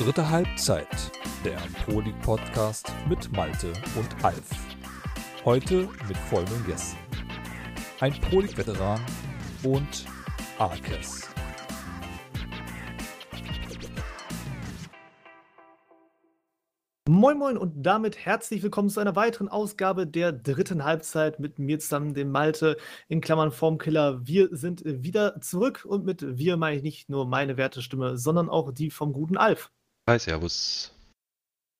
Dritte Halbzeit, der Pro League Podcast mit Malte und Alf. Heute mit folgenden Gästen: ein Pro League Veteran und Arkes. Moin Moin und damit herzlich willkommen zu einer weiteren Ausgabe der dritten Halbzeit mit mir zusammen, dem Malte, in Klammern Formkiller. Wir sind wieder zurück und mit wir meine ich nicht nur meine Wertestimme, sondern auch die vom guten Alf. Hi, Servus.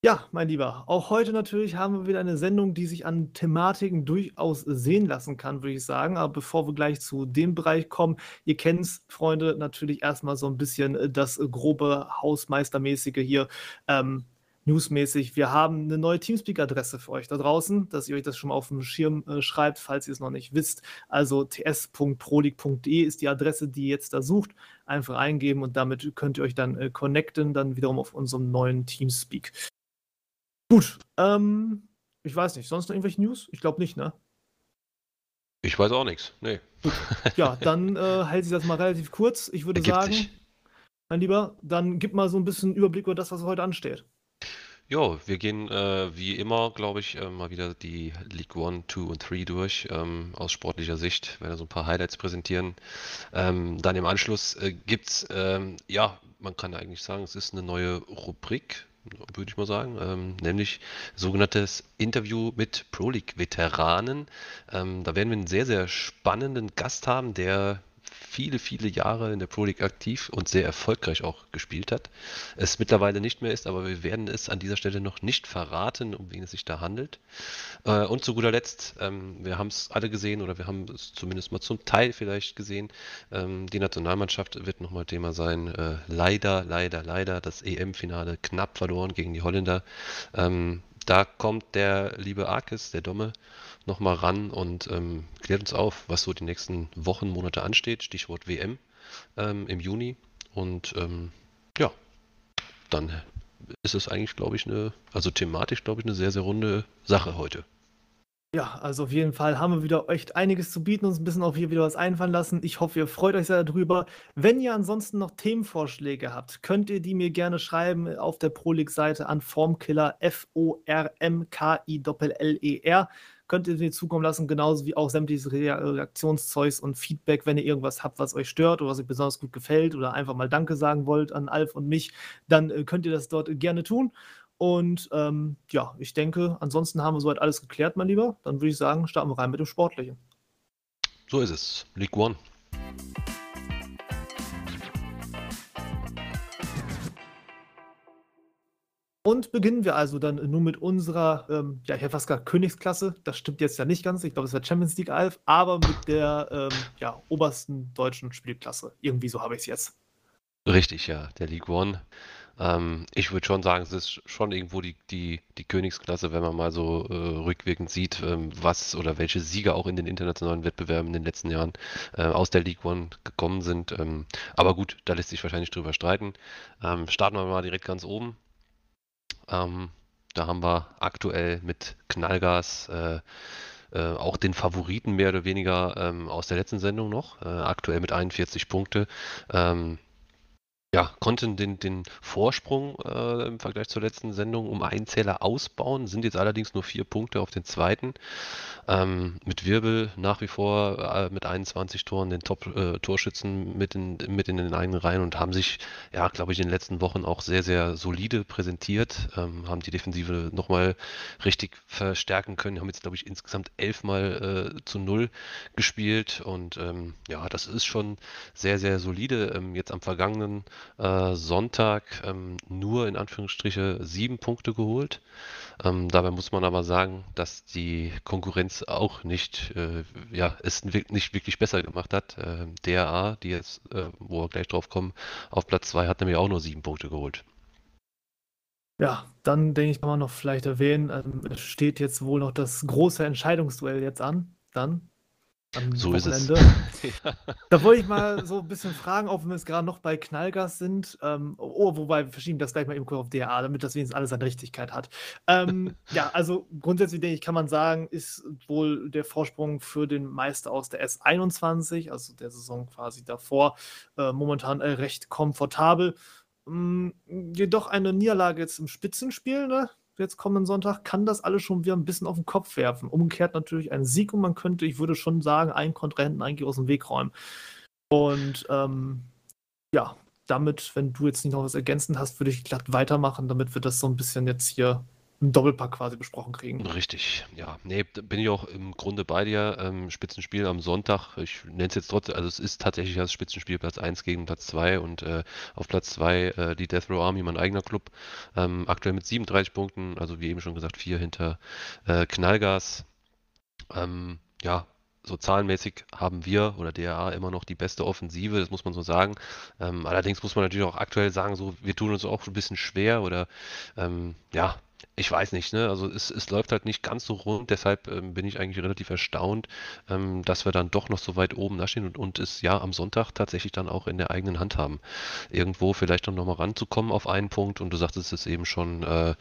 Ja, mein Lieber, auch heute natürlich haben wir wieder eine Sendung, die sich an Thematiken durchaus sehen lassen kann, würde ich sagen. Aber bevor wir gleich zu dem Bereich kommen, ihr kennt es, Freunde, natürlich erstmal so ein bisschen äh, das grobe Hausmeistermäßige hier. Ähm, newsmäßig. Wir haben eine neue Teamspeak-Adresse für euch da draußen, dass ihr euch das schon mal auf dem Schirm äh, schreibt, falls ihr es noch nicht wisst. Also ts.prolig.de ist die Adresse, die ihr jetzt da sucht. Einfach eingeben und damit könnt ihr euch dann äh, connecten, dann wiederum auf unserem neuen Teamspeak. Gut, ähm, ich weiß nicht, sonst noch irgendwelche News? Ich glaube nicht, ne? Ich weiß auch nichts, nee. Gut. Ja, dann äh, halte ich das mal relativ kurz. Ich würde Ergibt sagen, sich. mein Lieber, dann gib mal so ein bisschen Überblick über das, was heute ansteht. Jo, wir gehen äh, wie immer, glaube ich, äh, mal wieder die League One, Two und Three durch. Ähm, aus sportlicher Sicht werden so ein paar Highlights präsentieren. Ähm, dann im Anschluss äh, gibt's, ähm, ja, man kann eigentlich sagen, es ist eine neue Rubrik, würde ich mal sagen, ähm, nämlich sogenanntes Interview mit Pro League Veteranen. Ähm, da werden wir einen sehr, sehr spannenden Gast haben, der viele, viele Jahre in der Pro League aktiv und sehr erfolgreich auch gespielt hat. Es mittlerweile nicht mehr ist, aber wir werden es an dieser Stelle noch nicht verraten, um wen es sich da handelt. Äh, und zu guter Letzt, ähm, wir haben es alle gesehen oder wir haben es zumindest mal zum Teil vielleicht gesehen. Ähm, die Nationalmannschaft wird nochmal Thema sein. Äh, leider, leider, leider das EM-Finale knapp verloren gegen die Holländer. Ähm, da kommt der liebe Arkes, der Domme, nochmal ran und ähm, klärt uns auf, was so die nächsten Wochen, Monate ansteht. Stichwort WM ähm, im Juni. Und ähm, ja, dann ist es eigentlich, glaube ich, eine, also thematisch, glaube ich, eine sehr, sehr runde Sache heute. Ja, also auf jeden Fall haben wir wieder echt einiges zu bieten, uns ein bisschen auch hier wieder was einfallen lassen. Ich hoffe, ihr freut euch sehr darüber. Wenn ihr ansonsten noch Themenvorschläge habt, könnt ihr die mir gerne schreiben auf der ProLeague-Seite an Formkiller F-O-R-M-K-I-L-L-E-R. Könnt ihr mir zukommen lassen, genauso wie auch sämtliches Rea- Reaktionszeugs und Feedback, wenn ihr irgendwas habt, was euch stört oder was euch besonders gut gefällt oder einfach mal Danke sagen wollt an Alf und mich, dann äh, könnt ihr das dort gerne tun. Und ähm, ja, ich denke, ansonsten haben wir soweit alles geklärt, mein Lieber. Dann würde ich sagen, starten wir rein mit dem Sportlichen. So ist es. League One. Und beginnen wir also dann nur mit unserer, ähm, ja, ich hätte fast gesagt Königsklasse. Das stimmt jetzt ja nicht ganz. Ich glaube, es wäre Champions League Alf, aber mit der ähm, ja, obersten deutschen Spielklasse. Irgendwie so habe ich es jetzt. Richtig, ja, der League One. Ähm, ich würde schon sagen, es ist schon irgendwo die, die, die Königsklasse, wenn man mal so äh, rückwirkend sieht, ähm, was oder welche Sieger auch in den internationalen Wettbewerben in den letzten Jahren äh, aus der League One gekommen sind. Ähm, aber gut, da lässt sich wahrscheinlich drüber streiten. Ähm, starten wir mal direkt ganz oben. Ähm, da haben wir aktuell mit Knallgas äh, äh, auch den Favoriten mehr oder weniger ähm, aus der letzten Sendung noch, äh, aktuell mit 41 Punkte. Ähm, ja, konnten den, den Vorsprung äh, im Vergleich zur letzten Sendung um einen Zähler ausbauen, sind jetzt allerdings nur vier Punkte auf den zweiten. Ähm, mit Wirbel nach wie vor äh, mit 21 Toren den Top-Torschützen mit, in, mit in den eigenen Reihen und haben sich, ja, glaube ich, in den letzten Wochen auch sehr, sehr solide präsentiert, ähm, haben die Defensive nochmal richtig verstärken können, haben jetzt, glaube ich, insgesamt elfmal äh, zu null gespielt und ähm, ja, das ist schon sehr, sehr solide. Ähm, jetzt am vergangenen äh, Sonntag ähm, nur in Anführungsstriche sieben Punkte geholt. Ähm, dabei muss man aber sagen, dass die Konkurrenz auch nicht, äh, ja, es nicht wirklich besser gemacht hat. Äh, DRA, die jetzt, äh, wo wir gleich drauf kommen, auf Platz zwei hat nämlich auch nur sieben Punkte geholt. Ja, dann denke ich, kann man noch vielleicht erwähnen, ähm, es steht jetzt wohl noch das große Entscheidungsduell jetzt an. Dann am So ist es. Wochenende. Da wollte ich mal so ein bisschen fragen, auch wenn wir jetzt gerade noch bei Knallgas sind. Ähm, oh, wobei, wir verschieben das gleich mal eben kurz auf DA, damit das wenigstens alles seine Richtigkeit hat. Ähm, ja, also grundsätzlich denke ich, kann man sagen, ist wohl der Vorsprung für den Meister aus der S21, also der Saison quasi davor, äh, momentan äh, recht komfortabel. mh, hm, jedoch eine Niederlage jetzt im Spitzenspiel, ne? Jetzt kommenden Sonntag, kann das alles schon wieder ein bisschen auf den Kopf werfen. Umgekehrt natürlich ein Sieg und man könnte, ich würde schon sagen, einen Kontrahenten eigentlich aus dem Weg räumen. Und ähm, ja, damit, wenn du jetzt nicht noch was ergänzend hast, würde ich glatt weitermachen, damit wir das so ein bisschen jetzt hier im Doppelpack quasi besprochen kriegen. Richtig, ja. Nee, bin ich auch im Grunde bei dir. Ähm, Spitzenspiel am Sonntag, ich nenne es jetzt trotzdem, also es ist tatsächlich das Spitzenspiel Platz 1 gegen Platz 2 und äh, auf Platz 2 äh, die Death Row Army, mein eigener Club. Ähm, aktuell mit 37 Punkten, also wie eben schon gesagt, vier hinter äh, Knallgas. Ähm, ja, so zahlenmäßig haben wir oder DRA immer noch die beste Offensive, das muss man so sagen. Ähm, allerdings muss man natürlich auch aktuell sagen, so wir tun uns auch ein bisschen schwer oder ähm, ja, ich weiß nicht, ne? Also es, es läuft halt nicht ganz so rund, deshalb ähm, bin ich eigentlich relativ erstaunt, ähm, dass wir dann doch noch so weit oben dastehen und, und es ja am Sonntag tatsächlich dann auch in der eigenen Hand haben. Irgendwo vielleicht noch mal ranzukommen auf einen Punkt und du sagtest es eben schon, äh,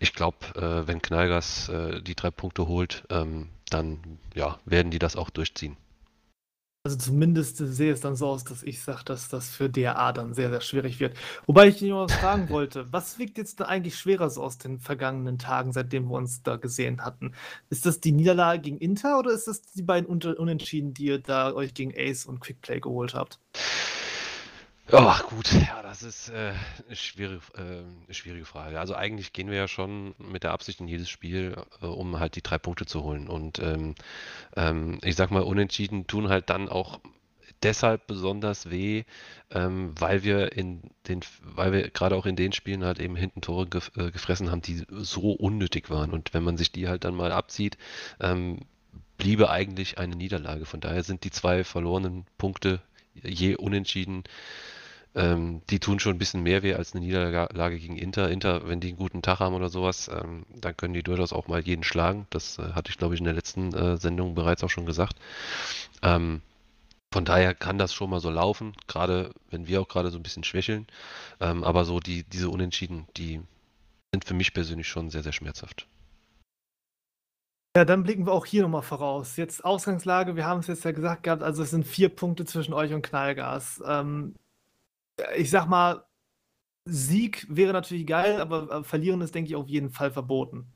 ich glaube, äh, wenn Knallgas äh, die drei Punkte holt, ähm, dann ja, werden die das auch durchziehen. Also zumindest sehe es dann so aus, dass ich sage, dass das für DRA dann sehr, sehr schwierig wird. Wobei ich noch was fragen wollte. Was wiegt jetzt da eigentlich schwerer so aus den vergangenen Tagen, seitdem wir uns da gesehen hatten? Ist das die Niederlage gegen Inter oder ist das die beiden Unentschieden, die ihr da euch gegen Ace und Quickplay geholt habt? Ja, gut, ja, das ist äh, eine, schwierige, äh, eine schwierige Frage. Also eigentlich gehen wir ja schon mit der Absicht in jedes Spiel, äh, um halt die drei Punkte zu holen. Und ähm, ähm, ich sag mal, Unentschieden tun halt dann auch deshalb besonders weh, ähm, weil wir in den, weil wir gerade auch in den Spielen halt eben hinten Tore gef äh, gefressen haben, die so unnötig waren. Und wenn man sich die halt dann mal abzieht, ähm, bliebe eigentlich eine Niederlage. Von daher sind die zwei verlorenen Punkte je unentschieden ähm, die tun schon ein bisschen mehr weh als eine Niederlage gegen Inter. Inter, wenn die einen guten Tag haben oder sowas, ähm, dann können die durchaus auch mal jeden schlagen. Das äh, hatte ich, glaube ich, in der letzten äh, Sendung bereits auch schon gesagt. Ähm, von daher kann das schon mal so laufen, gerade wenn wir auch gerade so ein bisschen schwächeln. Ähm, aber so die, diese Unentschieden, die sind für mich persönlich schon sehr, sehr schmerzhaft. Ja, dann blicken wir auch hier nochmal voraus. Jetzt Ausgangslage, wir haben es jetzt ja gesagt gehabt, also es sind vier Punkte zwischen euch und Knallgas. Ähm, ich sag mal, Sieg wäre natürlich geil, aber äh, verlieren ist, denke ich, auf jeden Fall verboten.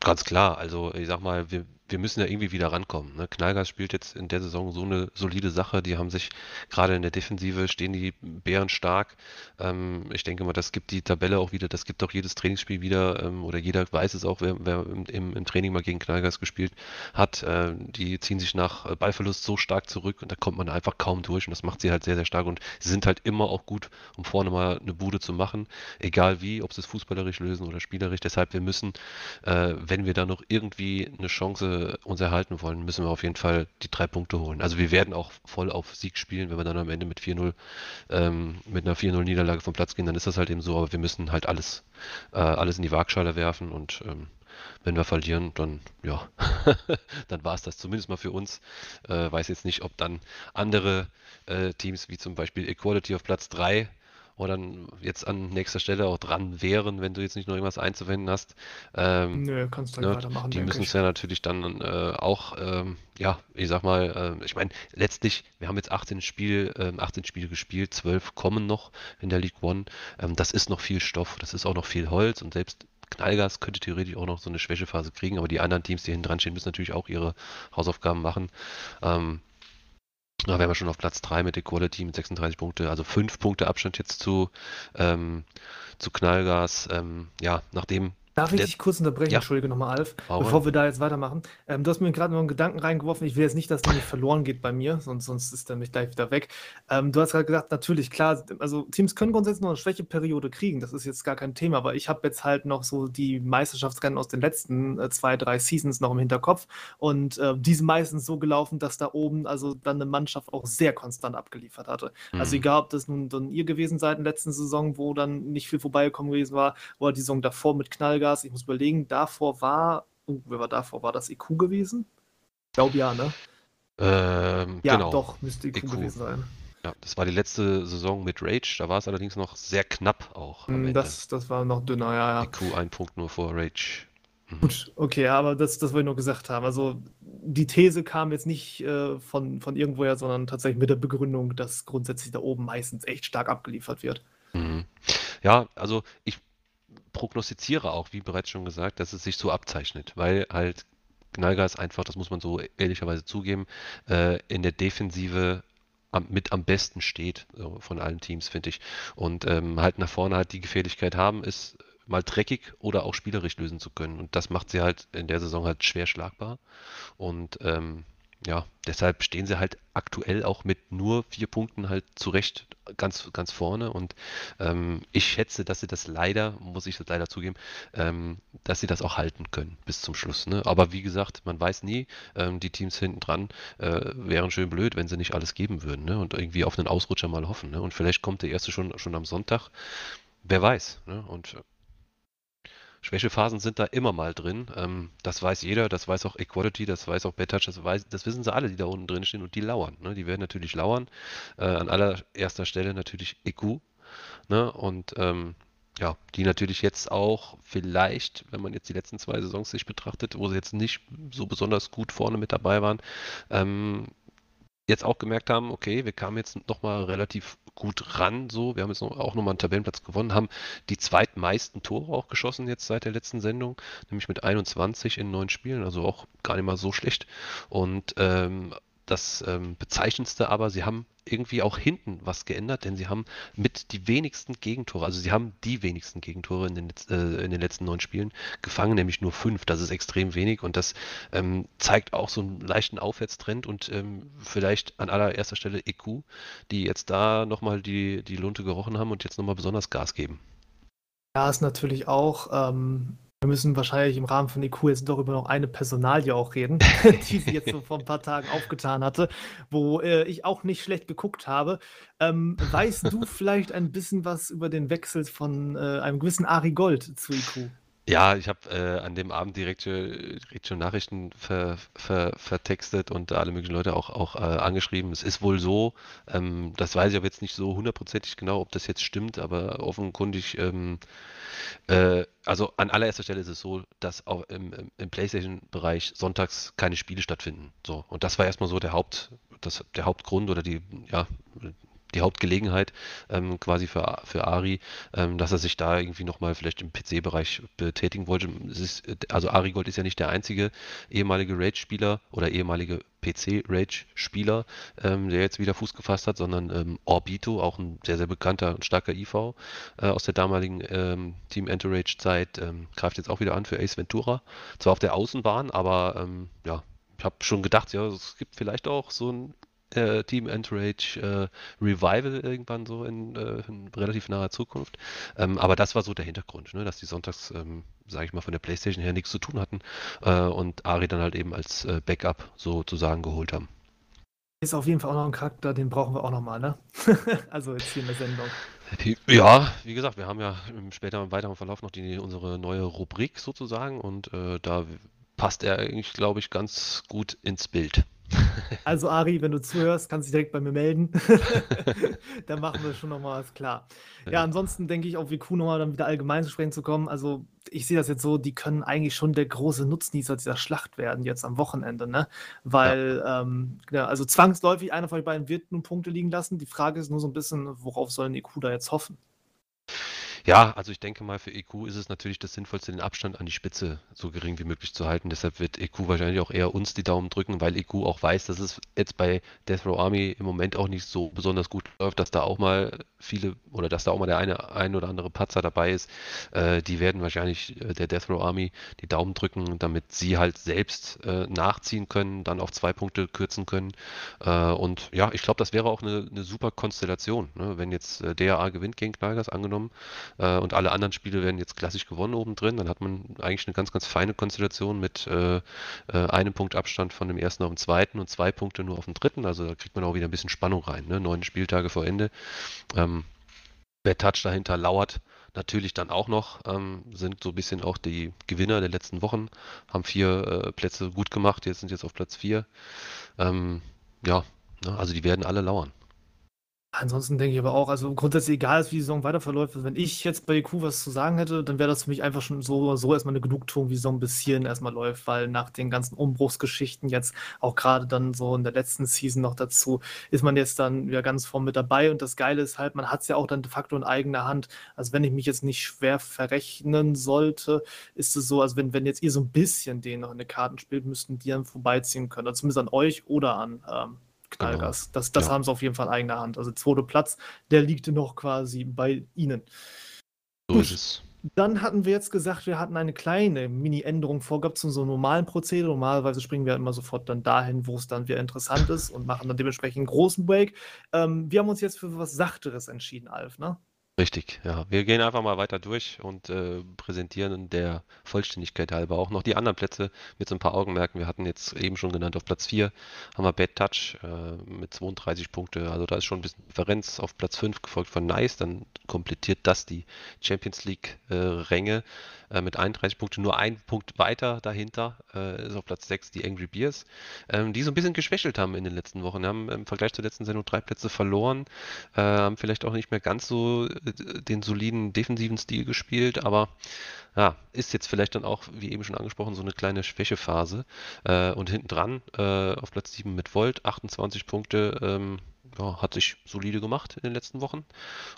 Ganz klar, also ich sag mal, wir, wir müssen ja irgendwie wieder rankommen. Ne? Knallgas spielt jetzt in der Saison so eine solide Sache. Die haben sich gerade in der Defensive stehen die Bären stark. Ähm, ich denke mal, das gibt die Tabelle auch wieder, das gibt auch jedes Trainingsspiel wieder ähm, oder jeder weiß es auch, wer, wer im, im, Training mal gegen Knallgas gespielt hat. Äh, die ziehen sich nach Ballverlust so stark zurück und da kommt man einfach kaum durch und das macht sie halt sehr, sehr stark und sie sind halt immer auch gut, um vorne mal eine Bude zu machen, egal wie, ob sie es fußballerisch lösen oder spielerisch. Deshalb, wir müssen, äh, wenn wir da noch irgendwie eine Chance uns erhalten wollen, müssen wir auf jeden Fall die drei Punkte holen. Also wir werden auch voll auf Sieg spielen, wenn wir dann am Ende mit 4-0, ähm, mit einer 4-0 Niederlage vom Platz gehen, dann ist das halt eben so, aber wir müssen halt alles, äh, alles in die Waagschale werfen und ähm, wenn wir verlieren, dann ja, dann war es das zumindest mal für uns. Äh, weiß jetzt nicht, ob dann andere äh, Teams wie zum Beispiel Equality auf Platz 3 oder dann jetzt an nächster Stelle auch dran wären, wenn du jetzt nicht noch irgendwas einzuwenden hast. Ähm, Nö, kannst du halt ne, weitermachen. Die müssen es ja natürlich dann äh, auch, ähm, ja, ich sag mal, äh, ich meine, letztlich, wir haben jetzt 18 Spiel, äh, 18 Spiele gespielt, 12 kommen noch in der League One. Ähm, das ist noch viel Stoff, das ist auch noch viel Holz und selbst Knallgas könnte theoretisch auch noch so eine Schwächephase kriegen, aber die anderen Teams, die hinten dran stehen, müssen natürlich auch ihre Hausaufgaben machen. Ähm, da wären wir schon auf Platz 3 mit Equality mit 36 Punkte, also 5 Punkte Abstand jetzt zu, ähm, zu Knallgas. Ähm, ja, nachdem Darf ich dich kurz unterbrechen? Ja. Entschuldige nochmal, Alf, Warum? bevor wir da jetzt weitermachen. Ähm, du hast mir gerade noch einen Gedanken reingeworfen. Ich will jetzt nicht, dass der nicht verloren geht bei mir, sonst, sonst ist der mich gleich wieder weg. Ähm, du hast gerade gesagt, natürlich, klar, also Teams können grundsätzlich noch eine Schwächeperiode kriegen. Das ist jetzt gar kein Thema, aber ich habe jetzt halt noch so die Meisterschaftsrennen aus den letzten äh, zwei, drei Seasons noch im Hinterkopf. Und äh, die sind meistens so gelaufen, dass da oben also dann eine Mannschaft auch sehr konstant abgeliefert hatte. Also mhm. Also egal, ob das nun, nun ihr gewesen seid in der letzten Saison, wo dann nicht viel vorbeigekommen gewesen war, oder die Saison davor mit Knallgas Vegas. Ich muss überlegen, davor war, oh, wer war davor? War das IQ gewesen? Ich glaube ja, ne? Ähm, ja, genau. doch, müsste IQ, IQ, gewesen sein. Ja, das war die letzte Saison mit Rage. Da war es allerdings noch sehr knapp auch. Mm, das, das war noch dünner, ja, ja. IQ ein Punkt nur vor Rage. Mhm. Gut, okay, aber das, das wollte ich nur gesagt haben. Also die These kam jetzt nicht äh, von, von irgendwoher, sondern tatsächlich mit der Begründung, dass grundsätzlich da oben meistens echt stark abgeliefert wird. Mhm. Ja, also ich prognostiziere auch, wie bereits schon gesagt, dass es sich so abzeichnet, weil halt Gnalgas einfach, das muss man so ehrlicherweise zugeben, äh, in der Defensive am, mit am besten steht so von allen Teams, finde ich. Und ähm, halt nach vorne halt die Gefährlichkeit haben, ist mal dreckig oder auch spielerisch lösen zu können. Und das macht sie halt in der Saison halt schwer schlagbar. Und ähm, ja, deshalb stehen sie halt aktuell auch mit nur vier Punkten halt zurecht ganz, ganz vorne. Und ähm, ich schätze, dass sie das leider, muss ich das leider zugeben, ähm, dass sie das auch halten können bis zum Schluss. Ne? Aber wie gesagt, man weiß nie, ähm, die Teams hinten dran äh, wären schön blöd, wenn sie nicht alles geben würden ne? und irgendwie auf einen Ausrutscher mal hoffen. Ne? Und vielleicht kommt der erste schon, schon am Sonntag. Wer weiß. Ne? Und Schwächephasen sind da immer mal drin. Ähm, das weiß jeder, das weiß auch Equality, das weiß auch Betouch, das, das wissen sie alle, die da unten drin stehen und die lauern. Ne? Die werden natürlich lauern. Äh, an allererster Stelle natürlich EQ. Ne? Und ähm, ja, die natürlich jetzt auch vielleicht, wenn man jetzt die letzten zwei Saisons sich betrachtet, wo sie jetzt nicht so besonders gut vorne mit dabei waren, ähm, jetzt auch gemerkt haben, okay, wir kamen jetzt nochmal relativ gut ran, so. Wir haben jetzt auch nochmal einen Tabellenplatz gewonnen, haben die zweitmeisten Tore auch geschossen jetzt seit der letzten Sendung, nämlich mit 21 in neun Spielen, also auch gar nicht mal so schlecht. Und ähm, das ähm, Bezeichnendste aber, sie haben irgendwie auch hinten was geändert, denn sie haben mit die wenigsten Gegentore, also sie haben die wenigsten Gegentore in den, äh, in den letzten neun Spielen gefangen, nämlich nur fünf. Das ist extrem wenig und das ähm, zeigt auch so einen leichten Aufwärtstrend und ähm, vielleicht an allererster Stelle EQ, die jetzt da nochmal die, die Lunte gerochen haben und jetzt nochmal besonders Gas geben. Ja, ist natürlich auch ähm, wir müssen wahrscheinlich im Rahmen von EQ jetzt doch über noch eine Personalie auch reden, die sie jetzt so vor ein paar Tagen aufgetan hatte, wo äh, ich auch nicht schlecht geguckt habe. Ähm, weißt du vielleicht ein bisschen was über den Wechsel von äh, einem gewissen Ari Gold zu EQ? Ja, ich habe äh, an dem Abend direkt, äh, direkt schon Nachrichten ver, ver, vertextet und alle möglichen Leute auch, auch äh, angeschrieben. Es ist wohl so, ähm, das weiß ich aber jetzt nicht so hundertprozentig genau, ob das jetzt stimmt, aber offenkundig ähm, äh, also an allererster Stelle ist es so, dass auch im, im PlayStation-Bereich sonntags keine Spiele stattfinden. So. Und das war erstmal so der Haupt, das, der Hauptgrund oder die, ja, die Hauptgelegenheit ähm, quasi für, für Ari, ähm, dass er sich da irgendwie nochmal vielleicht im PC-Bereich betätigen wollte. Ist, also Ari Gold ist ja nicht der einzige ehemalige Rage-Spieler oder ehemalige PC-Rage-Spieler, ähm, der jetzt wieder Fuß gefasst hat, sondern ähm, Orbito, auch ein sehr, sehr bekannter und starker IV äh, aus der damaligen ähm, Team Entourage-Zeit, ähm, greift jetzt auch wieder an für Ace Ventura. Zwar auf der Außenbahn, aber ja, ich habe schon gedacht, ja, es gibt vielleicht auch so ein äh, Team Entourage äh, Revival irgendwann so in, äh, in relativ naher Zukunft. Ähm, aber das war so der Hintergrund, ne? dass die sonntags, ähm, sage ich mal, von der Playstation her nichts zu tun hatten äh, und Ari dann halt eben als äh, Backup sozusagen geholt haben. Ist auf jeden Fall auch noch ein Charakter, den brauchen wir auch nochmal, ne? also jetzt hier in der Sendung. Ja, wie gesagt, wir haben ja im späteren weiteren Verlauf noch die, unsere neue Rubrik sozusagen und äh, da passt er eigentlich, glaube ich, ganz gut ins Bild. Also Ari, wenn du zuhörst, kannst du dich direkt bei mir melden. dann machen wir schon nochmal was klar. Ja, ansonsten denke ich auch, wie cool nochmal dann wieder allgemein zu sprechen zu kommen. Also ich sehe das jetzt so, die können eigentlich schon der große Nutznießer dieser Schlacht werden, jetzt am Wochenende, ne? Weil, ja. Ähm, also zwangsläufig einer von euch beiden wird nun Punkte liegen lassen. Die Frage ist nur so ein bisschen, worauf sollen die Kuh da jetzt hoffen? Ja, also ich denke mal, für EQ ist es natürlich das Sinnvollste, den Abstand an die Spitze so gering wie möglich zu halten. Deshalb wird EQ wahrscheinlich auch eher uns die Daumen drücken, weil EQ auch weiß, dass es jetzt bei Death Row Army im Moment auch nicht so besonders gut läuft, dass da auch mal viele oder dass da auch mal der eine ein oder andere Patzer dabei ist. Äh, die werden wahrscheinlich äh, der Death Row Army die Daumen drücken, damit sie halt selbst äh, nachziehen können, dann auf zwei Punkte kürzen können. Äh, und ja, ich glaube, das wäre auch eine, eine super Konstellation, ne? wenn jetzt äh, DRA gewinnt gegen Knallgas angenommen äh, und alle anderen Spiele werden jetzt klassisch gewonnen oben drin, dann hat man eigentlich eine ganz, ganz feine Konstellation mit äh, äh, einem Punkt Abstand von dem ersten auf dem zweiten und zwei Punkte nur auf dem dritten. Also da kriegt man auch wieder ein bisschen Spannung rein. Ne? Neun Spieltage vor Ende. Ähm, wer Touch dahinter lauert, natürlich dann auch noch, ähm, sind so ein bisschen auch die Gewinner der letzten Wochen, haben vier äh, Plätze gut gemacht, jetzt sind jetzt auf Platz vier. Ähm, ja, ne, also die werden alle lauern. Ansonsten denke ich aber auch, also grundsätzlich egal wie die Saison weiter verläuft. Also wenn ich jetzt bei EQ was zu sagen hätte, dann wäre das für mich einfach schon so, so erstmal eine Genugtuung, wie die Saison bis hierhin erstmal läuft, weil nach den ganzen Umbruchsgeschichten jetzt auch gerade dann so in der letzten Season noch dazu, ist man jetzt dann wieder ganz vorn mit dabei und das Geile ist halt, man hat es ja auch dann de facto in eigener Hand. Also wenn ich mich jetzt nicht schwer verrechnen sollte, ist es so, also wenn, wenn jetzt ihr so ein bisschen den noch in den Karten spielt, müssten die dann vorbeiziehen können. Also zumindest an euch oder an ähm, Knallgas. Genau. Das, das ja. haben sie auf jeden Fall in eigener Hand. Also zweiter Platz, der liegt noch quasi bei ihnen. So ist es. Dann hatten wir jetzt gesagt, wir hatten eine kleine Mini-Änderung vorgehabt zu so einem normalen Prozedere. Normalerweise springen wir immer sofort dann dahin, wo es dann wieder interessant ist und machen dann dementsprechend einen großen Break. Ähm, wir haben uns jetzt für was Sachteres entschieden, Alf, ne? Richtig, ja. Wir gehen einfach mal weiter durch und äh, präsentieren der Vollständigkeit halber auch noch die anderen Plätze mit so ein paar Augenmerken. Wir hatten jetzt eben schon genannt, auf Platz 4 haben wir Bad Touch äh, mit 32 Punkte. Also da ist schon ein bisschen Differenz auf Platz 5, gefolgt von Nice. Dann komplettiert das die Champions League-Ränge äh, mit 31 Punkten. Nur ein Punkt weiter dahinter äh, ist auf Platz 6 die Angry Bears, ähm, die so ein bisschen geschwächelt haben in den letzten Wochen. Haben im Vergleich zur letzten Sendung drei Plätze verloren, äh, haben vielleicht auch nicht mehr ganz so den soliden defensiven Stil gespielt, aber ja, ist jetzt vielleicht dann auch, wie eben schon angesprochen, so eine kleine Schwächephase. Äh, und hinten dran äh, auf Platz 7 mit Volt, 28 Punkte, ähm, ja, hat sich solide gemacht in den letzten Wochen.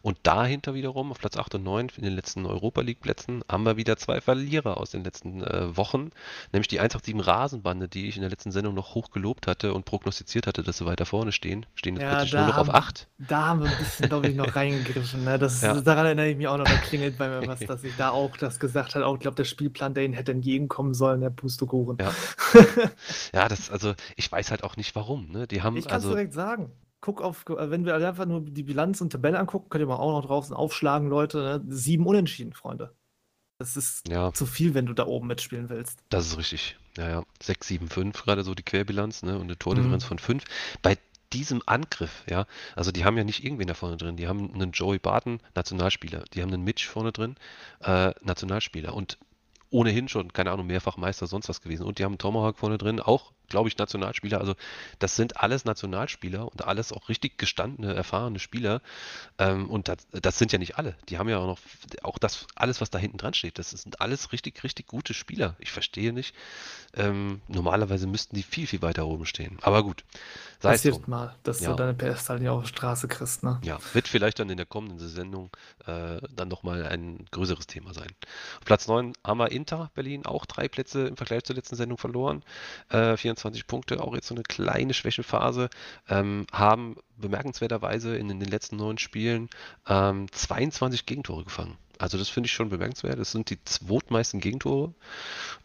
Und dahinter wiederum, auf Platz 8 und 9 in den letzten Europa League-Plätzen, haben wir wieder zwei Verlierer aus den letzten äh, Wochen. Nämlich die 187 Rasenbande, die ich in der letzten Sendung noch hoch gelobt hatte und prognostiziert hatte, dass sie weiter vorne stehen. Stehen jetzt ja, plötzlich nur noch haben, auf 8. Da haben wir ein bisschen, glaube ich, noch reingegriffen. Ne? Das, ja. Daran erinnere ich mich auch noch, da klingelt bei mir was, dass ich da auch das gesagt habe. Auch ich glaube, der Spielplan, der ihnen hätte entgegenkommen sollen, der Pustekuchen. Ja. ja, das, also ich weiß halt auch nicht warum. Ne? Die haben, ich kann es also, direkt sagen guck auf, äh, wenn wir einfach nur die Bilanz und Tabelle angucken, könnt ihr mal auch noch draußen aufschlagen, Leute. Ne? Sieben Unentschieden, Freunde. Das ist ja. zu viel, wenn du da oben mitspielen willst. Das ist richtig. Ja, ja. 6, 7, 5, gerade so die Querbilanz, ne? Und eine Tordifferenz mhm. von 5. Bei diesem Angriff, ja, also die haben ja nicht irgendwen da vorne drin. Die haben einen Joey Barton, Nationalspieler. Die haben einen Mitch vorne drin, äh, Nationalspieler. Und ohnehin schon, keine Ahnung, mehrfach Meister, sonst was gewesen. Und die haben einen Tomahawk vorne drin, auch glaube ich, Nationalspieler. Also das sind alles Nationalspieler und alles auch richtig gestandene, erfahrene Spieler. Ähm, und das, das, sind ja nicht alle. Die haben ja auch noch, auch das, alles, was da hinten dran steht, das sind alles richtig, richtig gute Spieler. Ich verstehe nicht. Ähm, normalerweise müssten die viel, viel weiter oben stehen. Aber gut. Sei Passiert so. mal, dass ja. du deine PS halt nicht auf der Straße kriegst, ne? Ja, wird vielleicht dann in der kommenden Sendung äh, dann nochmal ein größeres Thema sein. Auf Platz 9 haben wir Inter Berlin, auch drei Plätze im Vergleich zur letzten Sendung verloren. Äh, 24 24 Punkte, auch jetzt so eine kleine Schwächephase, ähm, haben bemerkenswerterweise in, in, den letzten neun Spielen ähm, 22 Gegentore gefangen. Also das finde ich schon bemerkenswert. Das sind die zweitmeisten Gegentore.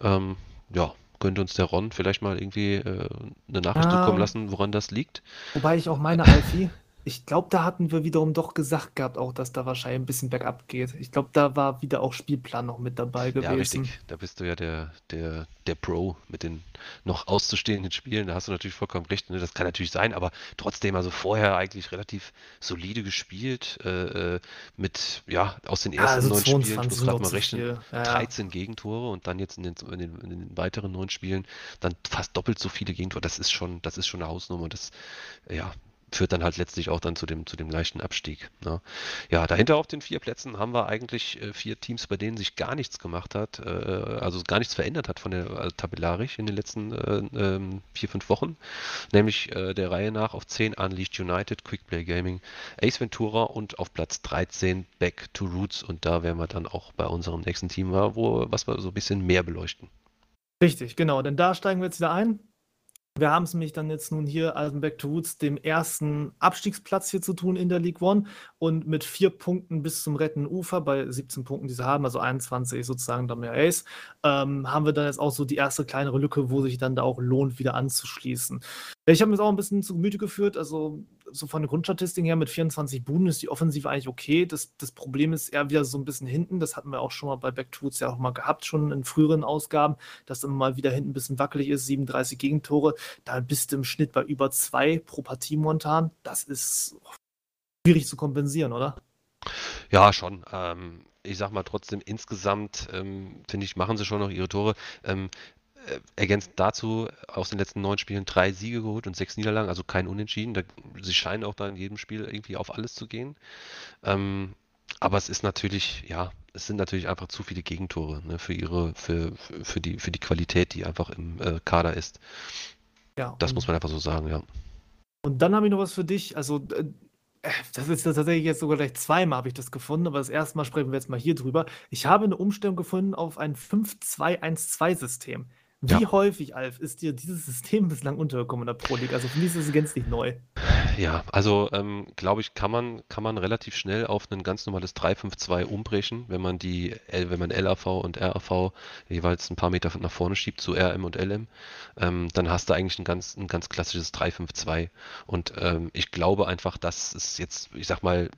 Ähm, ja, könnte uns der Ron vielleicht mal irgendwie äh, eine Nachricht ah, zukommen lassen, woran das liegt. Wobei ich auch meine, Alfie, ich glaube, da hatten wir wiederum doch gesagt gehabt, auch, dass da wahrscheinlich ein bisschen bergab geht. Ich glaube, da war wieder auch Spielplan noch mit dabei gewesen. Ja, richtig. Da bist du ja der, der, der Pro mit den noch auszustehenden Spielen. Da hast du natürlich vollkommen recht. Ne? Das kann natürlich sein, aber trotzdem, also vorher eigentlich relativ solide gespielt. Äh, äh mit, ja, aus den ersten also neun Spielen, ich muss gerade mal rechnen, ja, 13 Gegentore und dann jetzt in den, in, den, in den, weiteren neun Spielen dann fast doppelt so viele Gegentore. Das ist schon, das ist schon eine Hausnummer. Das, ja, führt dann halt letztlich auch dann zu dem, zu dem leichten Abstieg. Ne? Ja, dahinter auf den vier Plätzen haben wir eigentlich äh, vier Teams, bei denen sich gar nichts gemacht hat, äh, also gar nichts verändert hat von der äh, tabellarisch in den letzten äh, ähm, vier, fünf Wochen. Nämlich äh, der Reihe nach auf 10 Unleashed United, Quickplay Gaming, Ace Ventura und auf Platz 13 Back to Roots. Und da werden wir dann auch bei unserem nächsten Team, wo, was wir so ein bisschen mehr beleuchten. Richtig, genau, denn da steigen wir jetzt wieder ein. Wir haben es nämlich dann jetzt nun hier, also Back to Roots, dem ersten Abstiegsplatz hier zu tun in der League One und mit vier Punkten bis zum rettenden Ufer bei 17 Punkten, die sie haben, also 21 sozusagen dann mehr Ace, ähm, haben wir dann jetzt auch so die erste kleinere Lücke, wo sich dann da auch lohnt, wieder anzuschließen. Ich habe mir das auch ein bisschen zu Gemüte geführt, also so von der Grundstatistik her mit 24 Buden ist die Offensive eigentlich okay. Das, das Problem ist eher wieder so ein bisschen hinten. Das hatten wir auch schon mal bei Back to ja auch mal gehabt, schon in früheren Ausgaben, dass immer mal wieder hinten ein bisschen wackelig ist. 37 Gegentore. Da bist du im Schnitt bei über zwei pro Partie momentan. Das ist schwierig zu kompensieren, oder? Ja, schon. Ähm, ich sag mal trotzdem, insgesamt ähm, finde ich, machen sie schon noch ihre Tore. Ähm, äh, ergänzend dazu aus den letzten neun Spielen drei Siege geholt und sechs Niederlagen, also kein Unentschieden. Da, sie scheinen auch da in jedem Spiel irgendwie auf alles zu gehen. Ähm, aber es ist natürlich, ja, es sind natürlich einfach zu viele Gegentore ne, für ihre, für, für, die, für die Qualität, die einfach im äh, Kader ist. Ja, das muss man einfach so sagen, ja. Und dann habe ich noch was für dich. Also, äh, das ist tatsächlich jetzt sogar gleich zweimal habe ich das gefunden, aber das erste Mal sprechen wir jetzt mal hier drüber. Ich habe eine Umstellung gefunden auf ein 5-2-1-2-System. Wie Ja. häufig, Alf, ist dir dieses System bislang untergekommen in der Pro League? Also für mich ist es gänzlich neu. Ja, also ähm, glaube ich, kann man, kann man relativ schnell auf ein ganz normales 3-5-2 umbrechen, wenn man die, L- wenn man LAV und RAV jeweils ein paar Meter nach vorne schiebt zu RM und LM, ähm, dann hast du eigentlich ein ganz, ein ganz klassisches 3-5-2. Und ähm, ich glaube einfach, dass es jetzt, ich sag mal,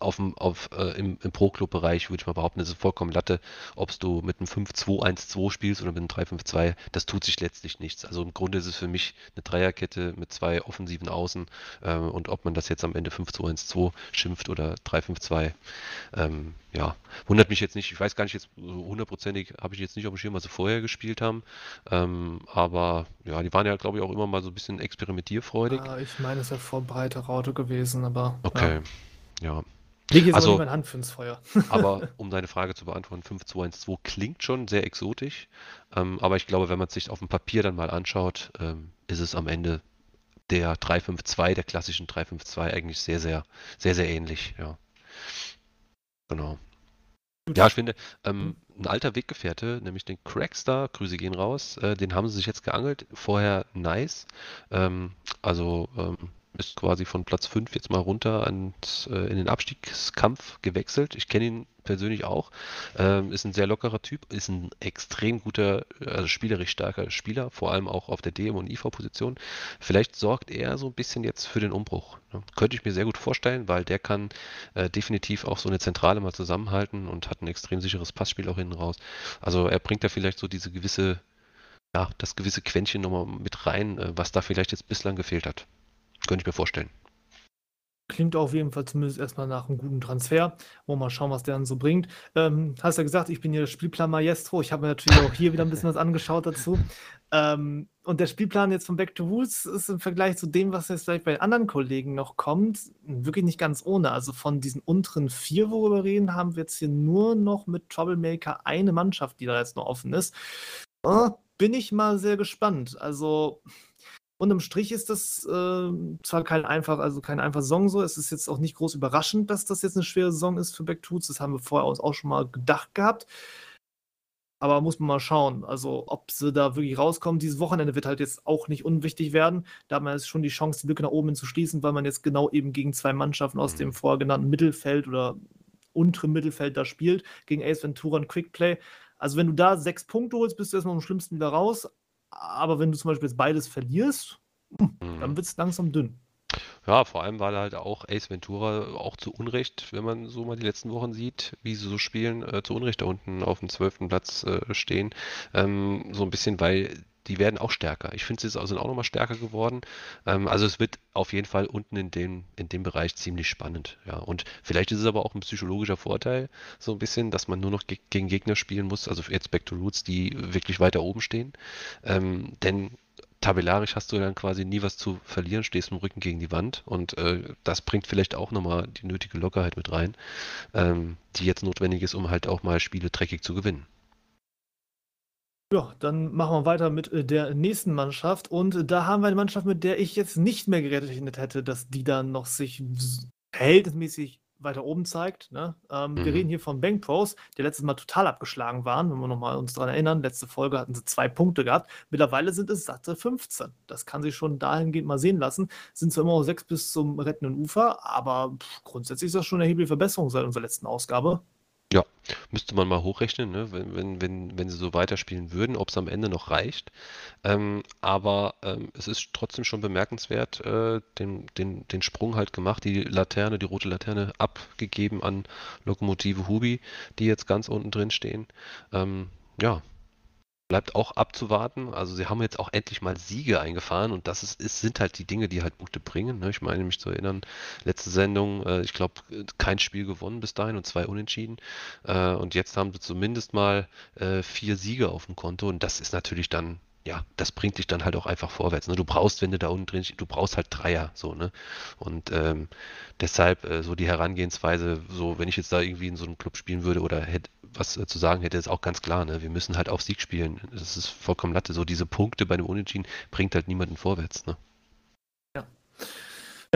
auf dem, auf, äh, im, im Pro-Club-Bereich würde ich mal behaupten, es ist vollkommen Latte, ob du mit einem 5-2-1-2 spielst oder mit einem 3-5-2, das tut sich letztlich nichts. Also im Grunde ist es für mich eine Dreierkette mit zwei offensiven Außen äh, und ob man das jetzt am Ende 5-2-1-2 schimpft oder 3-5-2, ähm, ja, wundert mich jetzt nicht. Ich weiß gar nicht jetzt hundertprozentig, habe ich jetzt nicht auf dem Schirm, was sie vorher gespielt haben, ähm, aber ja, die waren ja, glaube ich, auch immer mal so ein bisschen experimentierfreudig. Ah, ich meine, es ist ja vor breiter Raute gewesen, aber. Okay. Ja. Ja. Leg jetzt also, auch meine Hand für ins Feuer. aber um deine Frage zu beantworten, 5212 klingt schon sehr exotisch. Ähm, aber ich glaube, wenn man es sich auf dem Papier dann mal anschaut, ähm, ist es am Ende der 352, der klassischen 352 eigentlich sehr, sehr, sehr, sehr ähnlich. Ja. Genau. Ja, ich finde, ähm, mhm. ein alter Weggefährte, nämlich den Crackstar, Grüße gehen raus, äh, den haben sie sich jetzt geangelt. Vorher nice. Ähm, also ähm, ist quasi von Platz 5 jetzt mal runter ans, äh, in den Abstiegskampf gewechselt. Ich kenne ihn persönlich auch. Ähm, ist ein sehr lockerer Typ, ist ein extrem guter, also spielerisch starker Spieler, vor allem auch auf der DM- und IV-Position. Vielleicht sorgt er so ein bisschen jetzt für den Umbruch. Ne? Könnte ich mir sehr gut vorstellen, weil der kann äh, definitiv auch so eine Zentrale mal zusammenhalten und hat ein extrem sicheres Passspiel auch hinten raus. Also er bringt da vielleicht so diese gewisse, ja, das gewisse Quäntchen nochmal mit rein, äh, was da vielleicht jetzt bislang gefehlt hat. Könnte ich mir vorstellen. Klingt auf jeden Fall zumindest erstmal nach einem guten Transfer. Wollen wir mal schauen, was der dann so bringt. Ähm, hast ja gesagt, ich bin hier Spielplan Maestro. Ich habe mir natürlich auch hier wieder ein bisschen was angeschaut dazu. Ähm, und der Spielplan jetzt von Back to Roots ist im Vergleich zu dem, was jetzt vielleicht bei anderen Kollegen noch kommt, wirklich nicht ganz ohne. Also von diesen unteren vier, worüber wir reden, haben wir jetzt hier nur noch mit Troublemaker eine Mannschaft, die da jetzt noch offen ist. Oh, bin ich mal sehr gespannt. Also Unterm Strich ist das äh, zwar kein einfach, also keine einfache Saison so. Es ist jetzt auch nicht groß überraschend, dass das jetzt eine schwere Saison ist für Backtoots. Das haben wir vorher auch schon mal gedacht gehabt. Aber muss man mal schauen, also ob sie da wirklich rauskommen. Dieses Wochenende wird halt jetzt auch nicht unwichtig werden. Da hat man jetzt schon die Chance, die Lücke nach oben hin zu schließen, weil man jetzt genau eben gegen zwei Mannschaften aus dem mhm. vorher genannten Mittelfeld oder unteren Mittelfeld da spielt, gegen Ace Ventura und Quickplay. Also wenn du da sechs Punkte holst, bist du erstmal am schlimmsten wieder raus. Aber wenn du zum Beispiel jetzt beides verlierst, dann mhm. wird es langsam dünn. Ja, vor allem, weil halt auch Ace Ventura auch zu Unrecht, wenn man so mal die letzten Wochen sieht, wie sie so spielen, äh, zu Unrecht da unten auf dem zwölften Platz äh, stehen. Ähm, so ein bisschen, weil die werden auch stärker. Ich finde, sie sind auch nochmal stärker geworden. Ähm, also es wird auf jeden Fall unten in dem, in dem Bereich ziemlich spannend. Ja. Und vielleicht ist es aber auch ein psychologischer Vorteil, so ein bisschen, dass man nur noch ge gegen Gegner spielen muss, also jetzt Back to Roots, die wirklich weiter oben stehen. Ähm, denn tabellarisch hast du dann quasi nie was zu verlieren, stehst im Rücken gegen die Wand und äh, das bringt vielleicht auch nochmal die nötige Lockerheit mit rein, ähm, die jetzt notwendig ist, um halt auch mal Spiele dreckig zu gewinnen. Ja, dann machen wir weiter mit äh, der nächsten Mannschaft. Und äh, da haben wir eine Mannschaft, mit der ich jetzt nicht mehr gerechnet hätte, dass die dann noch sich verhältnismäßig weiter oben zeigt. Ne? Ähm, mhm. Wir reden hier von Bank Pros, die letztes Mal total abgeschlagen waren. Wenn wir nochmal uns daran erinnern, letzte Folge hatten sie zwei Punkte gehabt. Mittlerweile sind es satte 15. Das kann sich schon dahingehend mal sehen lassen. Sind zwar immer noch sechs bis zum rettenden Ufer, aber pff, grundsätzlich ist das schon eine erhebliche Verbesserung seit unserer letzten Ausgabe. Ja, müsste man mal hochrechnen, ne? wenn, wenn, wenn, wenn sie so weiterspielen würden, ob es am Ende noch reicht. Ähm, aber ähm, es ist trotzdem schon bemerkenswert, äh, den, den, den Sprung halt gemacht, die Laterne, die rote Laterne abgegeben an Lokomotive Hubi, die jetzt ganz unten drin stehen. Ähm, ja, bleibt auch abzuwarten. Also sie haben jetzt auch endlich mal Siege eingefahren und das ist, ist sind halt die Dinge, die halt Punkte bringen. Ne? Ich meine mich zu erinnern, letzte Sendung, äh, ich glaube, kein Spiel gewonnen bis dahin und zwei unentschieden. Äh, und jetzt haben sie zumindest mal äh, vier Siege auf dem Konto und das ist natürlich dann ja, das bringt dich dann halt auch einfach vorwärts. Ne? Du brauchst, wenn du da unten drin stehst, du brauchst halt Dreier, so, ne? Und ähm, deshalb äh, so die Herangehensweise, so, wenn ich jetzt da irgendwie in so einem Club spielen würde oder hätte was äh, zu sagen hätte, ist auch ganz klar, ne? Wir müssen halt auf Sieg spielen. Das ist vollkommen Latte. So diese Punkte bei dem Unentschieden bringt halt niemanden vorwärts, ne? Wir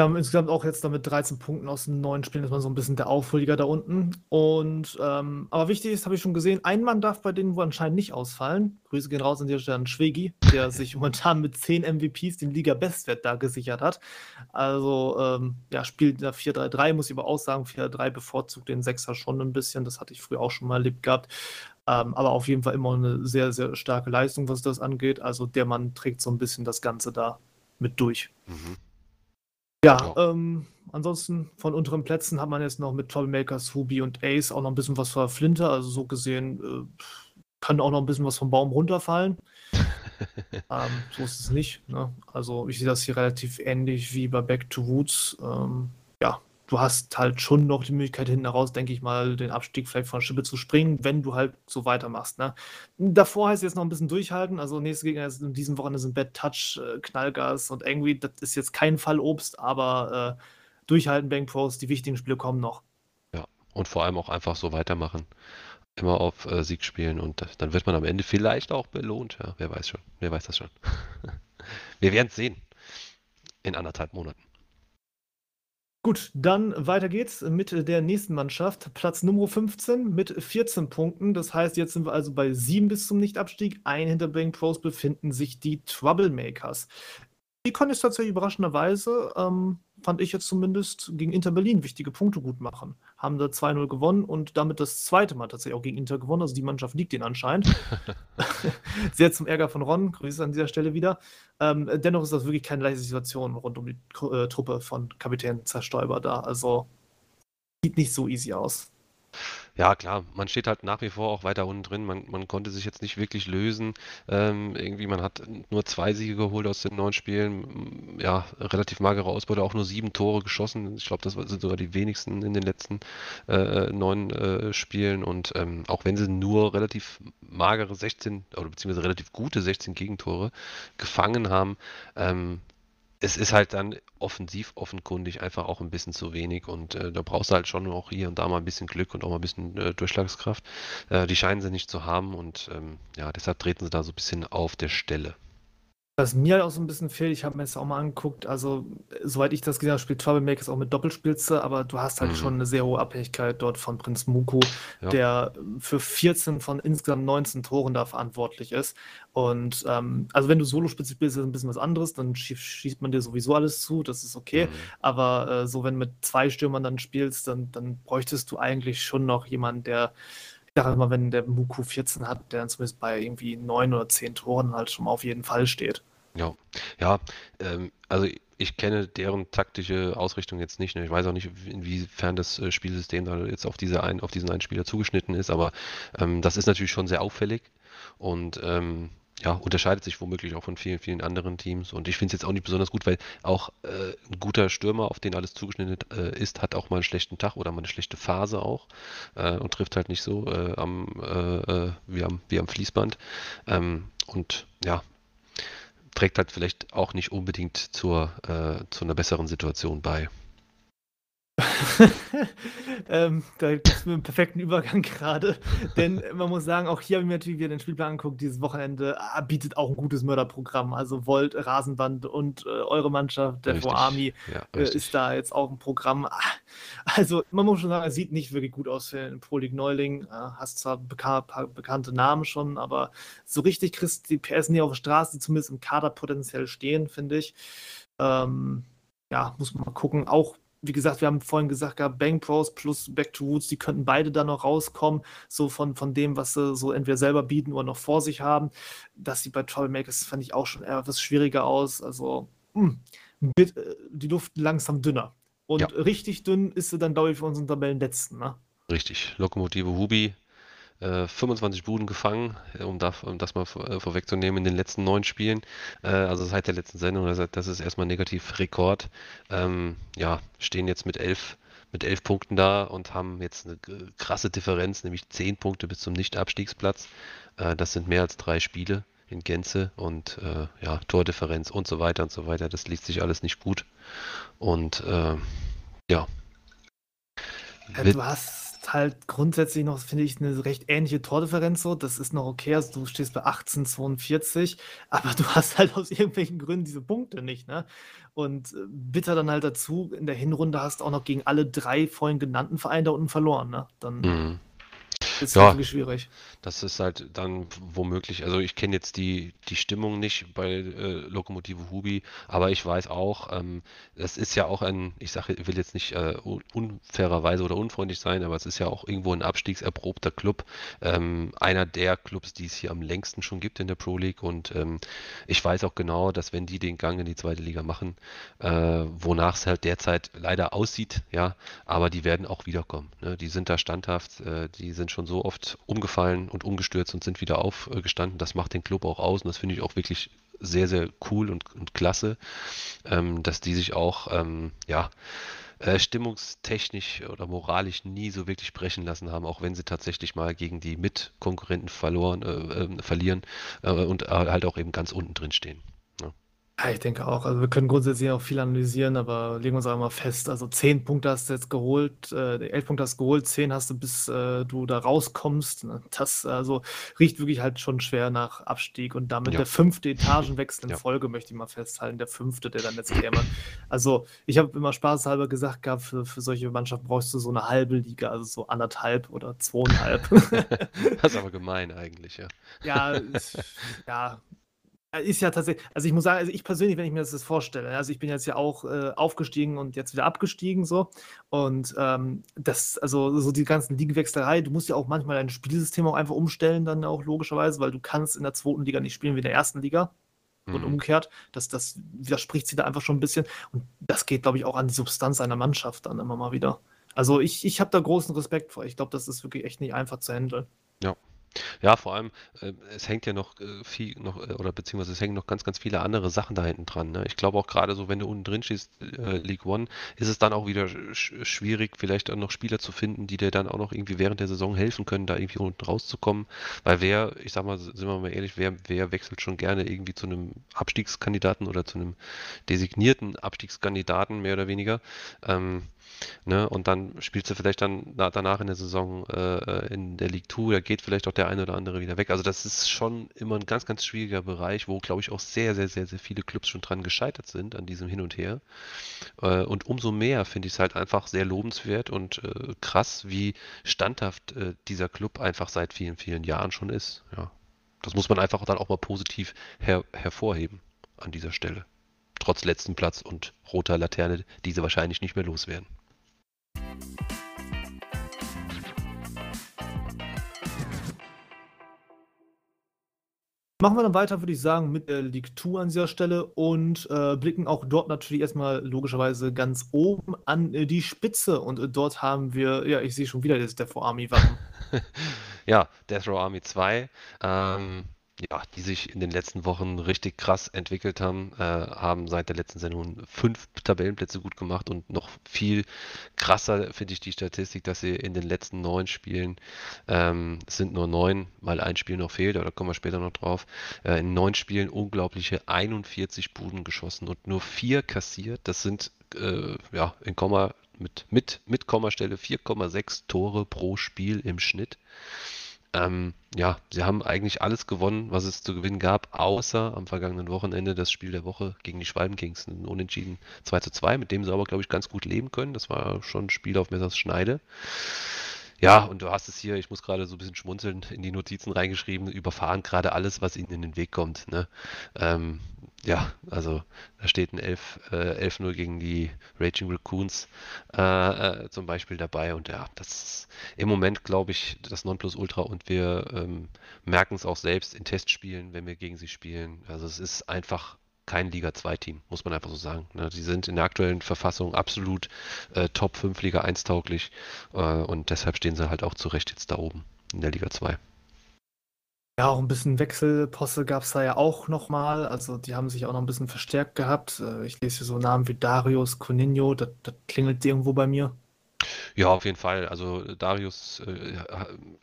haben insgesamt auch jetzt damit 13 Punkten aus den neuen Spielen, ist man so ein bisschen der Aufholjäger da unten. Und ähm, aber wichtig ist, habe ich schon gesehen, ein Mann darf bei denen wohl anscheinend nicht ausfallen. Grüße gehen raus an dieser Stelle an Schwegi, der sich momentan mit 10 MVPs den Liga-Bestwert da gesichert hat. Also ähm, ja, spielt da 4-3-3, muss ich aber auch sagen, 4-3 bevorzugt den Sechser schon ein bisschen. Das hatte ich früher auch schon mal erlebt gehabt. Ähm, aber auf jeden Fall immer eine sehr, sehr starke Leistung, was das angeht. Also der Mann trägt so ein bisschen das Ganze da mit durch. Mhm. Ja, ja. Ähm, ansonsten von unteren Plätzen hat man jetzt noch mit Troublemakers, Hubi und Ace auch noch ein bisschen was für Flinte. Also so gesehen äh, kann auch noch ein bisschen was vom Baum runterfallen. ähm, so ist es nicht. Ne? Also ich sehe das hier relativ ähnlich wie bei Back to Woods. Ähm, ja, du hast halt schon noch die Möglichkeit hinten heraus, denke ich mal, den Abstieg vielleicht von Schippe zu springen, wenn du halt so weitermachst. Ne? Davor heißt es jetzt noch ein bisschen durchhalten. Also nächste Gegner in diesem Wochenende sind Bad Touch, äh, Knallgas und irgendwie, das ist jetzt kein Fall Obst, aber äh, durchhalten, Bank Pros, die wichtigen Spiele kommen noch. Ja, und vor allem auch einfach so weitermachen. Immer auf äh, Sieg spielen und dann wird man am Ende vielleicht auch belohnt. Ja, wer weiß schon. Wer weiß das schon. Wir werden es sehen. In anderthalb Monaten. Gut, dann weiter geht's mit der nächsten Mannschaft. Platz Nummer 15 mit 14 Punkten. Das heißt, jetzt sind wir also bei 7 bis zum Nichtabstieg. Ein hinter Bang Pros befinden sich die Troublemakers. Die konnten es tatsächlich überraschenderweise ähm, fand ich jetzt zumindest, gegen Inter Berlin wichtige Punkte gut machen. Haben da 2-0 gewonnen und damit das zweite Mal tatsächlich auch gegen Inter gewonnen. Also die Mannschaft liegt ihnen anscheinend. Sehr zum Ärger von Ron. Grüße an dieser Stelle wieder. Ähm, dennoch ist das wirklich keine leichte Situation rund um die äh, Truppe von Kapitän Zerstäuber da. Also sieht nicht so easy aus. Ja, klar, man steht halt nach wie vor auch weiter unten drin. Man, man konnte sich jetzt nicht wirklich lösen. Ähm, irgendwie, man hat nur zwei Siege geholt aus den neun Spielen. Ja, relativ magere Ausbeute, auch nur sieben Tore geschossen. Ich glaube, das sind sogar die wenigsten in den letzten äh, neun äh, Spielen. Und ähm, auch wenn sie nur relativ magere 16 oder beziehungsweise relativ gute 16 Gegentore gefangen haben, ähm, es ist halt dann offensiv offenkundig einfach auch ein bisschen zu wenig und äh, da brauchst du halt schon auch hier und da mal ein bisschen Glück und auch mal ein bisschen äh, Durchschlagskraft. Äh, die scheinen sie nicht zu haben und ähm, ja, deshalb treten sie da so ein bisschen auf der Stelle. Was mir halt auch so ein bisschen fehlt, ich habe mir das auch mal angeguckt, also soweit ich das gesehen habe, spielt Troublemakers auch mit Doppelspitze, aber du hast halt mhm. schon eine sehr hohe Abhängigkeit dort von Prinz Muku, ja. der für 14 von insgesamt 19 Toren da verantwortlich ist. Und ähm, also wenn du Solospitze spielst, ist das ein bisschen was anderes, dann schießt man dir sowieso alles zu, das ist okay. Mhm. Aber äh, so, wenn du mit zwei Stürmern dann spielst, dann, dann bräuchtest du eigentlich schon noch jemanden, der sage immer, wenn der Muku 14 hat, der dann zumindest bei irgendwie 9 oder 10 Toren halt schon mal auf jeden Fall steht. Ja, ja, ähm, also ich kenne deren taktische Ausrichtung jetzt nicht. Ne? Ich weiß auch nicht, inwiefern das äh, Spielsystem da jetzt auf, diese ein, auf diesen einen Spieler zugeschnitten ist, aber ähm, das ist natürlich schon sehr auffällig und ähm, ja, unterscheidet sich womöglich auch von vielen, vielen anderen Teams. Und ich finde es jetzt auch nicht besonders gut, weil auch äh, ein guter Stürmer, auf den alles zugeschnitten äh, ist, hat auch mal einen schlechten Tag oder mal eine schlechte Phase auch äh, und trifft halt nicht so äh, am, äh, äh, wie, am, wie am Fließband. Ähm, und ja, trägt halt vielleicht auch nicht unbedingt zur, zu einer besseren Situation bei. ähm, da gibt es mir einen perfekten Übergang gerade. Denn man muss sagen, auch hier habe ich mir natürlich wieder den Spielplan angeguckt. Dieses Wochenende ah, bietet auch ein gutes Mörderprogramm. Also Volt, Rasenband und äh, eure Mannschaft, der Army, ja, äh, ist da jetzt auch ein Programm. Ah, also man muss schon sagen, es sieht nicht wirklich gut aus für den Pro League Neuling. Äh, hast zwar beka bekannte Namen schon, aber so richtig kriegst die PS nie auf der Straße, die zumindest im Kader potenziell stehen, finde ich. Ähm, ja, muss man mal gucken. Auch wie gesagt, wir haben vorhin gesagt, Bang Pros plus Back to Roots, die könnten beide da noch rauskommen, so von, von dem, was sie so entweder selber bieten oder noch vor sich haben. Das sieht bei Trollmakers, fand ich auch schon etwas schwieriger aus. Also, mh, hm, äh, die Luft langsam dünner. Und ja. richtig dünn ist sie dann, glaube ich, für unseren Tabellenletzten. Ne? Richtig. Lokomotive Hubi 25 Buden gefangen, äh, um, da, um das mal äh, vorwegzunehmen, in den letzten neun Spielen. Äh, also seit der letzten Sendung, das, das ist erstmal negativ Rekord. Ähm, ja, stehen jetzt mit elf, mit elf Punkten da und haben jetzt eine krasse Differenz, nämlich zehn Punkte bis zum Nicht-Abstiegsplatz. Äh, das sind mehr als drei Spiele in Gänze und äh, ja, Tordifferenz und so weiter und so weiter. Das liest sich alles nicht gut. Und äh, ja. ja du hast halt grundsätzlich noch, finde ich, eine recht ähnliche Tordifferenz so. Das ist noch okay. Also du stehst bei 18,42, aber du hast halt aus irgendwelchen Gründen diese Punkte nicht, ne? Und äh, bitter dann halt dazu, in der Hinrunde hast du auch noch gegen alle drei vorhin genannten Vereine da unten verloren, ne? Dann mhm. ist ja, wirklich schwierig. Das ist halt dann womöglich, also ich kenne jetzt die, die Stimmung nicht bei äh, Lokomotive Hubi, aber ich weiß auch, ähm, das ist ja auch ein, ich sage, will jetzt nicht äh, unfairerweise oder unfreundlich sein, aber es ist ja auch irgendwo ein abstiegserprobter Club. Ähm, einer der Clubs, die es hier am längsten schon gibt in der Pro League und ähm, ich weiß auch genau, dass wenn die den Gang in die zweite Liga machen, äh, wonach es halt derzeit leider aussieht, ja, aber die werden auch wiederkommen. Ne? Die sind da standhaft, äh, die sind schon so oft umgefallen und umgestürzt und sind wieder aufgestanden. Das macht den Club auch aus und das finde ich auch wirklich sehr, sehr cool und, und klasse, ähm, dass die sich auch, ähm, ja, äh, stimmungstechnisch oder moralisch nie so wirklich brechen lassen haben, auch wenn sie tatsächlich mal gegen die Mitkonkurrenten verloren, äh, äh, verlieren äh, und halt auch eben ganz unten drin stehen. Ja, ich denke auch. Also wir können grundsätzlich auch viel analysieren, aber legen wir uns einmal fest. Also zehn Punkte hast du jetzt geholt, äh, elf Punkte hast du geholt, zehn hast du, bis äh, du da rauskommst. Ne? Das also riecht wirklich halt schon schwer nach Abstieg und damit ja. der fünfte Etagenwechsel in ja. Folge, möchte ich mal festhalten, der fünfte, der dann jetzt käme. Also ich habe immer spaßhalber gesagt gehabt, für, für solche Mannschaften brauchst du so eine halbe Liga, also so anderthalb oder zweieinhalb. das ist aber gemein eigentlich, ja. Ja, ja, ist ja tatsächlich, also ich muss sagen, also ich persönlich, wenn ich mir das vorstelle, also ich bin jetzt ja auch äh, aufgestiegen und jetzt wieder abgestiegen so und ähm, das, also so die ganzen Ligenwechselerei, du musst ja auch manchmal dein Spielsystem auch einfach umstellen dann auch logischerweise, weil du kannst in der zweiten Liga nicht spielen wie in der ersten Liga und mhm. umgekehrt, das, das widerspricht sie da einfach schon ein bisschen und das geht, glaube ich, auch an die Substanz einer Mannschaft dann immer mal wieder. Also ich, ich habe da großen Respekt vor, ich glaube, das ist wirklich echt nicht einfach zu handeln. Ja. Ja, vor allem, äh, es hängt ja noch äh, viel noch, äh, oder beziehungsweise es hängen noch ganz, ganz viele andere Sachen da hinten dran. Ne? Ich glaube auch gerade so, wenn du unten drin stehst, äh, League One, ist es dann auch wieder sch schwierig, vielleicht auch noch Spieler zu finden, die dir dann auch noch irgendwie während der Saison helfen können, da irgendwie unten rauszukommen. Weil wer, ich sag mal, sind wir mal ehrlich, wer, wer wechselt schon gerne irgendwie zu einem Abstiegskandidaten oder zu einem designierten Abstiegskandidaten, mehr oder weniger. Ähm, Ne? Und dann spielst du vielleicht dann na, danach in der Saison äh, äh in der League 2, da geht vielleicht auch der eine oder andere wieder weg. Also das ist schon immer ein ganz, ganz schwieriger Bereich, wo, glaube ich, auch sehr, sehr, sehr, sehr viele Clubs schon dran gescheitert sind, an diesem Hin und Her. Äh, und umso mehr finde ich es halt einfach sehr lobenswert und äh, krass, wie standhaft äh, dieser Club einfach seit vielen, vielen Jahren schon ist. Ja. Das muss man einfach dann auch mal positiv her hervorheben an dieser Stelle. Trotz letzten Platz und roter Laterne, die sie wahrscheinlich nicht mehr loswerden. Machen wir dann weiter, würde ich sagen, mit der League 2 an dieser Stelle und äh, blicken auch dort natürlich erstmal logischerweise ganz oben an äh, die Spitze. Und äh, dort haben wir, ja, ich sehe schon wieder das Death Army Wappen. ja, Death Row Army 2. Ähm, ja, die sich in den letzten Wochen richtig krass entwickelt haben, äh, haben seit der letzten Sendung fünf Tabellenplätze gut gemacht und noch viel krasser finde ich die Statistik, dass sie in den letzten neun Spielen, ähm, es sind nur neun, weil ein Spiel noch fehlt, aber da kommen wir später noch drauf, äh, in neun Spielen unglaubliche 41 Buden geschossen und nur vier kassiert. Das sind äh, ja in Komma mit, mit, mit Kommastelle 4,6 Tore pro Spiel im Schnitt. Ähm, ja, sie haben eigentlich alles gewonnen, was es zu gewinnen gab, außer am vergangenen Wochenende das Spiel der Woche gegen die Schwalben Kings. Ein Unentschieden 2 zu 2, mit dem sie aber, glaube ich, ganz gut leben können. Das war schon ein Spiel auf Messers Schneide. Ja, und du hast es hier, ich muss gerade so ein bisschen schmunzeln, in die Notizen reingeschrieben, überfahren gerade alles, was ihnen in den Weg kommt. Ne? Ähm, ja, also da steht ein 11, äh, 11-0 gegen die Raging Raccoons äh, äh, zum Beispiel dabei. Und ja, das ist im Moment, glaube ich, das Nonplusultra. Und wir ähm, merken es auch selbst in Testspielen, wenn wir gegen sie spielen. Also es ist einfach kein Liga 2-Team, muss man einfach so sagen. Ne? Die sind in der aktuellen Verfassung absolut äh, Top 5 Liga 1 tauglich äh, und deshalb stehen sie halt auch zu Recht jetzt da oben. in der Liga 2. Ja, auch ein bisschen Wechselposse gab es da ja auch nochmal. Also die haben sich auch noch ein bisschen verstärkt gehabt. Äh, ich lese hier so Namen wie Darius, Coninho, das, das klingelt irgendwo bei mir. Ja, auf jeden Fall. Also Darius, äh,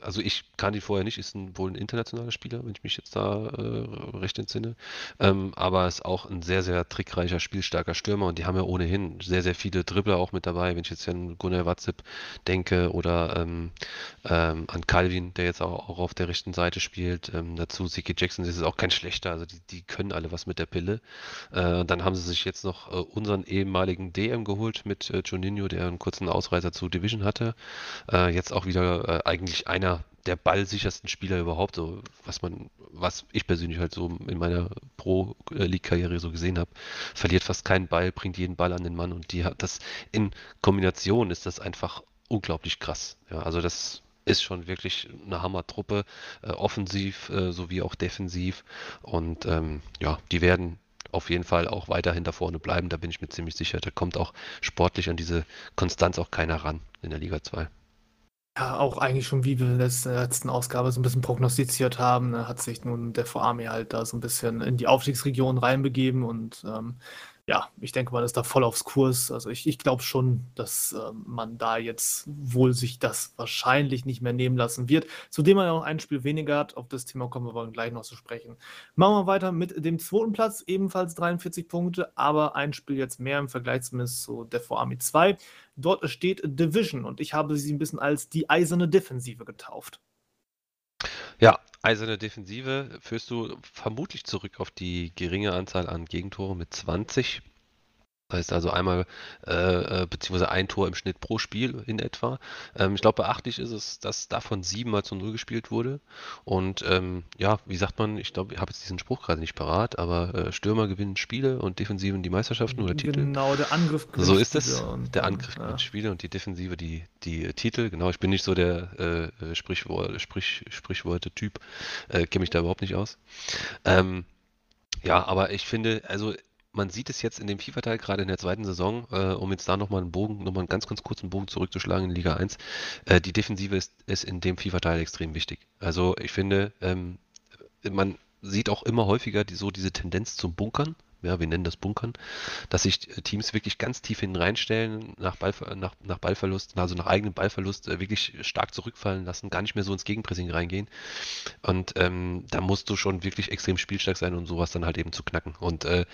also ich kann ihn vorher nicht, ist ein, wohl ein internationaler Spieler, wenn ich mich jetzt da äh, recht entsinne. Ähm, aber ist auch ein sehr, sehr trickreicher, spielstarker Stürmer und die haben ja ohnehin sehr, sehr viele Dribbler auch mit dabei. Wenn ich jetzt an Gunnar Watzip denke oder ähm, ähm, an Calvin, der jetzt auch, auch, auf der rechten Seite spielt. Ähm, dazu Siki Jackson, das ist auch kein schlechter. Also die, die können alle was mit der Pille. Äh, dann haben sie sich jetzt noch äh, unseren ehemaligen DM geholt mit äh, Juninho, der einen kurzen Ausreißer zu Division hatte. Äh, jetzt auch wieder äh, eigentlich einer der ballsichersten Spieler überhaupt, so was man, was ich persönlich halt so in meiner Pro-League-Karriere so gesehen habe. Verliert fast keinen Ball, bringt jeden Ball an den Mann und die hat das in Kombination ist das einfach unglaublich krass. Ja, also das ist schon wirklich eine Hammer-Truppe, äh, offensiv äh, sowie auch defensiv. Und ähm, ja, die werden auf jeden Fall auch weiterhin da vorne bleiben. Da bin ich mir ziemlich sicher. Da kommt auch sportlich an diese Konstanz auch keiner ran in der Liga 2. Ja, auch eigentlich schon, wie wir in der letzten Ausgabe so ein bisschen prognostiziert haben, ne, hat sich nun der Vorarmee halt da so ein bisschen in die Aufstiegsregion reinbegeben und ähm, ja, ich denke, man ist da voll aufs Kurs. Also ich, ich glaube schon, dass äh, man da jetzt wohl sich das wahrscheinlich nicht mehr nehmen lassen wird. Zudem man ja noch ein Spiel weniger hat. Auf das Thema kommen wir aber gleich noch zu sprechen. Machen wir weiter mit dem zweiten Platz, ebenfalls 43 Punkte, aber ein Spiel jetzt mehr im Vergleich zumindest zu Defo Army 2. Dort steht Division und ich habe sie ein bisschen als die eiserne Defensive getauft. Ja, eiserne Defensive führst du vermutlich zurück auf die geringe Anzahl an Gegentore mit 20. Das heißt also einmal, äh, äh, beziehungsweise ein Tor im Schnitt pro Spiel in etwa. Ähm, ich glaube, beachtlich ist es, dass davon siebenmal zu Null gespielt wurde. Und ähm, ja, wie sagt man, ich glaube, ich habe jetzt diesen Spruch gerade nicht parat, aber äh, Stürmer gewinnen Spiele und Defensiven die Meisterschaften oder Titel. Genau, der Angriff gewinnt So ist es. Der Angriff gewinnt ja. Spiele und die Defensive die, die Titel. Genau, ich bin nicht so der äh, äh Sprichwort, Sprich, Sprichworte-Typ, äh, kenne mich da überhaupt nicht aus. Ähm, ja, aber ich finde, also man sieht es jetzt in dem FIFA-Teil, gerade in der zweiten Saison, äh, um jetzt da nochmal einen Bogen, nochmal einen ganz, ganz kurzen Bogen zurückzuschlagen in Liga 1. Äh, die Defensive ist, ist in dem FIFA-Teil extrem wichtig. Also ich finde, ähm, man sieht auch immer häufiger die, so diese Tendenz zum Bunkern ja, wir nennen das Bunkern, dass sich äh, Teams wirklich ganz tief hinten reinstellen, nach, Ball, nach, nach Ballverlust, also nach eigenem Ballverlust äh, wirklich stark zurückfallen lassen, gar nicht mehr so ins Gegenpressing reingehen. Und ähm, da musst du schon wirklich extrem spielstark sein, um sowas dann halt eben zu knacken. Und äh,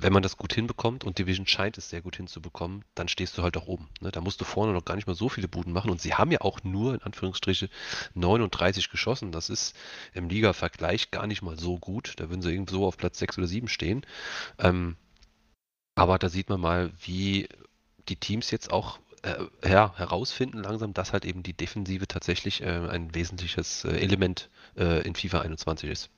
wenn man das gut hinbekommt und Division scheint es sehr gut hinzubekommen, dann stehst du halt auch oben. Ne? Da musst du vorne noch gar nicht mal so viele Buden machen. Und sie haben ja auch nur, in Anführungsstriche, 39 geschossen. Das ist im Liga-Vergleich gar nicht mal so gut. Da würden sie irgendwo auf Platz 6 oder 7 stehen. Ähm, aber da sieht man mal, wie die Teams jetzt auch äh, ja, herausfinden langsam, dass halt eben die Defensive tatsächlich äh, ein wesentliches äh, Element äh, in FIFA 21 ist.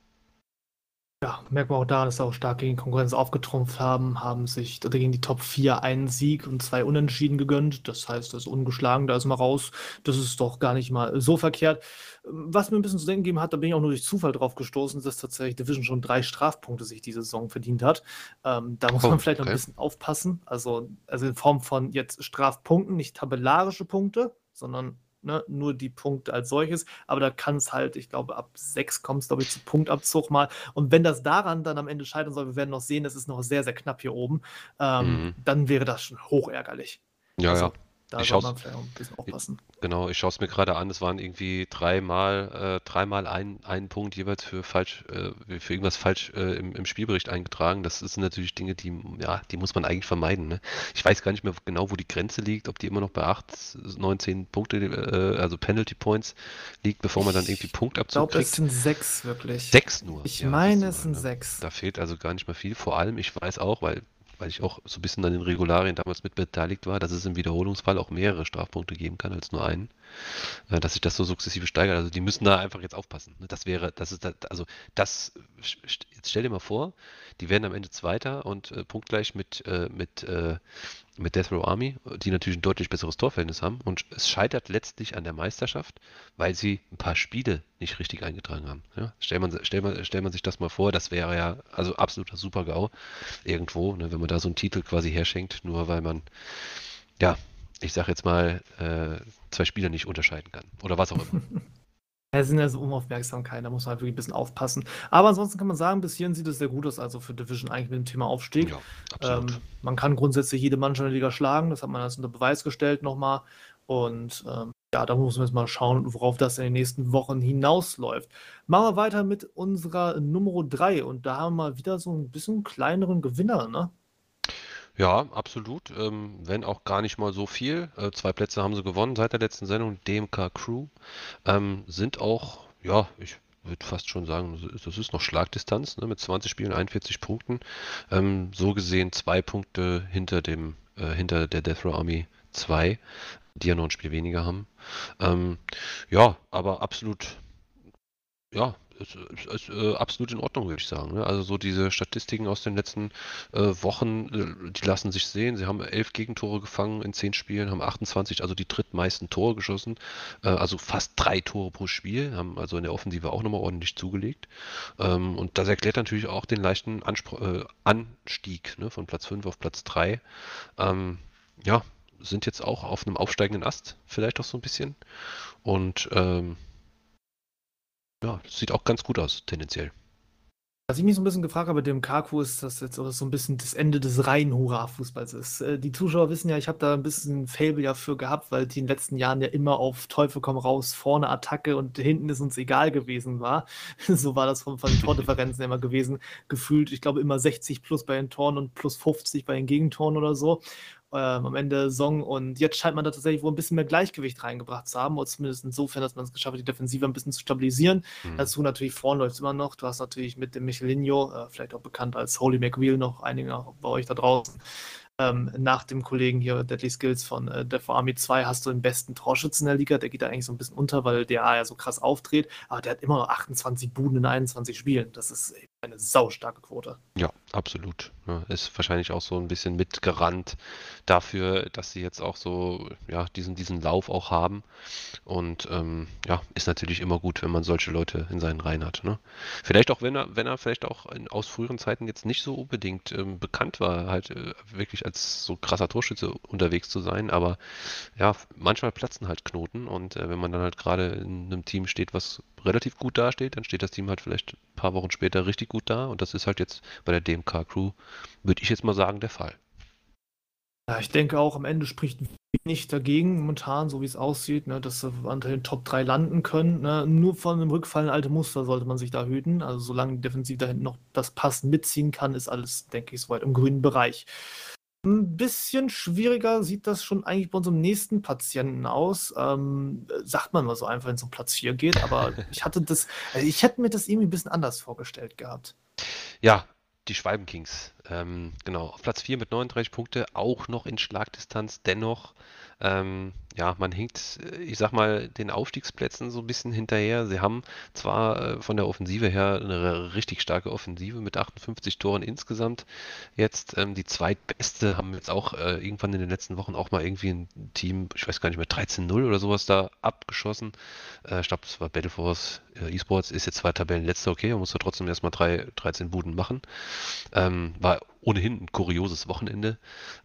Ja, merkt man auch daran, dass sie auch stark gegen Konkurrenz aufgetrumpft haben, haben sich gegen die Top 4 einen Sieg und zwei Unentschieden gegönnt. Das heißt, das ist ungeschlagen, da ist mal raus. Das ist doch gar nicht mal so verkehrt. Was mir ein bisschen zu denken gegeben hat, da bin ich auch nur durch Zufall drauf gestoßen, dass tatsächlich Division schon drei Strafpunkte sich diese Saison verdient hat. Ähm, da muss oh, man vielleicht okay. noch ein bisschen aufpassen. Also, also in Form von jetzt Strafpunkten, nicht tabellarische Punkte, sondern ne, nur die Punkte als solches, aber da kann es halt, ich glaube, ab sechs kommt es, glaube ich, zu Punktabzug mal. Und wenn das daran dann am Ende scheitern soll, wir werden noch sehen, es ist noch sehr, sehr knapp hier oben, ähm, mhm. dann wäre das schon hoch ärgerlich. Ja, also, ja. Da ich soll man vielleicht auch ein bisschen aufpassen. Genau, ich schaue es mir gerade an. Es waren irgendwie dreimal, äh, dreimal ein, ein Punkt jeweils für falsch, äh, für irgendwas falsch äh, im, im Spielbericht eingetragen. Das sind natürlich Dinge, die, ja, die muss man eigentlich vermeiden. Ne? Ich weiß gar nicht mehr genau, wo die Grenze liegt, ob die immer noch bei 8, 19 Punkte, äh, also Penalty Points liegt, bevor man dann irgendwie Punktabzug kriegt. Ich glaube, es sind sechs wirklich. Sechs nur. Ich ja, meine, es sind ne? sechs. Da fehlt also gar nicht mehr viel. Vor allem, ich weiß auch, weil weil ich auch so ein bisschen an den Regularien damals mit beteiligt war, dass es im Wiederholungsfall auch mehrere Strafpunkte geben kann als nur einen, dass sich das so sukzessive steigert. Also die müssen da einfach jetzt aufpassen. Ne? Das wäre, das ist, also das, jetzt stell dir mal vor, die werden am Ende Zweiter und äh, punktgleich mit, äh, mit, äh, mit Death Row Army, die natürlich ein deutlich besseres Torverhältnis haben. Und es scheitert letztlich an der Meisterschaft, weil sie ein paar Spiele nicht richtig eingetragen haben. Ja? Stellt, man, stell man, stell man sich das mal vor, das wäre ja also absoluter Super-GAU irgendwo, ne, wenn man da so einen Titel quasi herschenkt, nur weil man, ja, ich sag jetzt mal, äh, zwei Spieler nicht unterscheiden kann. Oder was auch immer. Ja, es sind ja so Unaufmerksamkeiten, da muss man halt wirklich ein bisschen aufpassen. Aber ansonsten kann man sagen, bis hierhin sieht es sehr gut aus, also für Division eigentlich mit dem Thema Aufstieg. Ja, absolut. Ähm, man kann grundsätzlich jede Mannschaft in der Liga schlagen, das hat man jetzt unter Beweis gestellt nochmal. Und ähm, ja, da muss man jetzt mal schauen, worauf das in den nächsten Wochen hinausläuft. Machen wir weiter mit unserer Nummer 3 und da haben wir wieder so ein bisschen kleineren Gewinner, ne? Ja, absolut. Ähm, wenn auch gar nicht mal so viel. Äh, zwei Plätze haben sie gewonnen seit der letzten Sendung. DMK Crew ähm, sind auch, ja, ich würde fast schon sagen, das ist noch Schlagdistanz ne, mit 20 Spielen, 41 Punkten. Ähm, so gesehen zwei Punkte hinter dem, äh, hinter der Death Row Army 2, die ja noch ein Spiel weniger haben. Ähm, ja, aber absolut, ja, ist, ist, ist äh, absolut in Ordnung, würde ich sagen. Ne? Also so diese Statistiken aus den letzten äh, Wochen, äh, die lassen sich sehen. Sie haben elf Gegentore gefangen in zehn Spielen, haben 28, also die drittmeisten Tore geschossen, äh, also fast drei Tore pro Spiel, haben also in der Offensive auch nochmal ordentlich zugelegt. Ähm, und das erklärt natürlich auch den leichten Anspr äh, Anstieg ne? von Platz 5 auf Platz 3. Ähm, ja, sind jetzt auch auf einem aufsteigenden Ast, vielleicht auch so ein bisschen. Und ähm, ja, sieht auch ganz gut aus, tendenziell. Was ich mich so ein bisschen gefragt habe mit dem Kaku ist, dass jetzt so ein bisschen das Ende des reinen Hurra-Fußballs ist. Äh, die Zuschauer wissen ja, ich habe da ein bisschen Fable ja für gehabt, weil die in den letzten Jahren ja immer auf Teufel komm raus, vorne Attacke und hinten ist uns egal gewesen war. so war das von, von den Tordifferenzen immer gewesen. Gefühlt, ich glaube, immer 60 plus bei den Toren und plus 50 bei den Gegentoren oder so ähm, am Ende der Saison. Und jetzt scheint man da tatsächlich wohl ein bisschen mehr Gleichgewicht reingebracht zu haben, oder zumindest insofern, dass man es geschafft hat, die Defensive ein bisschen zu stabilisieren. Mhm. Dazu natürlich vorne läuft es immer noch. Du hast natürlich mit dem Michelinho, äh, vielleicht auch bekannt als Holy McWheel, noch einige bei euch da draußen. Ähm, nach dem Kollegen hier, Deadly Skills von äh, Death Army 2, hast du den besten Torschützen der Liga. Der geht da eigentlich so ein bisschen unter, weil der ja so krass aufdreht. Aber der hat immer noch 28 Buden in 21 Spielen. Das ist eine saustarke Quote. Ja, absolut. Ist wahrscheinlich auch so ein bisschen mitgerannt dafür, dass sie jetzt auch so ja, diesen, diesen Lauf auch haben. Und ähm, ja, ist natürlich immer gut, wenn man solche Leute in seinen Reihen hat. Ne? Vielleicht auch, wenn er, wenn er vielleicht auch in, aus früheren Zeiten jetzt nicht so unbedingt ähm, bekannt war, halt äh, wirklich als so krasser Torschütze unterwegs zu sein. Aber ja, manchmal platzen halt Knoten und äh, wenn man dann halt gerade in einem Team steht, was relativ gut dasteht, dann steht das Team halt vielleicht ein paar Wochen später richtig gut da und das ist halt jetzt bei der DMK Crew, würde ich jetzt mal sagen, der Fall. Ja, ich denke auch, am Ende spricht wenig dagegen, momentan, so wie es aussieht, ne, dass sie unter den Top 3 landen können. Ne. Nur von einem Rückfallen alte Muster sollte man sich da hüten. Also solange die Defensive da hinten noch das Passen mitziehen kann, ist alles, denke ich, soweit im grünen Bereich. Ein bisschen schwieriger sieht das schon eigentlich bei unserem nächsten Patienten aus. Ähm, sagt man mal so einfach, wenn es um Platz 4 geht, aber ich hatte das, also ich hätte mir das irgendwie ein bisschen anders vorgestellt gehabt. Ja, die Schwalbenkings. Ähm, genau, auf Platz 4 mit 39 Punkte, auch noch in Schlagdistanz, dennoch ähm, ja, man hinkt, äh, ich sag mal, den Aufstiegsplätzen so ein bisschen hinterher. Sie haben zwar äh, von der Offensive her eine richtig starke Offensive mit 58 Toren insgesamt. Jetzt ähm, die zweitbeste haben jetzt auch äh, irgendwann in den letzten Wochen auch mal irgendwie ein Team, ich weiß gar nicht mehr, 13-0 oder sowas da abgeschossen. Äh, ich glaube, das war Battleforce äh, Esports, ist jetzt zwei Tabellen letzter, okay, man muss da trotzdem erstmal drei, 13 Buden machen. Ähm, war ohnehin ein kurioses Wochenende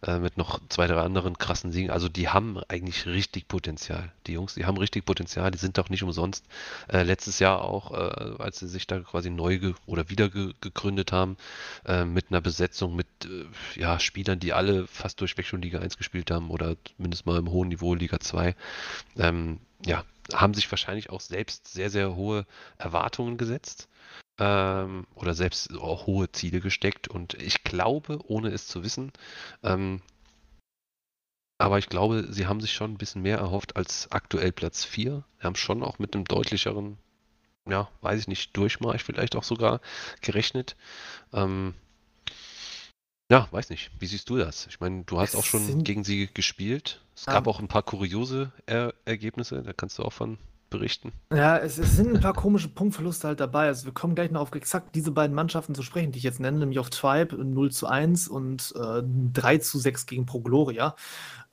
äh, mit noch zwei, drei anderen krassen Siegen. Also die haben eigentlich richtig Potenzial. Die Jungs, die haben richtig Potenzial, die sind doch nicht umsonst. Äh, letztes Jahr auch, äh, als sie sich da quasi neu oder wieder ge gegründet haben, äh, mit einer Besetzung mit äh, ja, Spielern, die alle fast durchweg schon Liga 1 gespielt haben oder mindestens mal im hohen Niveau Liga 2. Ähm, ja, haben sich wahrscheinlich auch selbst sehr, sehr hohe Erwartungen gesetzt ähm, oder selbst auch hohe Ziele gesteckt. Und ich glaube, ohne es zu wissen, ähm, aber ich glaube, sie haben sich schon ein bisschen mehr erhofft als aktuell Platz 4. Sie haben schon auch mit einem deutlicheren, ja, weiß ich nicht, Durchmarsch vielleicht auch sogar gerechnet. Ähm, ja, weiß nicht. Wie siehst du das? Ich meine, du hast auch schon gegen sie gespielt. Es gab auch ein paar kuriose er Ergebnisse, da kannst du auch von berichten. Ja, es, es, sind ein paar komische Punktverluste halt dabei. Also wir kommen gleich noch auf exakt diese beiden Mannschaften zu sprechen, die ich jetzt nenne, nämlich auf Tribe 0 zu 1 und äh, 3 zu 6 gegen Pro Gloria,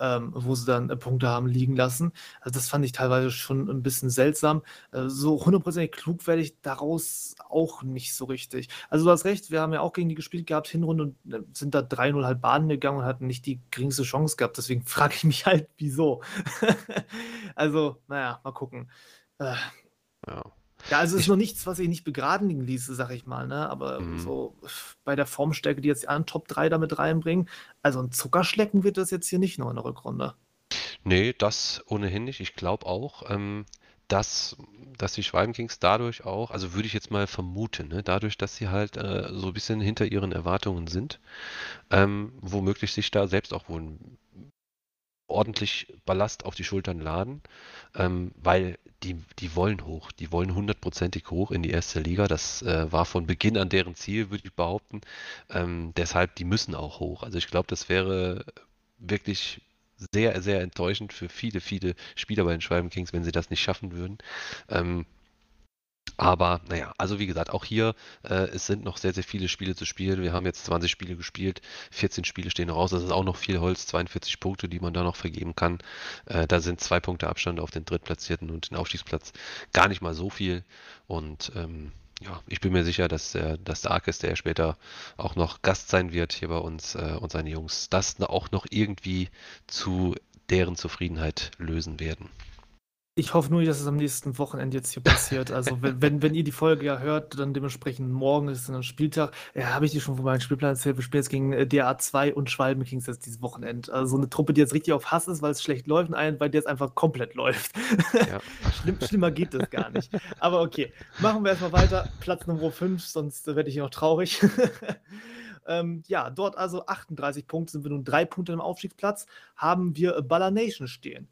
ähm, wo sie dann äh, Punkte haben liegen lassen. Also das fand ich teilweise schon ein bisschen seltsam. Äh, so hundertprozentig klug werde ich daraus auch nicht so richtig. Also du hast recht, wir haben ja auch gegen die gespielt gehabt, Hinrunde und äh, sind da 3-0 halt baden gegangen und hatten nicht die geringste Chance gehabt. Deswegen frage ich mich halt, wieso. also, naja, mal gucken. Äh, Ja. Ja, also es ist Ich- noch nichts, was ich nicht begraben liegen ließe, sag ich mal, ne? Aber Mhm. so bei der Formstärke, die jetzt die anderen Top 3 damit reinbringen, also ein Zuckerschlecken wird das jetzt hier nicht noch in der Rückrunde. Nee, das ohnehin nicht. Ich glaube auch, ähm, dass, dass die Schwalbenkings dadurch auch, also würde ich jetzt mal vermuten, ne, dadurch, dass sie halt äh, so ein bisschen hinter ihren Erwartungen sind, ähm, womöglich sich da selbst auch wohl ordentlich Ballast auf die Schultern laden, ähm, weil die, die wollen hoch, die wollen hundertprozentig hoch in die erste Liga. Das äh, war von Beginn an deren Ziel, würde ich behaupten. Ähm, deshalb, die müssen auch hoch. Also ich glaube, das wäre wirklich sehr, sehr enttäuschend für viele, viele Spieler bei den Schwalben Kings, wenn sie das nicht schaffen würden. Ähm, aber naja, also wie gesagt, auch hier, äh, es sind noch sehr, sehr viele Spiele zu spielen. Wir haben jetzt 20 Spiele gespielt, 14 Spiele stehen raus. Das ist auch noch viel Holz, 42 Punkte, die man da noch vergeben kann. Äh, da sind zwei Punkte Abstand auf den Drittplatzierten und den Aufstiegsplatz gar nicht mal so viel. Und ähm, ja, ich bin mir sicher, dass der, dass der Arkes, der später auch noch Gast sein wird hier bei uns äh, und seine Jungs, das auch noch irgendwie zu deren Zufriedenheit lösen werden. Ich hoffe nur, dass es am nächsten Wochenende jetzt hier passiert. Also, wenn, wenn, wenn ihr die Folge ja hört, dann dementsprechend morgen ist dann ein Spieltag. Ja, habe ich dir schon von meinem Spielplan erzählt. Wir spielen jetzt gegen äh, DA2 und Schwalben Kings jetzt dieses Wochenende. Also, so eine Truppe, die jetzt richtig auf Hass ist, weil es schlecht läuft, und einen, weil der jetzt einfach komplett läuft. Ja. Schlimm, schlimmer geht das gar nicht. Aber okay, machen wir erstmal weiter. Platz Nummer 5, sonst äh, werde ich hier noch traurig. ähm, ja, dort also 38 Punkte, sind wir nun drei Punkte im Aufstiegsplatz, haben wir Baller Nation stehen.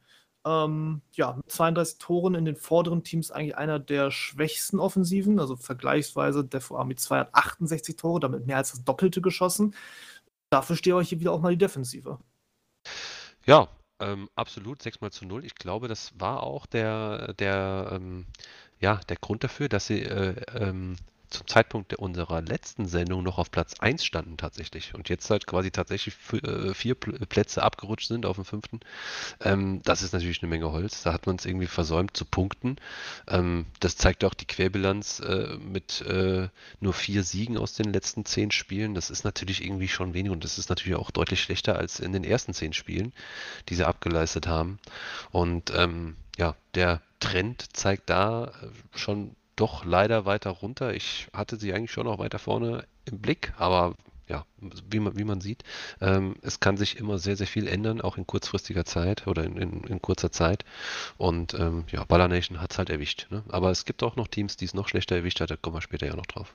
Ähm, ja, mit 32 Toren in den vorderen Teams eigentlich einer der schwächsten Offensiven, also vergleichsweise Defo Army 2 hat 68 Tore, damit mehr als das Doppelte geschossen. Dafür steht euch hier wieder auch mal die Defensive. Ja, ähm, absolut, 6 mal zu 0. Ich glaube, das war auch der, der, ähm, ja, der Grund dafür, dass sie äh, ähm, zum Zeitpunkt der, unserer letzten Sendung noch auf Platz 1 standen tatsächlich und jetzt halt quasi tatsächlich äh, vier Pl Plätze abgerutscht sind auf dem fünften. Ähm, das ist natürlich eine Menge Holz. Da hat man es irgendwie versäumt zu punkten. Ähm, das zeigt auch die Querbilanz äh, mit äh, nur vier Siegen aus den letzten zehn Spielen. Das ist natürlich irgendwie schon wenig und das ist natürlich auch deutlich schlechter als in den ersten zehn Spielen, die sie abgeleistet haben. Und ähm, ja, der Trend zeigt da äh, schon doch leider weiter runter. Ich hatte sie eigentlich schon noch weiter vorne im Blick, aber ja, wie man, wie man sieht, ähm, es kann sich immer sehr, sehr viel ändern, auch in kurzfristiger Zeit oder in, in, in kurzer Zeit. Und ähm, ja, Baller Nation hat es halt erwischt. Ne? Aber es gibt auch noch Teams, die es noch schlechter erwischt hat, da kommen wir später ja noch drauf.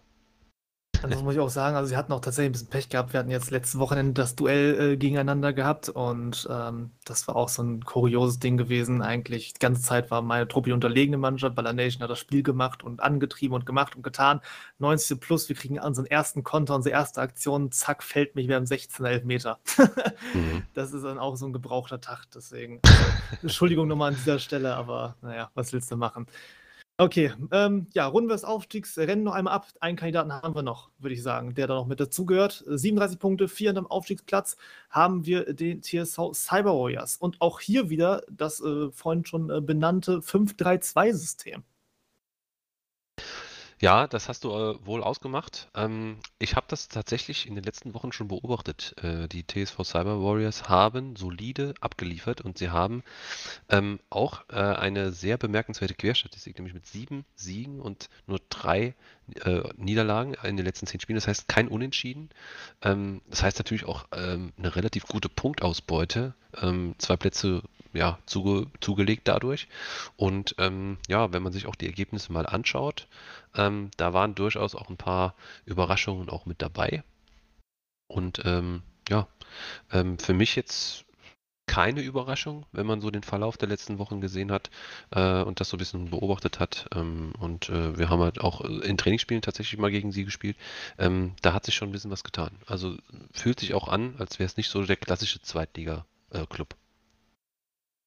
Also muss ich auch sagen, also sie hatten auch tatsächlich ein bisschen Pech gehabt. Wir hatten jetzt letztes Wochenende das Duell äh, gegeneinander gehabt und ähm, das war auch so ein kurioses Ding gewesen. Eigentlich die ganze Zeit war meine Truppe die unterlegene Mannschaft. Baller Nation hat das Spiel gemacht und angetrieben und gemacht und getan. 90 plus, wir kriegen unseren ersten Konter, unsere erste Aktion, zack, fällt mich, wir haben 16 Elfmeter. Mhm. Das ist dann auch so ein gebrauchter Tag, deswegen. Also, Entschuldigung nochmal an dieser Stelle, aber naja, was willst du machen? Okay, ähm, ja, runden wir das Aufstiegsrennen noch einmal ab. Einen Kandidaten haben wir noch, würde ich sagen, der da noch mit dazugehört. 37 Punkte, 4 am Aufstiegsplatz haben wir den TSV Cyber Warriors. Und auch hier wieder das äh, vorhin schon äh, benannte 5-3-2-System. Ja, das hast du äh, wohl ausgemacht. Ähm, ich habe das tatsächlich in den letzten Wochen schon beobachtet. Äh, die TSV Cyber Warriors haben solide abgeliefert und sie haben ähm, auch äh, eine sehr bemerkenswerte Querstatistik, nämlich mit sieben Siegen und nur drei äh, Niederlagen in den letzten zehn Spielen. Das heißt kein Unentschieden. Ähm, das heißt natürlich auch ähm, eine relativ gute Punktausbeute. Ähm, zwei Plätze ja, zuge zugelegt dadurch. Und ähm, ja, wenn man sich auch die Ergebnisse mal anschaut, ähm, da waren durchaus auch ein paar Überraschungen auch mit dabei. Und ähm, ja, ähm, für mich jetzt keine Überraschung, wenn man so den Verlauf der letzten Wochen gesehen hat äh, und das so ein bisschen beobachtet hat. Ähm, und äh, wir haben halt auch in Trainingsspielen tatsächlich mal gegen sie gespielt. Ähm, da hat sich schon ein bisschen was getan. Also fühlt sich auch an, als wäre es nicht so der klassische Zweitliga-Club.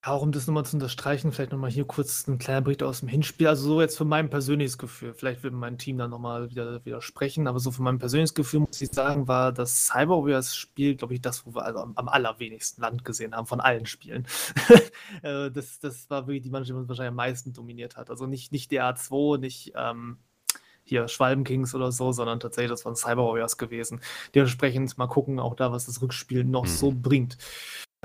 Ja, Auch um das nochmal zu unterstreichen, vielleicht nochmal hier kurz ein kleiner Bericht aus dem Hinspiel. Also so jetzt für mein persönliches Gefühl, vielleicht wird mein Team dann nochmal wieder widersprechen, aber so für mein persönliches Gefühl muss ich sagen, war das Cyber Warriors Spiel, glaube ich, das, wo wir also am, am allerwenigsten Land gesehen haben von allen Spielen. Äh, das, das war wirklich die Mannschaft, die uns wahrscheinlich am meisten dominiert hat. Also nicht, nicht der A2, nicht ähm, hier Schwalbenkings oder so, sondern tatsächlich das waren Cyber Warriors gewesen. Dementsprechend mal gucken, auch da, was das Rückspiel noch Mhm. so bringt.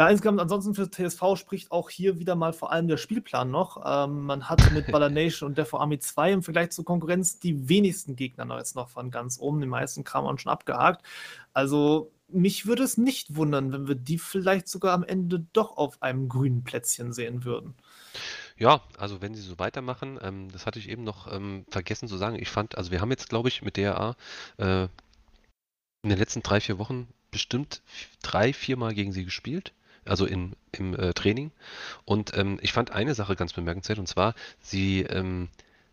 Ja, insgesamt ansonsten für TSV spricht auch hier wieder mal vor allem der Spielplan noch. Ähm, man hat mit Baller Nation und Defo Army 2 im Vergleich zur Konkurrenz die wenigsten Gegner noch jetzt noch von ganz oben. Die meisten Kram haben schon abgehakt. Also mich würde es nicht wundern, wenn wir die vielleicht sogar am Ende doch auf einem grünen Plätzchen sehen würden. Ja, also wenn sie so weitermachen, ähm, das hatte ich eben noch ähm, vergessen zu sagen. Ich fand, also wir haben jetzt, glaube ich, mit DRA äh, in den letzten drei, vier Wochen bestimmt drei, viermal gegen sie gespielt. Also in, im äh, Training. Und ähm, ich fand eine Sache ganz bemerkenswert, und zwar, sie, ähm,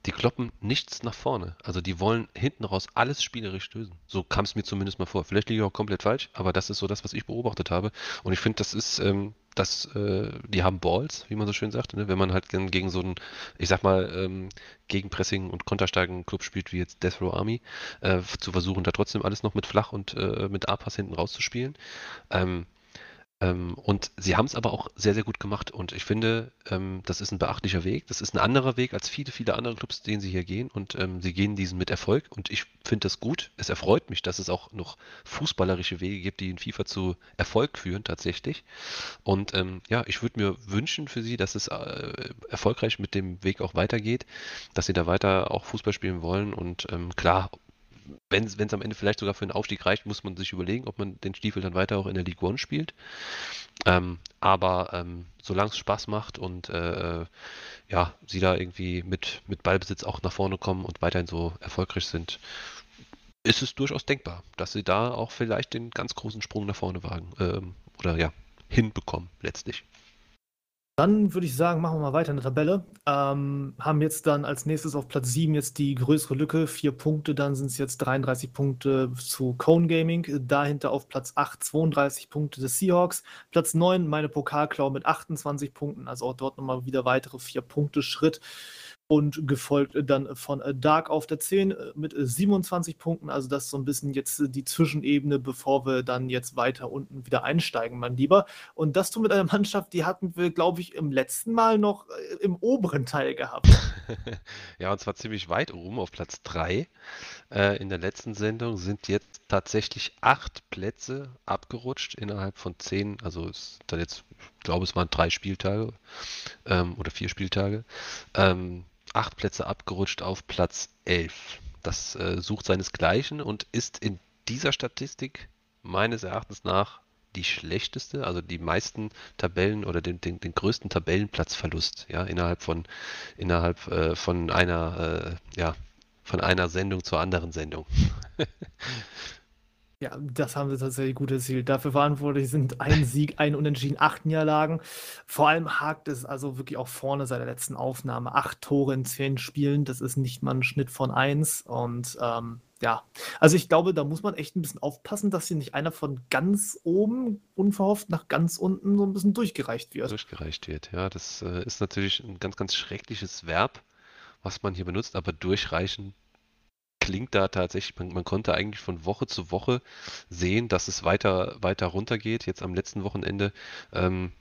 die kloppen nichts nach vorne. Also die wollen hinten raus alles spielerisch lösen. So kam es mir zumindest mal vor. Vielleicht liege ich auch komplett falsch, aber das ist so das, was ich beobachtet habe. Und ich finde, das ist, ähm, das, äh, die haben Balls, wie man so schön sagt, ne? wenn man halt gegen so einen, ich sag mal, ähm, Gegenpressing und konterstarken Club spielt, wie jetzt Death Row Army, äh, zu versuchen, da trotzdem alles noch mit Flach und äh, mit A-Pass hinten rauszuspielen. Ähm, ähm, und sie haben es aber auch sehr, sehr gut gemacht. Und ich finde, ähm, das ist ein beachtlicher Weg. Das ist ein anderer Weg als viele, viele andere Clubs, den sie hier gehen. Und ähm, sie gehen diesen mit Erfolg. Und ich finde das gut. Es erfreut mich, dass es auch noch fußballerische Wege gibt, die in FIFA zu Erfolg führen, tatsächlich. Und ähm, ja, ich würde mir wünschen für sie, dass es äh, erfolgreich mit dem Weg auch weitergeht, dass sie da weiter auch Fußball spielen wollen. Und ähm, klar, wenn es am Ende vielleicht sogar für einen Aufstieg reicht, muss man sich überlegen, ob man den Stiefel dann weiter auch in der League One spielt. Ähm, aber ähm, solange es Spaß macht und äh, ja, sie da irgendwie mit, mit Ballbesitz auch nach vorne kommen und weiterhin so erfolgreich sind, ist es durchaus denkbar, dass sie da auch vielleicht den ganz großen Sprung nach vorne wagen ähm, oder ja, hinbekommen letztlich. Dann würde ich sagen, machen wir mal weiter in der Tabelle. Ähm, haben jetzt dann als nächstes auf Platz 7 jetzt die größere Lücke, vier Punkte, dann sind es jetzt 33 Punkte zu Cone Gaming. Dahinter auf Platz 8 32 Punkte des Seahawks. Platz 9 meine Pokalklau mit 28 Punkten, also auch dort nochmal wieder weitere vier Punkte Schritt und gefolgt dann von äh, Dark auf der 10 äh, mit 27 äh, Punkten. Also das ist so ein bisschen jetzt die Zwischenebene, bevor wir dann jetzt weiter unten wieder einsteigen, mein Lieber. Und das tun mit einer Mannschaft, die hatten wir, glaube ich, im letzten Mal noch im oberen Teil gehabt. ja, und zwar ziemlich weit oben auf Platz 3. in der letzten Sendung sind jetzt tatsächlich acht Plätze abgerutscht innerhalb von zehn, also ist dann jetzt, ich glaube, es waren drei Spieltage ähm, oder vier Spieltage. Ähm, acht Plätze abgerutscht auf Platz 11. Das äh, sucht seinesgleichen und ist in dieser Statistik meines Erachtens nach die schlechteste, also die meisten Tabellen oder den, den, den größten Tabellenplatzverlust, ja, innerhalb von innerhalb äh, von einer äh, ja, von einer Sendung zur anderen Sendung. Ja, das haben sie tatsächlich gut erzielt. Dafür verantwortlich sind ein Sieg, ein Unentschieden, acht Niederlagen. Vor allem hakt es also wirklich auch vorne seit der letzten Aufnahme. Acht Tore in zehn Spielen, das ist nicht mal ein Schnitt von eins. Und ähm, ja, also ich glaube, da muss man echt ein bisschen aufpassen, dass hier nicht einer von ganz oben unverhofft nach ganz unten so ein bisschen durchgereicht wird. Durchgereicht wird, ja. Das äh, ist natürlich ein ganz, ganz schreckliches Verb, was man hier benutzt, aber durchreichen klingt da tatsächlich, man, man, konnte eigentlich von Woche zu Woche sehen, dass es weiter, weiter runtergeht. Jetzt am letzten Wochenende ähm,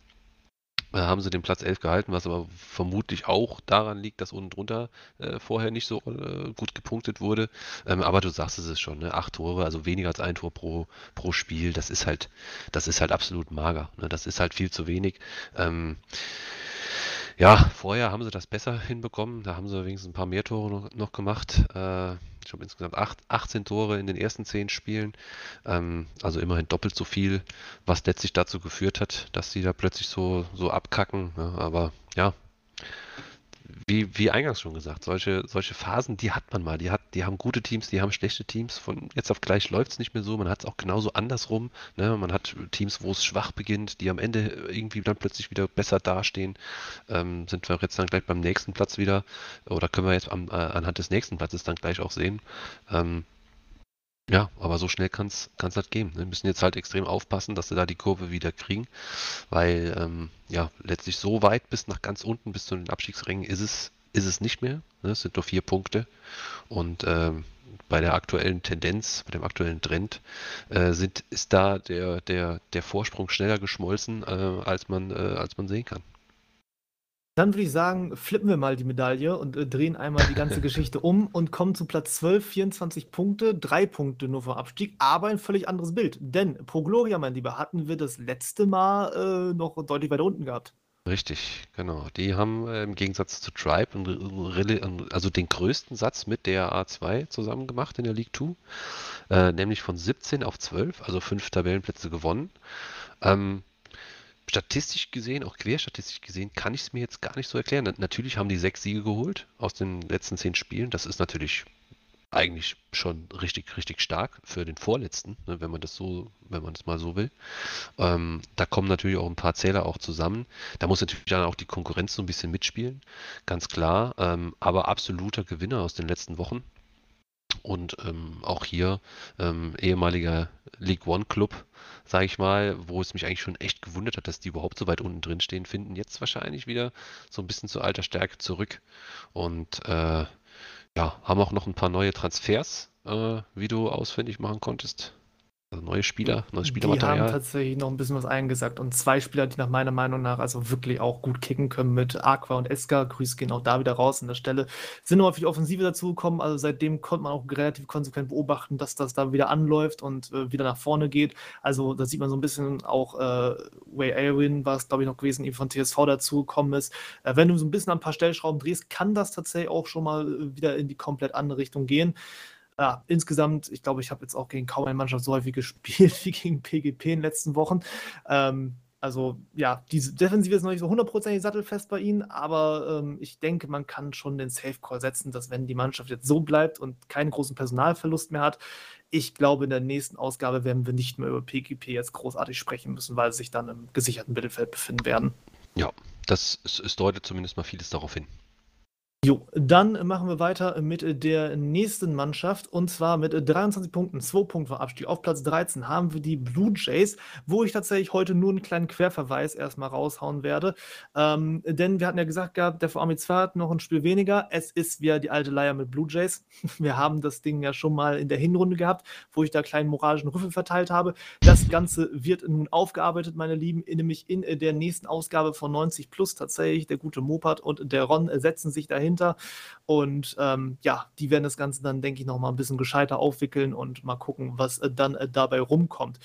äh, haben sie den Platz 11 gehalten, was aber vermutlich auch daran liegt, dass unten drunter äh, vorher nicht so äh, gut gepunktet wurde. Ähm, aber du sagst es schon, ne? acht Tore, also weniger als ein Tor pro, pro Spiel, das ist halt, das ist halt absolut mager. Ne? Das ist halt viel zu wenig. Ähm, ja, vorher haben sie das besser hinbekommen. Da haben sie wenigstens ein paar mehr Tore noch, noch gemacht. Äh, ich glaube insgesamt acht, 18 Tore in den ersten zehn Spielen. Ähm, also immerhin doppelt so viel, was letztlich dazu geführt hat, dass sie da plötzlich so, so abkacken. Ja, aber ja, wie, wie eingangs schon gesagt, solche, solche Phasen, die hat man mal. Die, hat, die haben gute Teams, die haben schlechte Teams. Von jetzt auf gleich läuft es nicht mehr so. Man hat es auch genauso andersrum. Ne? Man hat Teams, wo es schwach beginnt, die am Ende irgendwie dann plötzlich wieder besser dastehen. Ähm, sind wir jetzt dann gleich beim nächsten Platz wieder oder können wir jetzt am, äh, anhand des nächsten Platzes dann gleich auch sehen. Ähm, ja, aber so schnell kann es halt gehen. Wir müssen jetzt halt extrem aufpassen, dass sie da die Kurve wieder kriegen, weil ähm, ja, letztlich so weit bis nach ganz unten, bis zu den Abstiegsrängen ist es, ist es nicht mehr. Ne? Es sind nur vier Punkte und ähm, bei der aktuellen Tendenz, bei dem aktuellen Trend, äh, sind, ist da der, der, der Vorsprung schneller geschmolzen, äh, als, man, äh, als man sehen kann. Dann würde ich sagen, flippen wir mal die Medaille und äh, drehen einmal die ganze Geschichte um und kommen zu Platz 12, 24 Punkte, drei Punkte nur vom Abstieg, aber ein völlig anderes Bild. Denn Pro Gloria, mein Lieber, hatten wir das letzte Mal äh, noch deutlich weiter unten gehabt. Richtig, genau. Die haben äh, im Gegensatz zu Tribe einen, also den größten Satz mit der A2 zusammen gemacht in der League 2, äh, nämlich von 17 auf 12, also fünf Tabellenplätze gewonnen. Ähm, statistisch gesehen, auch querstatistisch gesehen, kann ich es mir jetzt gar nicht so erklären. Natürlich haben die sechs Siege geholt aus den letzten zehn Spielen. Das ist natürlich eigentlich schon richtig, richtig stark für den Vorletzten, ne, wenn man das so, wenn man das mal so will. Ähm, da kommen natürlich auch ein paar Zähler auch zusammen. Da muss natürlich dann auch die Konkurrenz so ein bisschen mitspielen, ganz klar. Ähm, aber absoluter Gewinner aus den letzten Wochen. Und ähm, auch hier ähm, ehemaliger League One Club, sage ich mal, wo es mich eigentlich schon echt gewundert hat, dass die überhaupt so weit unten drin stehen, finden jetzt wahrscheinlich wieder so ein bisschen zu alter Stärke zurück und äh, ja, haben auch noch ein paar neue Transfers, äh, wie du ausfindig machen konntest. Also neue Spieler, neues Spielermaterial. Die haben tatsächlich noch ein bisschen was eingesagt. Und zwei Spieler, die nach meiner Meinung nach also wirklich auch gut kicken können mit Aqua und Eska. Grüße gehen auch da wieder raus an der Stelle. Sind noch viel Offensive dazugekommen. Also seitdem konnte man auch relativ konsequent beobachten, dass das da wieder anläuft und äh, wieder nach vorne geht. Also da sieht man so ein bisschen auch äh, Way Alwin, was glaube ich noch gewesen, eben von TSV dazugekommen ist. Äh, wenn du so ein bisschen an ein paar Stellschrauben drehst, kann das tatsächlich auch schon mal äh, wieder in die komplett andere Richtung gehen ja, insgesamt, ich glaube, ich habe jetzt auch gegen kaum eine Mannschaft so häufig gespielt wie gegen PGP in den letzten Wochen. Ähm, also ja, diese Defensive ist noch nicht so hundertprozentig sattelfest bei ihnen, aber ähm, ich denke, man kann schon den Safe Call setzen, dass wenn die Mannschaft jetzt so bleibt und keinen großen Personalverlust mehr hat, ich glaube, in der nächsten Ausgabe werden wir nicht mehr über PGP jetzt großartig sprechen müssen, weil sie sich dann im gesicherten Mittelfeld befinden werden. Ja, das es, es deutet zumindest mal vieles darauf hin. Jo, dann machen wir weiter mit der nächsten Mannschaft und zwar mit 23 Punkten, 2 Punkte vom Abstieg. Auf Platz 13 haben wir die Blue Jays, wo ich tatsächlich heute nur einen kleinen Querverweis erstmal raushauen werde. Ähm, denn wir hatten ja gesagt gehabt, der VAMI 2 hat noch ein Spiel weniger. Es ist wieder die alte Leier mit Blue Jays. Wir haben das Ding ja schon mal in der Hinrunde gehabt, wo ich da kleinen moralischen Rüffel verteilt habe. Das Ganze wird nun aufgearbeitet, meine Lieben, nämlich in der nächsten Ausgabe von 90 Plus tatsächlich. Der gute Mopat und der Ron setzen sich dahin dahinter. Und ähm, ja, die werden das Ganze dann, denke ich, noch mal ein bisschen gescheiter aufwickeln und mal gucken, was äh, dann äh, dabei rumkommt.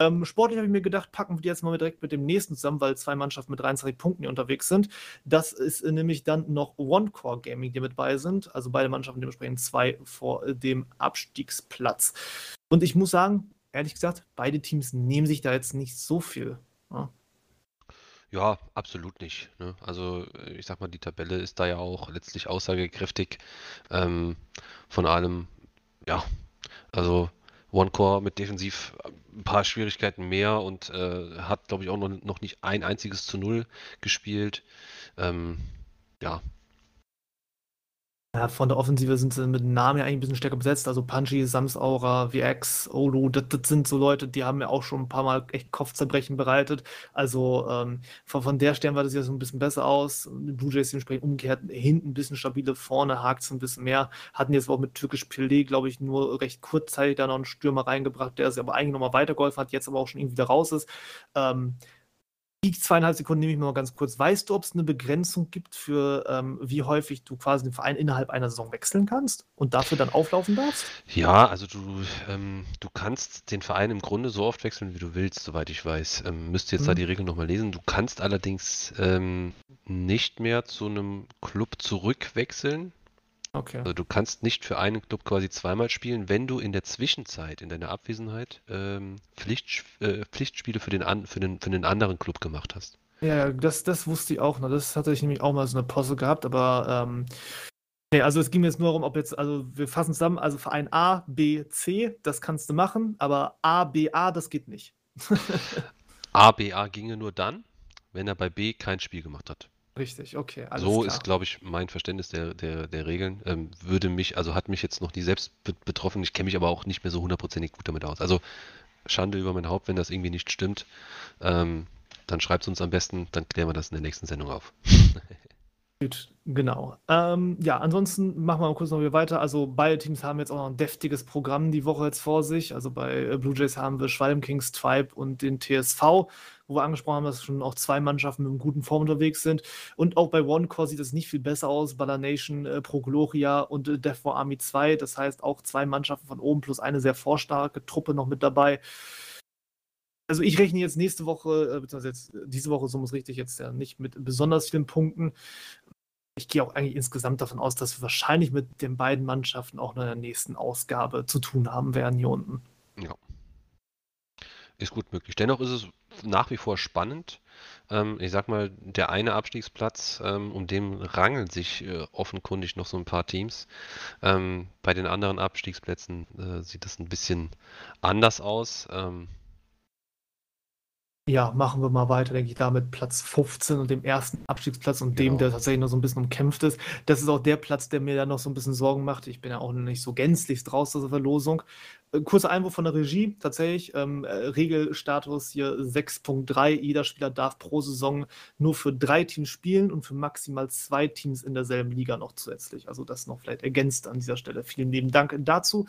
Ähm, sportlich habe ich mir gedacht, packen wir die jetzt mal direkt mit dem nächsten zusammen, weil zwei Mannschaften mit 23 Punkten unterwegs sind. Das ist äh, nämlich dann noch One Core Gaming, die mit bei sind. Also beide Mannschaften dementsprechend zwei vor äh, dem Abstiegsplatz. Und ich muss sagen, ehrlich gesagt, beide Teams nehmen sich da jetzt nicht so viel. Ja. Ja, absolut nicht. Ne? Also äh, ich sag mal, die Tabelle ist da ja auch letztlich aussagekräftig. Ähm, von allem, ja, also OneCore mit defensiv ein paar Schwierigkeiten mehr und äh, hat, glaube ich, auch noch, noch nicht ein einziges zu Null gespielt. Ähm, ja, ja, von der Offensive sind sie mit Namen ja eigentlich ein bisschen stärker besetzt. Also Punchy, Samsaura, VX, Olu, das, das sind so Leute, die haben ja auch schon ein paar Mal echt Kopfzerbrechen bereitet. Also ähm, von, von der Stern war das so ein bisschen besser aus. Blue Jays dementsprechend umgekehrt, hinten ein bisschen stabile, vorne hakt es ein bisschen mehr. Hatten jetzt auch mit Türkisch Pelé, glaube ich, nur recht kurzzeitig da noch einen Stürmer reingebracht, der sich aber eigentlich nochmal weitergeholfen hat, jetzt aber auch schon irgendwie wieder raus ist. Ähm, die zweieinhalb Sekunden nehme ich mir mal ganz kurz. Weißt du, ob es eine Begrenzung gibt für, ähm, wie häufig du quasi den Verein innerhalb einer Saison wechseln kannst und dafür dann auflaufen darfst? Ja, also du, ähm, du kannst den Verein im Grunde so oft wechseln, wie du willst, soweit ich weiß. Ähm, müsst jetzt hm. da mhm. die Regeln nochmal lesen. Du kannst allerdings ähm, nicht mehr zu einem Club zurückwechseln, Okay. Also du kannst nicht für einen Club quasi zweimal spielen, wenn du in der Zwischenzeit, in deiner Abwesenheit, ähm, Pflicht, äh, Pflichtspiele für den, an, für, den, für den anderen Club gemacht hast. Ja, das, das wusste ich auch noch. Das hatte ich nämlich auch mal so eine Pause gehabt, aber ähm, nee, also es ging mir jetzt nur darum, ob jetzt, also wir fassen zusammen, also Verein A, B, C, das kannst du machen, aber A, B, A, das geht nicht. A, B, A ginge nur dann, wenn er bei B kein Spiel gemacht hat. Richtig, okay, So ist, glaube ich, mein Verständnis der, der, der Regeln. Ähm, würde mich, also hat mich jetzt noch nie selbst betroffen. Ich kenne mich aber auch nicht mehr so hundertprozentig gut damit aus. Also Schande über mein Haupt, wenn das irgendwie nicht stimmt. Ähm, dann schreibt es uns am besten, dann klären wir das in der nächsten Sendung auf. Gut, genau. Ähm, ja, ansonsten machen wir mal kurz noch wieder weiter. Also beide Teams haben jetzt auch noch ein deftiges Programm die Woche jetzt vor sich. Also bei äh, Blue Jays haben wir Schwalm Kings Tribe und den TSV. Wo wir angesprochen haben, dass schon auch zwei Mannschaften mit einem guten Form unterwegs sind. Und auch bei OneCore sieht es nicht viel besser aus. Baller Nation, äh, Pro Gloria und äh, Death for Army 2. Das heißt auch zwei Mannschaften von oben plus eine sehr vorstarke Truppe noch mit dabei. Also ich rechne jetzt nächste Woche, äh, beziehungsweise jetzt diese Woche, so muss richtig jetzt ja nicht mit besonders vielen Punkten ich gehe auch eigentlich insgesamt davon aus, dass wir wahrscheinlich mit den beiden Mannschaften auch in der nächsten Ausgabe zu tun haben werden hier unten. Ja. Ist gut möglich. Dennoch ist es nach wie vor spannend. Ähm, ich sag mal, der eine Abstiegsplatz, ähm, um den rangeln sich äh, offenkundig noch so ein paar Teams. Ähm, bei den anderen Abstiegsplätzen äh, sieht das ein bisschen anders aus. Ähm, ja, machen wir mal weiter, denke ich, da mit Platz 15 und dem ersten Abstiegsplatz und dem, Genau. der tatsächlich noch so ein bisschen umkämpft ist. Das ist auch der Platz, der mir da noch so ein bisschen Sorgen macht. Ich bin ja auch noch nicht so gänzlich draus aus der Verlosung. Äh, Kurzer Einwurf von der Regie, tatsächlich. Ähm, äh, Regelstatus hier 6.3. Jeder Spieler darf pro Saison nur für drei Teams spielen und für maximal zwei Teams in derselben Liga noch zusätzlich. Also das noch vielleicht ergänzt an dieser Stelle. Vielen lieben Dank dazu.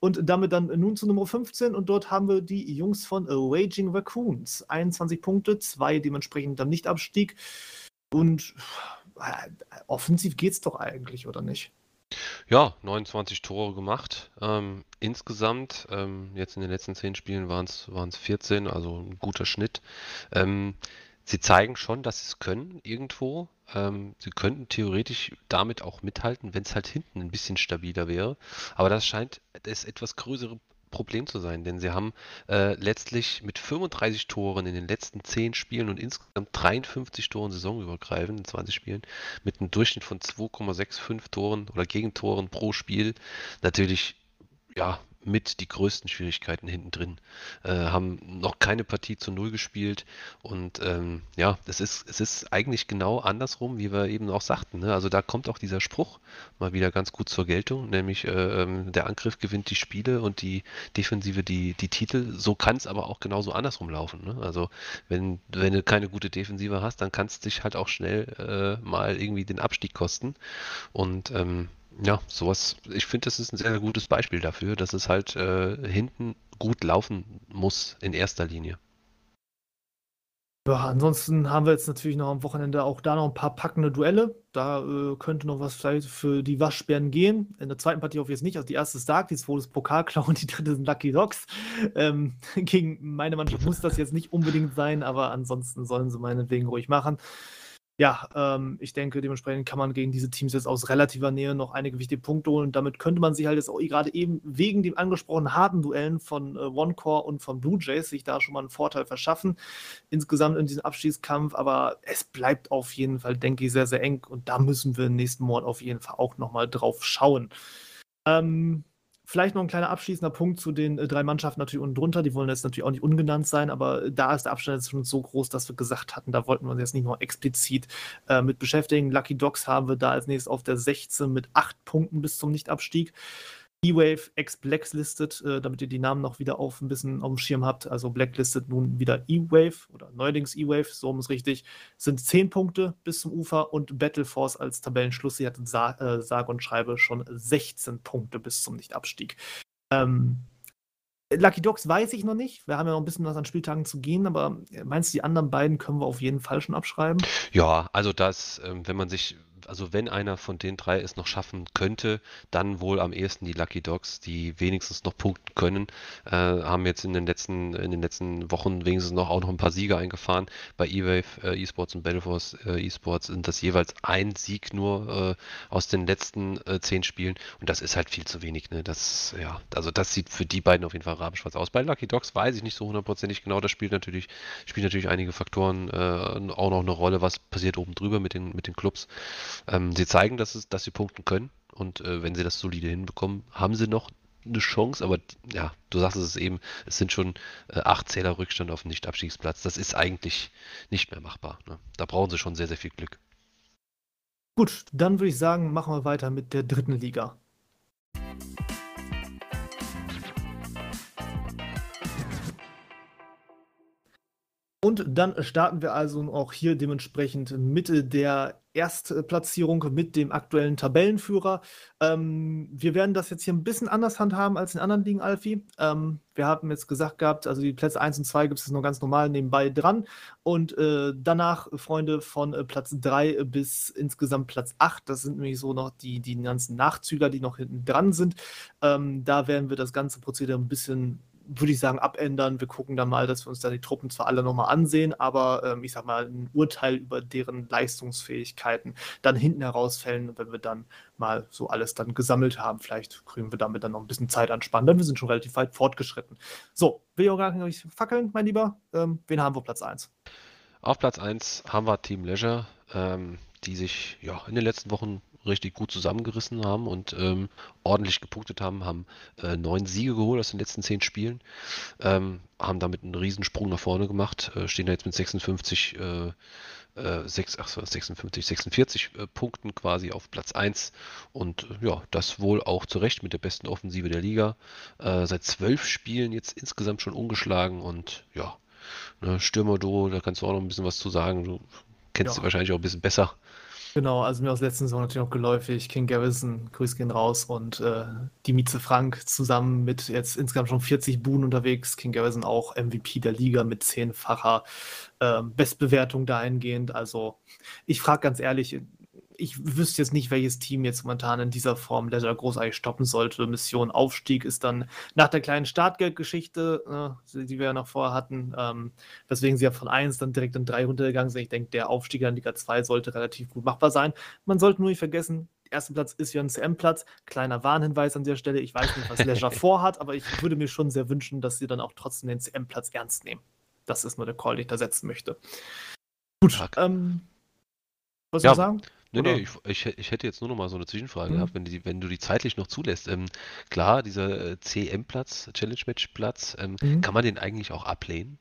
Und damit dann nun zu Nummer 15 und dort haben wir die Jungs von Raging Raccoons. 21 Punkte, zwei dementsprechend dann nicht Abstieg. Und äh, offensiv geht's doch eigentlich, oder nicht? Ja, 29 Tore gemacht. Ähm, insgesamt, ähm, jetzt in den letzten 10 Spielen waren es 14, also ein guter Schnitt. Ähm, sie zeigen schon, dass sie es können irgendwo. Ähm, sie könnten theoretisch damit auch mithalten, wenn es halt hinten ein bisschen stabiler wäre. Aber das scheint das etwas größere Problem zu sein, denn sie haben äh, letztlich mit 35 Toren in den letzten 10 Spielen und insgesamt 53 Toren saisonübergreifend in 20 Spielen mit einem Durchschnitt von 2,65 Toren oder Gegentoren pro Spiel natürlich ja mit die größten Schwierigkeiten hinten drin. Äh, haben noch keine Partie zu Null gespielt und ähm, ja, es ist, es ist eigentlich genau andersrum, wie wir eben auch sagten. Ne? Also da kommt auch dieser Spruch mal wieder ganz gut zur Geltung, nämlich äh, ähm, der Angriff gewinnt die Spiele und die Defensive die, die Titel. So kann es aber auch genauso andersrum laufen. Ne? Also wenn, wenn du keine gute Defensive hast, dann kann es dich halt auch schnell äh, mal irgendwie den Abstieg kosten. Und ähm, ja, sowas, ich finde, das ist ein sehr, gutes Beispiel dafür, dass es halt äh, hinten gut laufen muss in erster Linie. Ja, ansonsten haben wir jetzt natürlich noch am Wochenende auch da noch ein paar packende Duelle. Da äh, könnte noch was vielleicht für die Waschbären gehen. In der zweiten Partie auf jetzt nicht. Also die erste ist Stark, die zweite ist Pokalklau und die dritte sind Lucky Dogs. Ähm, gegen meine Mannschaft muss das jetzt nicht unbedingt sein, aber ansonsten sollen sie meinetwegen ruhig machen. Ja, ähm, ich denke, dementsprechend kann man gegen diese Teams jetzt aus relativer Nähe noch einige wichtige Punkte holen. Und damit könnte man sich halt jetzt auch gerade eben wegen den angesprochenen harten Duellen von äh, OneCore und von Blue Jays sich da schon mal einen Vorteil verschaffen. Insgesamt in diesem Abschießkampf, aber es bleibt auf jeden Fall, denke ich, sehr, sehr eng. Und da müssen wir nächsten Monat auf jeden Fall auch nochmal drauf schauen. Ähm, Vielleicht noch ein kleiner abschließender Punkt zu den äh, drei Mannschaften natürlich unten drunter. Die wollen jetzt natürlich auch nicht ungenannt sein, aber äh, da ist der Abstand jetzt schon so groß, dass wir gesagt hatten, da wollten wir uns jetzt nicht noch explizit äh, mit beschäftigen. Lucky Dogs haben wir da als nächstes auf der 16 mit acht Punkten bis zum Nichtabstieg. E-Wave ex-Blacklisted, äh, damit ihr die Namen noch wieder auf ein bisschen auf dem Schirm habt. Also Blacklisted nun wieder E-Wave oder neuerdings E-Wave, so um es richtig, sind 10 Punkte bis zum Ufer und Battle Force als Tabellenschluss, sie hat sa äh, sage und schreibe schon 16 Punkte bis zum Nichtabstieg. Ähm, Lucky Dogs weiß ich noch nicht. Wir haben ja noch ein bisschen was an Spieltagen zu gehen, aber meinst du, die anderen beiden können wir auf jeden Fall schon abschreiben? Ja, also das, ähm, wenn man sich also wenn einer von den drei es noch schaffen könnte, dann wohl am ehesten die Lucky Dogs, die wenigstens noch punkten können, äh, haben jetzt in den letzten in den letzten Wochen wenigstens noch auch noch ein paar Siege eingefahren. Bei E-Wave äh, Esports und Battleforce äh, Esports sind das jeweils ein Sieg nur äh, aus den letzten äh, zehn Spielen und das ist halt viel zu wenig. Ne? Das ja, also das sieht für die beiden auf jeden Fall rabenschwarz aus. Bei Lucky Dogs weiß ich nicht so hundertprozentig genau. Das spielt natürlich spielt natürlich einige Faktoren äh, auch noch eine Rolle, was passiert oben drüber mit den mit den Clubs. Ähm, sie zeigen, dass, es, dass sie punkten können und äh, wenn sie das solide hinbekommen, haben sie noch eine Chance, aber ja, du sagst es eben, es sind schon äh, acht Zähler Rückstand auf dem Nicht-Abstiegsplatz. Das ist eigentlich nicht mehr machbar. Ne? Da brauchen sie schon sehr, sehr viel Glück. Gut, dann würde ich sagen, machen wir weiter mit der dritten Liga. Und dann starten wir also auch hier dementsprechend Mitte der Erstplatzierung mit dem aktuellen Tabellenführer. Ähm, wir werden das jetzt hier ein bisschen anders handhaben als in anderen Ligen, Alfie. Ähm, wir haben jetzt gesagt gehabt, also die Plätze 1 und 2 gibt es noch ganz normal nebenbei dran. Und äh, danach, Freunde, von äh, Platz 3 bis insgesamt Platz 8, das sind nämlich so noch die, die ganzen Nachzüger, die noch hinten dran sind. Ähm, da werden wir das ganze Prozedere ein bisschen würde ich sagen, abändern. Wir gucken dann mal, dass wir uns da die Truppen zwar alle nochmal ansehen, aber ähm, ich sag mal, ein Urteil über deren Leistungsfähigkeiten dann hinten herausfällen, wenn wir dann mal so alles dann gesammelt haben. Vielleicht kriegen wir damit dann noch ein bisschen Zeit anspannen, denn wir sind schon relativ weit fortgeschritten. So, will ich auch gar nicht fackeln, mein Lieber. Ähm, wen haben wir Platz 1? Auf Platz 1 haben wir Team Leisure, ähm, die sich ja in den letzten Wochen richtig gut zusammengerissen haben und ähm, ordentlich gepunktet haben, haben äh, neun Siege geholt aus den letzten zehn Spielen, ähm, haben damit einen Riesensprung nach vorne gemacht, äh, stehen da jetzt mit 56, äh, äh, 6, ach, 56, 46 äh, Punkten quasi auf Platz 1 und äh, ja, das wohl auch zu Recht mit der besten Offensive der Liga. Äh, seit zwölf Spielen jetzt insgesamt schon ungeschlagen und ja, ne, Stürmer-Duo, da kannst du auch noch ein bisschen was zu sagen. Du kennst ja. sie wahrscheinlich auch ein bisschen besser. Genau, also mir aus letzten Saison natürlich noch geläufig. King Garrison, Grüß gehen raus und äh, die Mieze Frank zusammen mit jetzt insgesamt schon 40 Buhnen unterwegs. King Garrison auch MVP der Liga mit zehnfacher äh, Bestbewertung dahingehend. Also ich frage ganz ehrlich, ich wüsste jetzt nicht, welches Team jetzt momentan in dieser Form Leisure großartig stoppen sollte. Mission Aufstieg ist dann nach der kleinen Startgeldgeschichte, äh, die wir ja noch vorher hatten, ähm, weswegen sie ja von 1 dann direkt in 3 runtergegangen sind. Ich denke, der Aufstieg in Liga 2 sollte relativ gut machbar sein. Man sollte nur nicht vergessen, erster Platz ist ja ein CM-Platz. Kleiner Warnhinweis an der Stelle. Ich weiß nicht, was Leisure vorhat, aber ich würde mir schon sehr wünschen, dass sie dann auch trotzdem den CM-Platz ernst nehmen. Das ist nur der Call, den ich da setzen möchte. Gut, ähm, was ja, sagen? Nee, nee, ich, ich, ich hätte jetzt nur noch mal so eine Zwischenfrage Mhm. gehabt, wenn, die, wenn du die zeitlich noch zulässt. Ähm, klar, dieser äh, CM-Platz, Challenge-Match-Platz, ähm, Mhm. kann man den eigentlich auch ablehnen?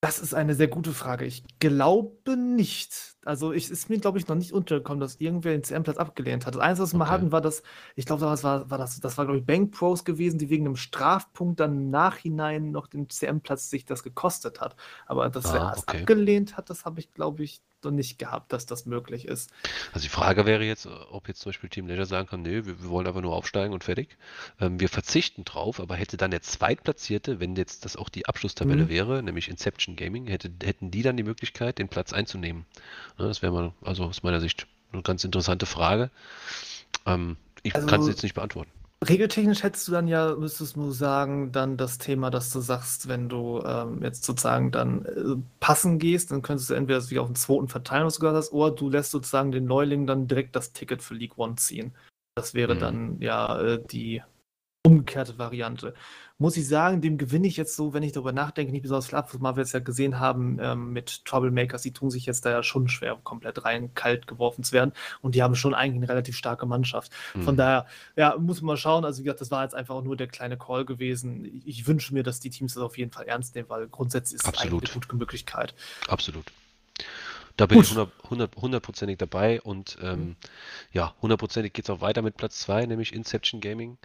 Das ist eine sehr gute Frage. Ich glaube nicht. Also, es ist mir, glaube ich, noch nicht untergekommen, dass irgendwer den CM-Platz abgelehnt hat. Das Einzige, was wir mal hatten, war das ich glaube, das war war das das war, glaube ich, Bank Pros gewesen, die wegen einem Strafpunkt dann im Nachhinein noch den CM-Platz sich das gekostet hat. Aber dass Ah, es okay. abgelehnt hat, das habe ich, glaube ich noch nicht gehabt, dass das möglich ist. Also die Frage wäre jetzt, ob jetzt zum Beispiel Team Leisure sagen kann, nee, wir, wir wollen aber nur aufsteigen und fertig. Ähm, wir verzichten drauf, aber hätte dann der Zweitplatzierte, wenn jetzt das auch die Abschlusstabelle mhm. wäre, nämlich Inception Gaming, hätte, hätten die dann die Möglichkeit, den Platz einzunehmen. Ja, das wäre mal, also aus meiner Sicht, eine ganz interessante Frage. Ähm, ich also, kann es jetzt nicht beantworten. Regeltechnisch hättest du dann ja, müsstest du sagen, dann das Thema, dass du sagst, wenn du ähm, jetzt sozusagen dann äh, passen gehst, dann könntest du entweder sich auf den zweiten verteilen, was du gesagt hast, oder du lässt sozusagen den Neuling dann direkt das Ticket für League One ziehen. Das wäre mhm. dann ja äh, die umgekehrte Variante. Muss ich sagen, dem gewinne ich jetzt so, wenn ich darüber nachdenke, nicht besonders viel ab, was wir jetzt ja gesehen haben ähm, mit Troublemakers, die tun sich jetzt da ja schon schwer, komplett rein kalt geworfen zu werden. Und die haben schon eigentlich eine relativ starke Mannschaft. Mhm. Von daher, ja, muss man mal schauen. Also, wie gesagt, das war jetzt einfach auch nur der kleine Call gewesen. Ich, wünsche mir, dass die Teams das auf jeden Fall ernst nehmen, weil grundsätzlich ist es eine gute Möglichkeit. Absolut. Da bin Gut. ich hundertprozentig dabei und ähm, mhm. ja, hundertprozentig geht es auch weiter mit Platz 2, nämlich Inception Gaming,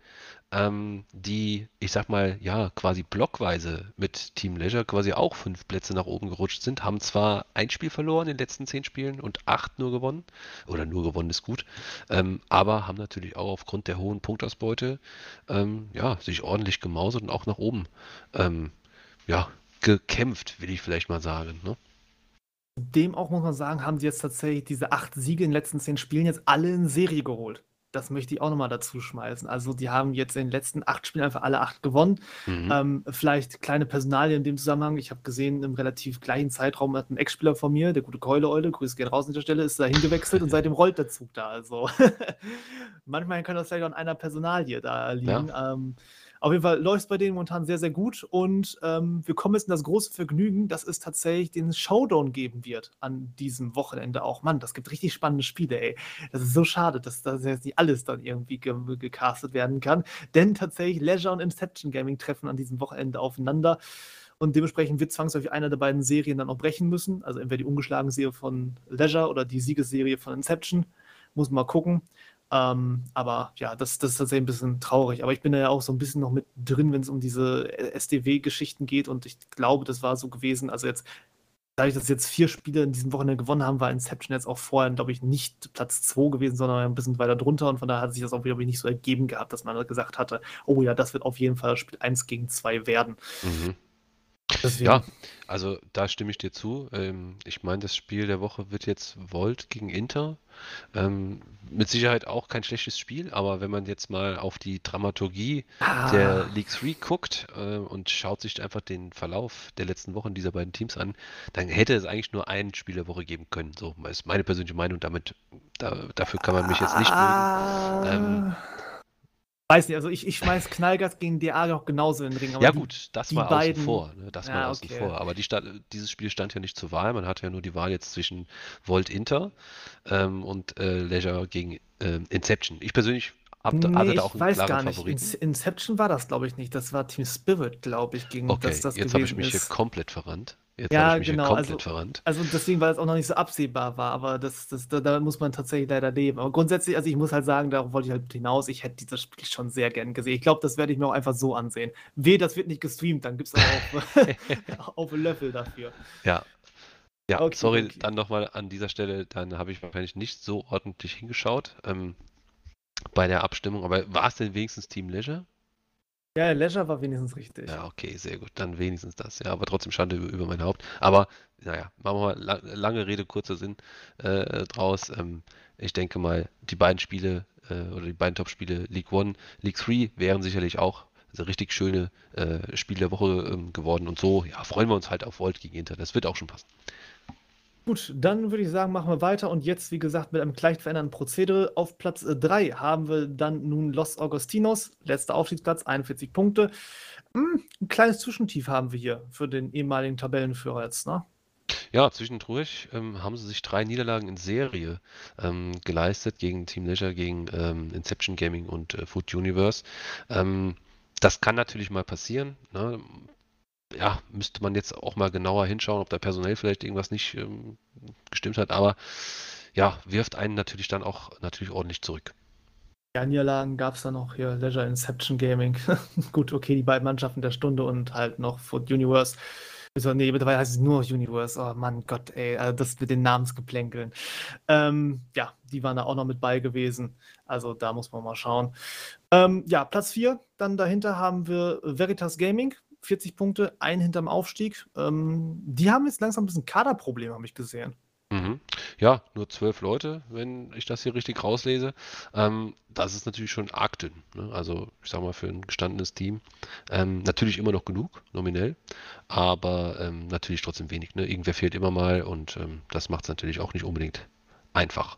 ähm, die, ich sag mal, ja, quasi blockweise mit Team Leisure quasi auch fünf Plätze nach oben gerutscht sind, haben zwar ein Spiel verloren in den letzten zehn Spielen und acht nur gewonnen, oder nur gewonnen ist gut, ähm, aber haben natürlich auch aufgrund der hohen Punktausbeute, ähm, ja, sich ordentlich gemausert und auch nach oben, ähm, ja, gekämpft, will ich vielleicht mal sagen, ne? Dem auch muss man sagen, haben sie jetzt tatsächlich diese acht Siege in den letzten zehn Spielen jetzt alle in Serie geholt. Das möchte ich auch nochmal dazu schmeißen. Also, die haben jetzt in den letzten acht Spielen einfach alle acht gewonnen. Mhm. Ähm, vielleicht kleine Personalien in dem Zusammenhang. Ich habe gesehen, im relativ gleichen Zeitraum hat ein Ex-Spieler von mir, der gute Keule-Eule, Grüße gehen raus an der Stelle, ist da hingewechselt und seitdem rollt der Zug da. Also, manchmal kann das vielleicht auch an einer Personalie da liegen. Ja. Ähm, auf jeden Fall läuft es bei denen momentan sehr, sehr gut und ähm, wir kommen jetzt in das große Vergnügen, dass es tatsächlich den Showdown geben wird an diesem Wochenende auch. Mann, das gibt richtig spannende Spiele, ey. Das ist so schade, dass das jetzt nicht alles dann irgendwie ge gecastet werden kann, denn tatsächlich Leisure und Inception Gaming treffen an diesem Wochenende aufeinander. Und dementsprechend wird zwangsläufig einer der beiden Serien dann auch brechen müssen. Also entweder die ungeschlagene Serie von Leisure oder die Siegesserie von Inception. Muss man mal gucken. Ähm, aber ja, das, das ist tatsächlich ein bisschen traurig. Aber ich bin da ja auch so ein bisschen noch mit drin, wenn es um diese SDW-Geschichten geht. Und ich glaube, das war so gewesen. Also jetzt dadurch, dass jetzt vier Spiele in diesem Wochenende gewonnen haben, war Inception jetzt auch vorher, glaube ich, nicht Platz 2 gewesen, sondern ein bisschen weiter drunter. Und von daher hat sich das auch wieder nicht so ergeben gehabt, dass man gesagt hatte, oh ja, das wird auf jeden Fall Spiel 1 gegen 2 werden. Mhm. Ja, also da stimme ich dir zu. Ähm, ich meine, das Spiel der Woche wird jetzt Volt gegen Inter. Ähm, mit Sicherheit auch kein schlechtes Spiel, aber wenn man jetzt mal auf die Dramaturgie ah. der League 3 guckt äh, und schaut sich einfach den Verlauf der letzten Wochen dieser beiden Teams an, dann hätte es eigentlich nur ein Spiel der Woche geben können. So ist meine persönliche Meinung. Damit, da, dafür kann man mich jetzt nicht ah. mögen. Ähm, Weiß nicht, also ich, ich schmeiß Knallgas gegen DA auch genauso in den Ring. ja, gut, das war beiden... außen vor. Ne? Das ja, war außen okay. vor. Aber die stand, dieses Spiel stand ja nicht zur Wahl. Man hatte ja nur die Wahl jetzt zwischen Volt Inter ähm, und äh, Leisure gegen äh, Inception. Ich persönlich hab, nee, hatte da auch einen weiß klaren Favoriten. In Inception war das, glaube ich, nicht. Das war Team Spirit, glaube ich, gegen okay, das das jetzt habe ich mich ist. hier komplett verrannt. Jetzt ja, habe ich mich genau. komplett also, verrannt. Also deswegen, weil es auch noch nicht so absehbar war, aber das, das, da, da, muss man tatsächlich leider leben. Aber grundsätzlich, also ich muss halt sagen, darauf wollte ich halt hinaus, ich hätte dieses Spiel schon sehr gern gesehen. Ich glaube, das werde ich mir auch einfach so ansehen. Weh, das wird nicht gestreamt, dann gibt es auch auf Löffel dafür. Ja. Ja, okay, sorry, okay. dann nochmal an dieser Stelle, dann habe ich wahrscheinlich nicht so ordentlich hingeschaut ähm, bei der Abstimmung, aber war es denn wenigstens Team Leisure? Ja, Leisure war wenigstens richtig. Ja, okay, sehr gut. Dann wenigstens das. Ja, aber trotzdem Schande über, über mein Haupt. Aber, naja, machen wir mal la lange Rede, kurzer Sinn äh, draus. Ähm, ich denke mal, die beiden Spiele äh, oder die beiden Top-Spiele, League One, League 3, wären sicherlich auch richtig schöne äh, Spiele der Woche ähm, geworden. Und so, ja, freuen wir uns halt auf Volt gegen Inter. Das wird auch schon passen. Gut, dann würde ich sagen, machen wir weiter. Und jetzt, wie gesagt, mit einem leicht veränderten Prozedere. Auf Platz 3 haben wir dann nun Los Augustinos, letzter Aufstiegsplatz, 41 Punkte. Hm, ein kleines Zwischentief haben wir hier für den ehemaligen Tabellenführer jetzt, ne? Ja, zwischendurch ähm, haben sie sich drei Niederlagen in Serie ähm, geleistet gegen Team Leisure, gegen ähm, Inception Gaming und äh, Food Universe. Ähm, das kann natürlich mal passieren. Ne? Ja, müsste man jetzt auch mal genauer hinschauen, ob da personell vielleicht irgendwas nicht ähm, gestimmt hat, aber ja, wirft einen natürlich dann auch natürlich ordentlich zurück. Ja, Niederlagen gab es dann noch hier Leisure Inception Gaming. Gut, okay, die beiden Mannschaften der Stunde und halt noch Foot Universe. Also, nee, mittlerweile heißt es nur Universe. Oh Mann, Gott, ey, also das mit den Namensgeplänkeln. Ähm, ja, die waren da auch noch mit bei gewesen. Also da muss man mal schauen. Ähm, ja, Platz 4. Dann dahinter haben wir Veritas Gaming 40 Punkte, ein hinterm Aufstieg. Ähm, die haben jetzt langsam ein bisschen Kaderprobleme, habe ich gesehen. Mhm. Ja, nur zwölf Leute, wenn ich das hier richtig rauslese. Ähm, das ist natürlich schon arg dünn. Ne? Also, ich sag mal, für ein gestandenes Team. Ähm, natürlich immer noch genug, nominell, aber ähm, natürlich trotzdem wenig. Ne? Irgendwer fehlt immer mal und ähm, das macht es natürlich auch nicht unbedingt einfach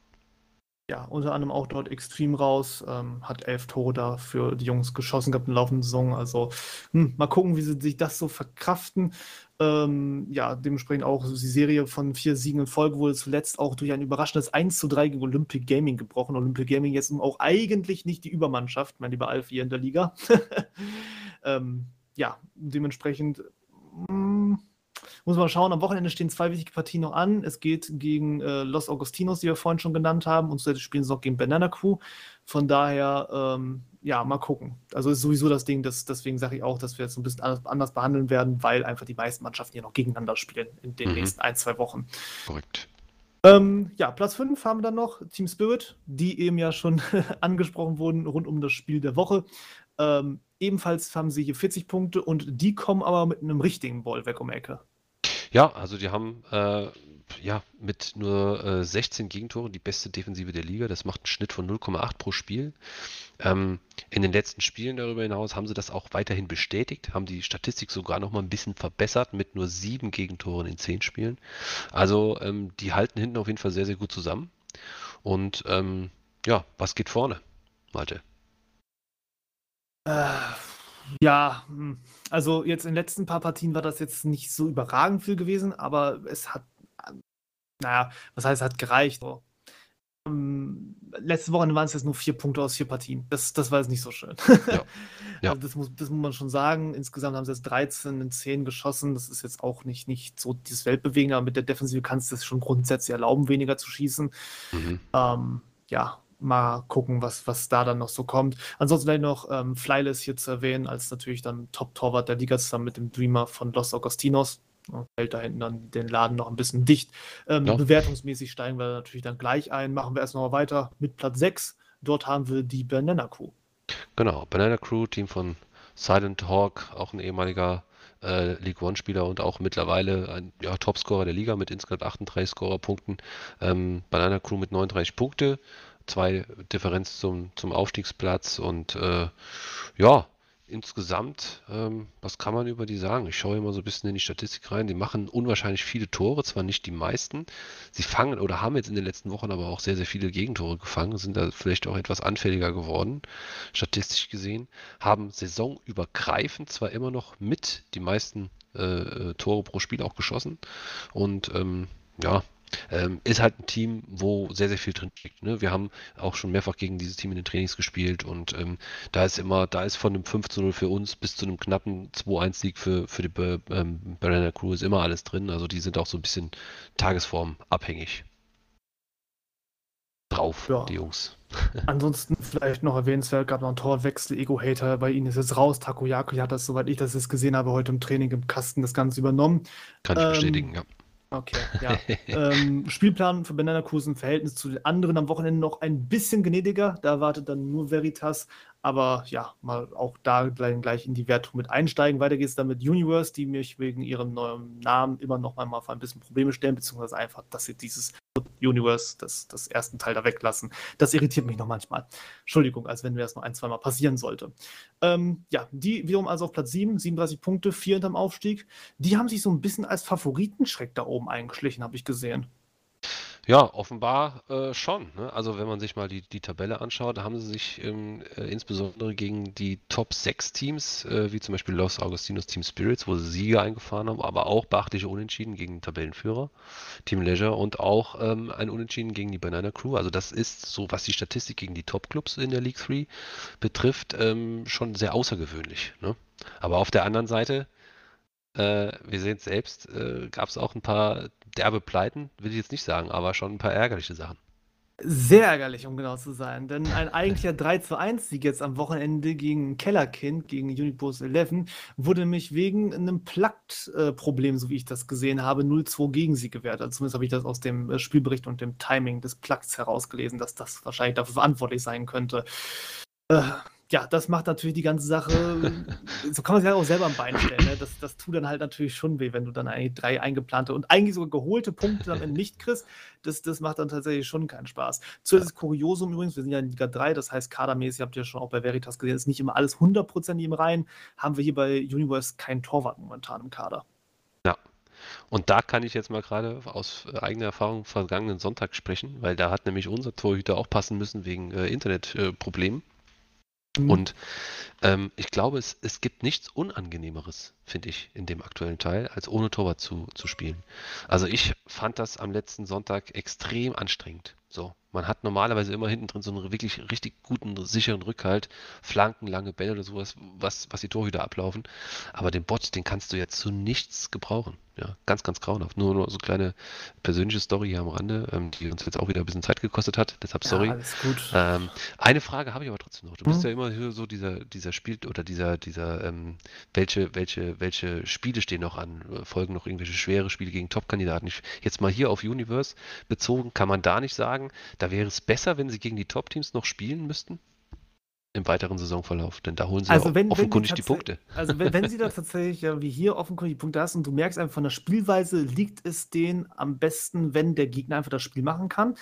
ja, unter anderem auch dort extrem raus, ähm, hat elf Tore da für die Jungs geschossen gehabt der laufenden Saison. Also hm, mal gucken, wie sie sich das so verkraften. Ähm, ja, dementsprechend auch die Serie von vier Siegen in Folge wurde zuletzt auch durch ein überraschendes 1 zu 3 gegen Olympic Gaming gebrochen. Olympic Gaming jetzt auch eigentlich nicht die Übermannschaft, mein lieber Alf hier in der Liga. ähm, ja, dementsprechend. Mh, hm, muss man schauen, am Wochenende stehen zwei wichtige Partien noch an. Es geht gegen äh, Los Augustinos, die wir vorhin schon genannt haben, und zuletzt spielen sie noch gegen Banana Crew. Von daher, ähm, ja, mal gucken. Also ist sowieso das Ding, das, deswegen sage ich auch, dass wir jetzt ein bisschen anders, anders, behandeln werden, weil einfach die meisten Mannschaften hier noch gegeneinander spielen in den mhm. nächsten ein, zwei Wochen. Korrekt. Ähm, ja, Platz 5 haben wir dann noch Team Spirit, die eben ja schon angesprochen wurden rund um das Spiel der Woche. Ähm, ebenfalls haben sie hier 40 Punkte und die kommen aber mit einem richtigen Ball weg um Ecke. Ja, also die haben äh, ja mit nur äh, 16 Gegentoren die beste Defensive der Liga. Das macht einen Schnitt von 0,8 pro Spiel. Ähm, in den letzten Spielen darüber hinaus haben sie das auch weiterhin bestätigt, haben die Statistik sogar noch mal ein bisschen verbessert mit nur sieben Gegentoren in zehn Spielen. Also ähm, die halten hinten auf jeden Fall sehr, sehr gut zusammen. Und ähm, ja, was geht vorne, Malte? Äh, ja, hm. also jetzt in den letzten paar Partien war das jetzt nicht so überragend viel gewesen, aber es hat, naja, was heißt, hat gereicht. So. Ähm, letzte Woche waren es jetzt nur vier Punkte aus vier Partien. Das, das war jetzt nicht so schön. Ja. ja. Also das, muss, das muss man schon sagen. Insgesamt haben sie jetzt 13 in 10 geschossen. Das ist jetzt auch nicht, nicht so dieses Weltbewegende, aber mit der Defensive kannst du es schon grundsätzlich erlauben, weniger zu schießen. Mhm. Ähm, ja, mal gucken, was, was da dann noch so kommt. Ansonsten vielleicht noch ähm, Flyless hier zu erwähnen, als natürlich dann Top-Torwart der Liga zusammen mit dem Dreamer von Los Augustinos. und hält da hinten dann den Laden noch ein bisschen dicht. Ähm, ja. Bewertungsmäßig steigen wir natürlich dann gleich ein. Machen wir erst noch weiter mit Platz 6. Dort haben wir die Banana Crew. Genau, Banana Crew, Team von Silent Hawk, auch ein ehemaliger äh, League One-Spieler und auch mittlerweile ein ja, Topscorer der Liga mit insgesamt 38 Scorerpunkten. Ähm, Banana Crew mit 39 Punkte, zwei Differenz zum, zum Aufstiegsplatz und äh, ja, insgesamt, ähm, was kann man über die sagen? Ich schaue immer so ein bisschen in die Statistik rein. Die machen unwahrscheinlich viele Tore, zwar nicht die meisten. Sie fangen oder haben jetzt in den letzten Wochen aber auch sehr, sehr viele Gegentore gefangen, sind da vielleicht auch etwas anfälliger geworden, statistisch gesehen. Haben saisonübergreifend zwar immer noch mit die meisten äh, äh Tore pro Spiel auch geschossen und ähm, ja, ähm, ist halt ein Team, wo sehr, sehr viel drin steckt. Ne? Wir haben auch schon mehrfach gegen dieses Team in den Trainings gespielt und ähm, da ist immer, da ist von einem 5 zu 0 für uns bis zu einem knappen 2-1-Sieg für, für die ähm, Banana Crew ist immer alles drin. Also die sind auch so ein bisschen tagesformabhängig drauf, ja. die Jungs. Ansonsten vielleicht noch erwähnenswert, gab noch einen Torwechsel, Ego-Hater, bei ihnen ist jetzt raus. Takoyaki hat das, soweit ich das jetzt gesehen habe, heute im Training im Kasten das Ganze übernommen. Kann ich ähm, bestätigen, ja. Okay, ja. ähm, Spielplan für Crews im Verhältnis zu den anderen am Wochenende noch ein bisschen gnädiger. Da wartet dann nur Veritas. Aber ja, mal auch da gleich in die Wertung mit einsteigen. Weiter geht es dann mit Universe, die mich wegen ihrem neuen Namen immer noch mal vor ein bisschen Probleme stellen, beziehungsweise einfach, dass sie dieses Universe, das, das ersten Teil da weglassen. Das irritiert mich noch manchmal. Entschuldigung, als wenn mir das noch ein, zweimal passieren sollte. Ähm, ja, die wiederum also auf Platz 7, 37 Punkte, 4 hinterm Aufstieg. Die haben sich so ein bisschen als Favoritenschreck da oben eingeschlichen, habe ich gesehen. Ja, offenbar äh, schon. Ne? Also wenn man sich mal die, die Tabelle anschaut, da haben sie sich ähm, äh, insbesondere gegen die Top 6 Teams, äh, wie zum Beispiel Los Augustinos Team Spirits, wo sie Sieger eingefahren haben, aber auch beachtliche Unentschieden gegen Tabellenführer, Team Leisure und auch ähm, ein Unentschieden gegen die Banana Crew. Also das ist so, was die Statistik gegen die Top-Clubs in der League 3 betrifft, ähm, schon sehr außergewöhnlich. Ne? Aber auf der anderen Seite äh, wir sehen es selbst, äh, gab es auch ein paar derbe Pleiten, will ich jetzt nicht sagen, aber schon ein paar ärgerliche Sachen. Sehr ärgerlich, um genau zu sein. Denn ein eigentlicher 3 zu 1 Sieg jetzt am Wochenende gegen Kellerkind, gegen Unipos 11, wurde nämlich wegen einem Plakt-Problem, so wie ich das gesehen habe, 0-2 gegen sie gewährt. Also zumindest habe ich das aus dem äh, Spielbericht und dem Timing des Plakts herausgelesen, dass das wahrscheinlich dafür verantwortlich sein könnte. Äh, ja, das macht natürlich die ganze Sache, so kann man sich halt auch selber am Bein stellen. Ne? Das, das tut dann halt natürlich schon weh, wenn du dann eigentlich drei eingeplante und eigentlich sogar geholte Punkte dann nicht kriegst. Das, das macht dann tatsächlich schon keinen Spaß. Zuerst Kuriosum übrigens, wir sind ja in Liga 3, das heißt kadermäßig, habt ihr schon auch bei Veritas gesehen, ist nicht immer alles hundertprozentig im Reihen. Haben wir hier bei Universe keinen Torwart momentan im Kader. Ja, und da kann ich jetzt mal gerade aus äh, eigener Erfahrung vergangenen Sonntag sprechen, weil da hat nämlich unser Torhüter auch passen müssen wegen äh, Internetproblemen. Äh, Mhm. Und ähm, ich glaube, es, es gibt nichts Unangenehmeres, finde ich, in dem aktuellen Teil, als ohne Torwart zu, zu spielen. Also ich fand das am letzten Sonntag extrem anstrengend. So, man hat normalerweise immer hinten drin so einen wirklich richtig guten, sicheren Rückhalt, Flanken, lange Bälle oder sowas, was, was die Torhüter ablaufen. Aber den Bot, den kannst du jetzt zu nichts gebrauchen. Ja, ganz, ganz grauenhaft. Nur, nur so eine kleine persönliche Story hier am Rande, ähm, die uns jetzt auch wieder ein bisschen Zeit gekostet hat. Deshalb sorry. Ja, alles gut. Ähm, eine Frage habe ich aber trotzdem noch. Du bist hm. ja immer so dieser, dieser Spiel oder dieser, dieser, ähm, welche, welche, welche Spiele stehen noch an? Folgen noch irgendwelche schwere Spiele gegen Top-Kandidaten? Jetzt mal hier auf Universe bezogen, kann man da nicht sagen, da wäre es besser, wenn sie gegen die Top-Teams noch spielen müssten? im weiteren Saisonverlauf, denn da holen sie also wenn, offenkundig wenn die, die, Punkte. Also wenn, wenn sie da tatsächlich ja, wie hier offenkundig die Punkte hast und du merkst einfach von der Spielweise, liegt es denen am besten, wenn der Gegner einfach das Spiel machen kann,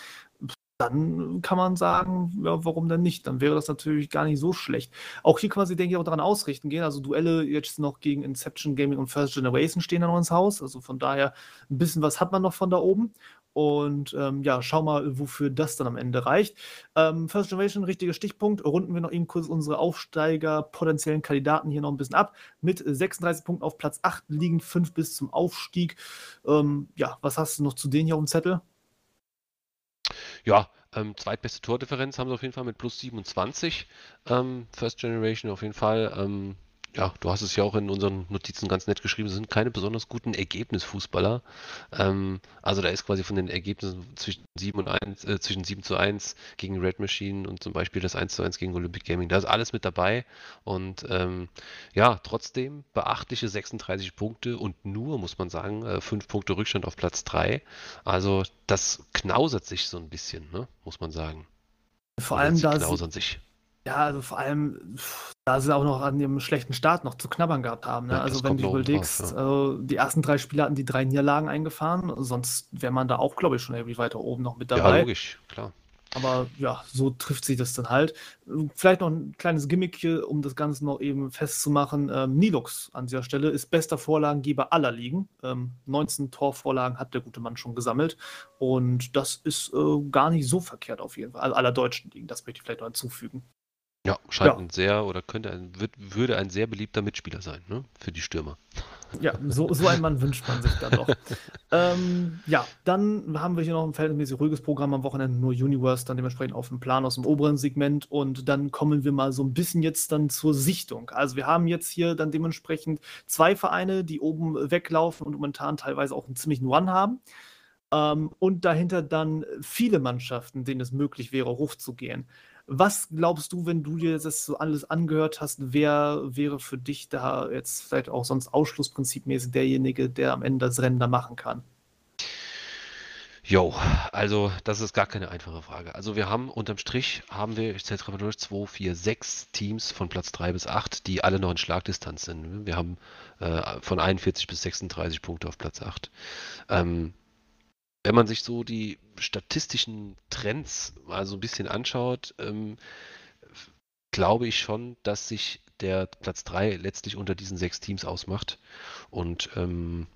dann kann man sagen, ja, warum denn nicht? Dann wäre das natürlich gar nicht so schlecht. Auch hier kann man sich, denke ich, auch daran ausrichten gehen. Also Duelle jetzt noch gegen Inception Gaming und First Generation stehen dann noch ins Haus. Also von daher ein bisschen was hat man noch von da oben. Und ähm, ja, schau mal, wofür das dann am Ende reicht. Ähm, First Generation, richtiger Stichpunkt. Runden wir noch eben kurz unsere Aufsteiger, potenziellen Kandidaten hier noch ein bisschen ab. Mit 36 Punkten auf Platz 8 liegen 5 bis zum Aufstieg. Ähm, ja, was hast du noch zu denen hier auf dem Zettel? Ja, ähm, zweitbeste Tordifferenz haben sie auf jeden Fall mit plus 27. Ähm, First Generation auf jeden Fall. Ja, du hast es ja auch in unseren Notizen ganz nett geschrieben, sind keine besonders guten Ergebnisfußballer. Ähm, also da ist quasi von den Ergebnissen zwischen 7 und 1, äh, zwischen 7 zu 1 gegen Red Machine und zum Beispiel das 1 zu 1 gegen Olympic Gaming. Da ist alles mit dabei. Und ähm, ja, trotzdem beachtliche 36 Punkte und nur, muss man sagen, äh, 5 Punkte Rückstand auf Platz 3. Also das knausert sich so ein bisschen, ne? muss man sagen. Vor allem da. Knausern sich. Ja, also vor allem, da sie auch noch an ihrem schlechten Start noch zu knabbern gehabt haben. Ne? Ja, also wenn du überlegst, drauf, also die ersten drei Spiele hatten die drei Niederlagen eingefahren, sonst wäre man da auch, glaube ich, schon irgendwie weiter oben noch mit Ja, dabei. logisch, klar. Aber ja, so trifft sich das dann halt. Vielleicht noch ein kleines Gimmick hier, um das Ganze noch eben festzumachen. Ähm, Nilux an dieser Stelle ist bester Vorlagengeber aller Ligen. Ähm, 19 Torvorlagen hat der gute Mann schon gesammelt. Und das ist äh, gar nicht so verkehrt auf jeden Fall. Also aller deutschen Ligen, das möchte ich vielleicht noch hinzufügen. Ja, scheint Ja. ein sehr oder könnte ein, wird, würde ein sehr beliebter Mitspieler sein, ne? Für die Stürmer. Ja, so, so einen Mann wünscht man sich dann doch. ähm, ja, dann haben wir hier noch ein verhältnismäßig ruhiges Programm am Wochenende, nur Universe, dann dementsprechend auf dem Plan aus dem oberen Segment. Und dann kommen wir mal so ein bisschen jetzt dann zur Sichtung. Also wir haben jetzt hier dann dementsprechend zwei Vereine, die oben weglaufen und momentan teilweise auch einen ziemlichen Run haben. Ähm, und dahinter dann viele Mannschaften, denen es möglich wäre, hochzugehen. Was glaubst du, wenn du dir das so alles angehört hast, wer wäre für dich da jetzt vielleicht auch sonst ausschlussprinzipmäßig derjenige, der am Ende das Rennen da machen kann? Jo, also das ist gar keine einfache Frage. Also wir haben unterm Strich haben wir, ich zähle gerade durch, 2, 4, 6 Teams von Platz 3 bis 8, die alle noch in Schlagdistanz sind. Wir haben äh, von 41 bis 36 Punkte auf Platz 8. Ähm, wenn man sich so die statistischen Trends mal so ein bisschen anschaut, ähm, glaube ich schon, dass sich der Platz 3 letztlich unter diesen sechs Teams ausmacht. Und ähm,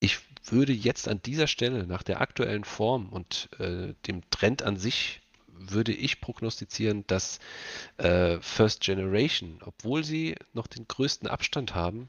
ich würde jetzt an dieser Stelle nach der aktuellen Form und äh, dem Trend an sich, würde ich prognostizieren, dass äh, First Generation, obwohl sie noch den größten Abstand haben,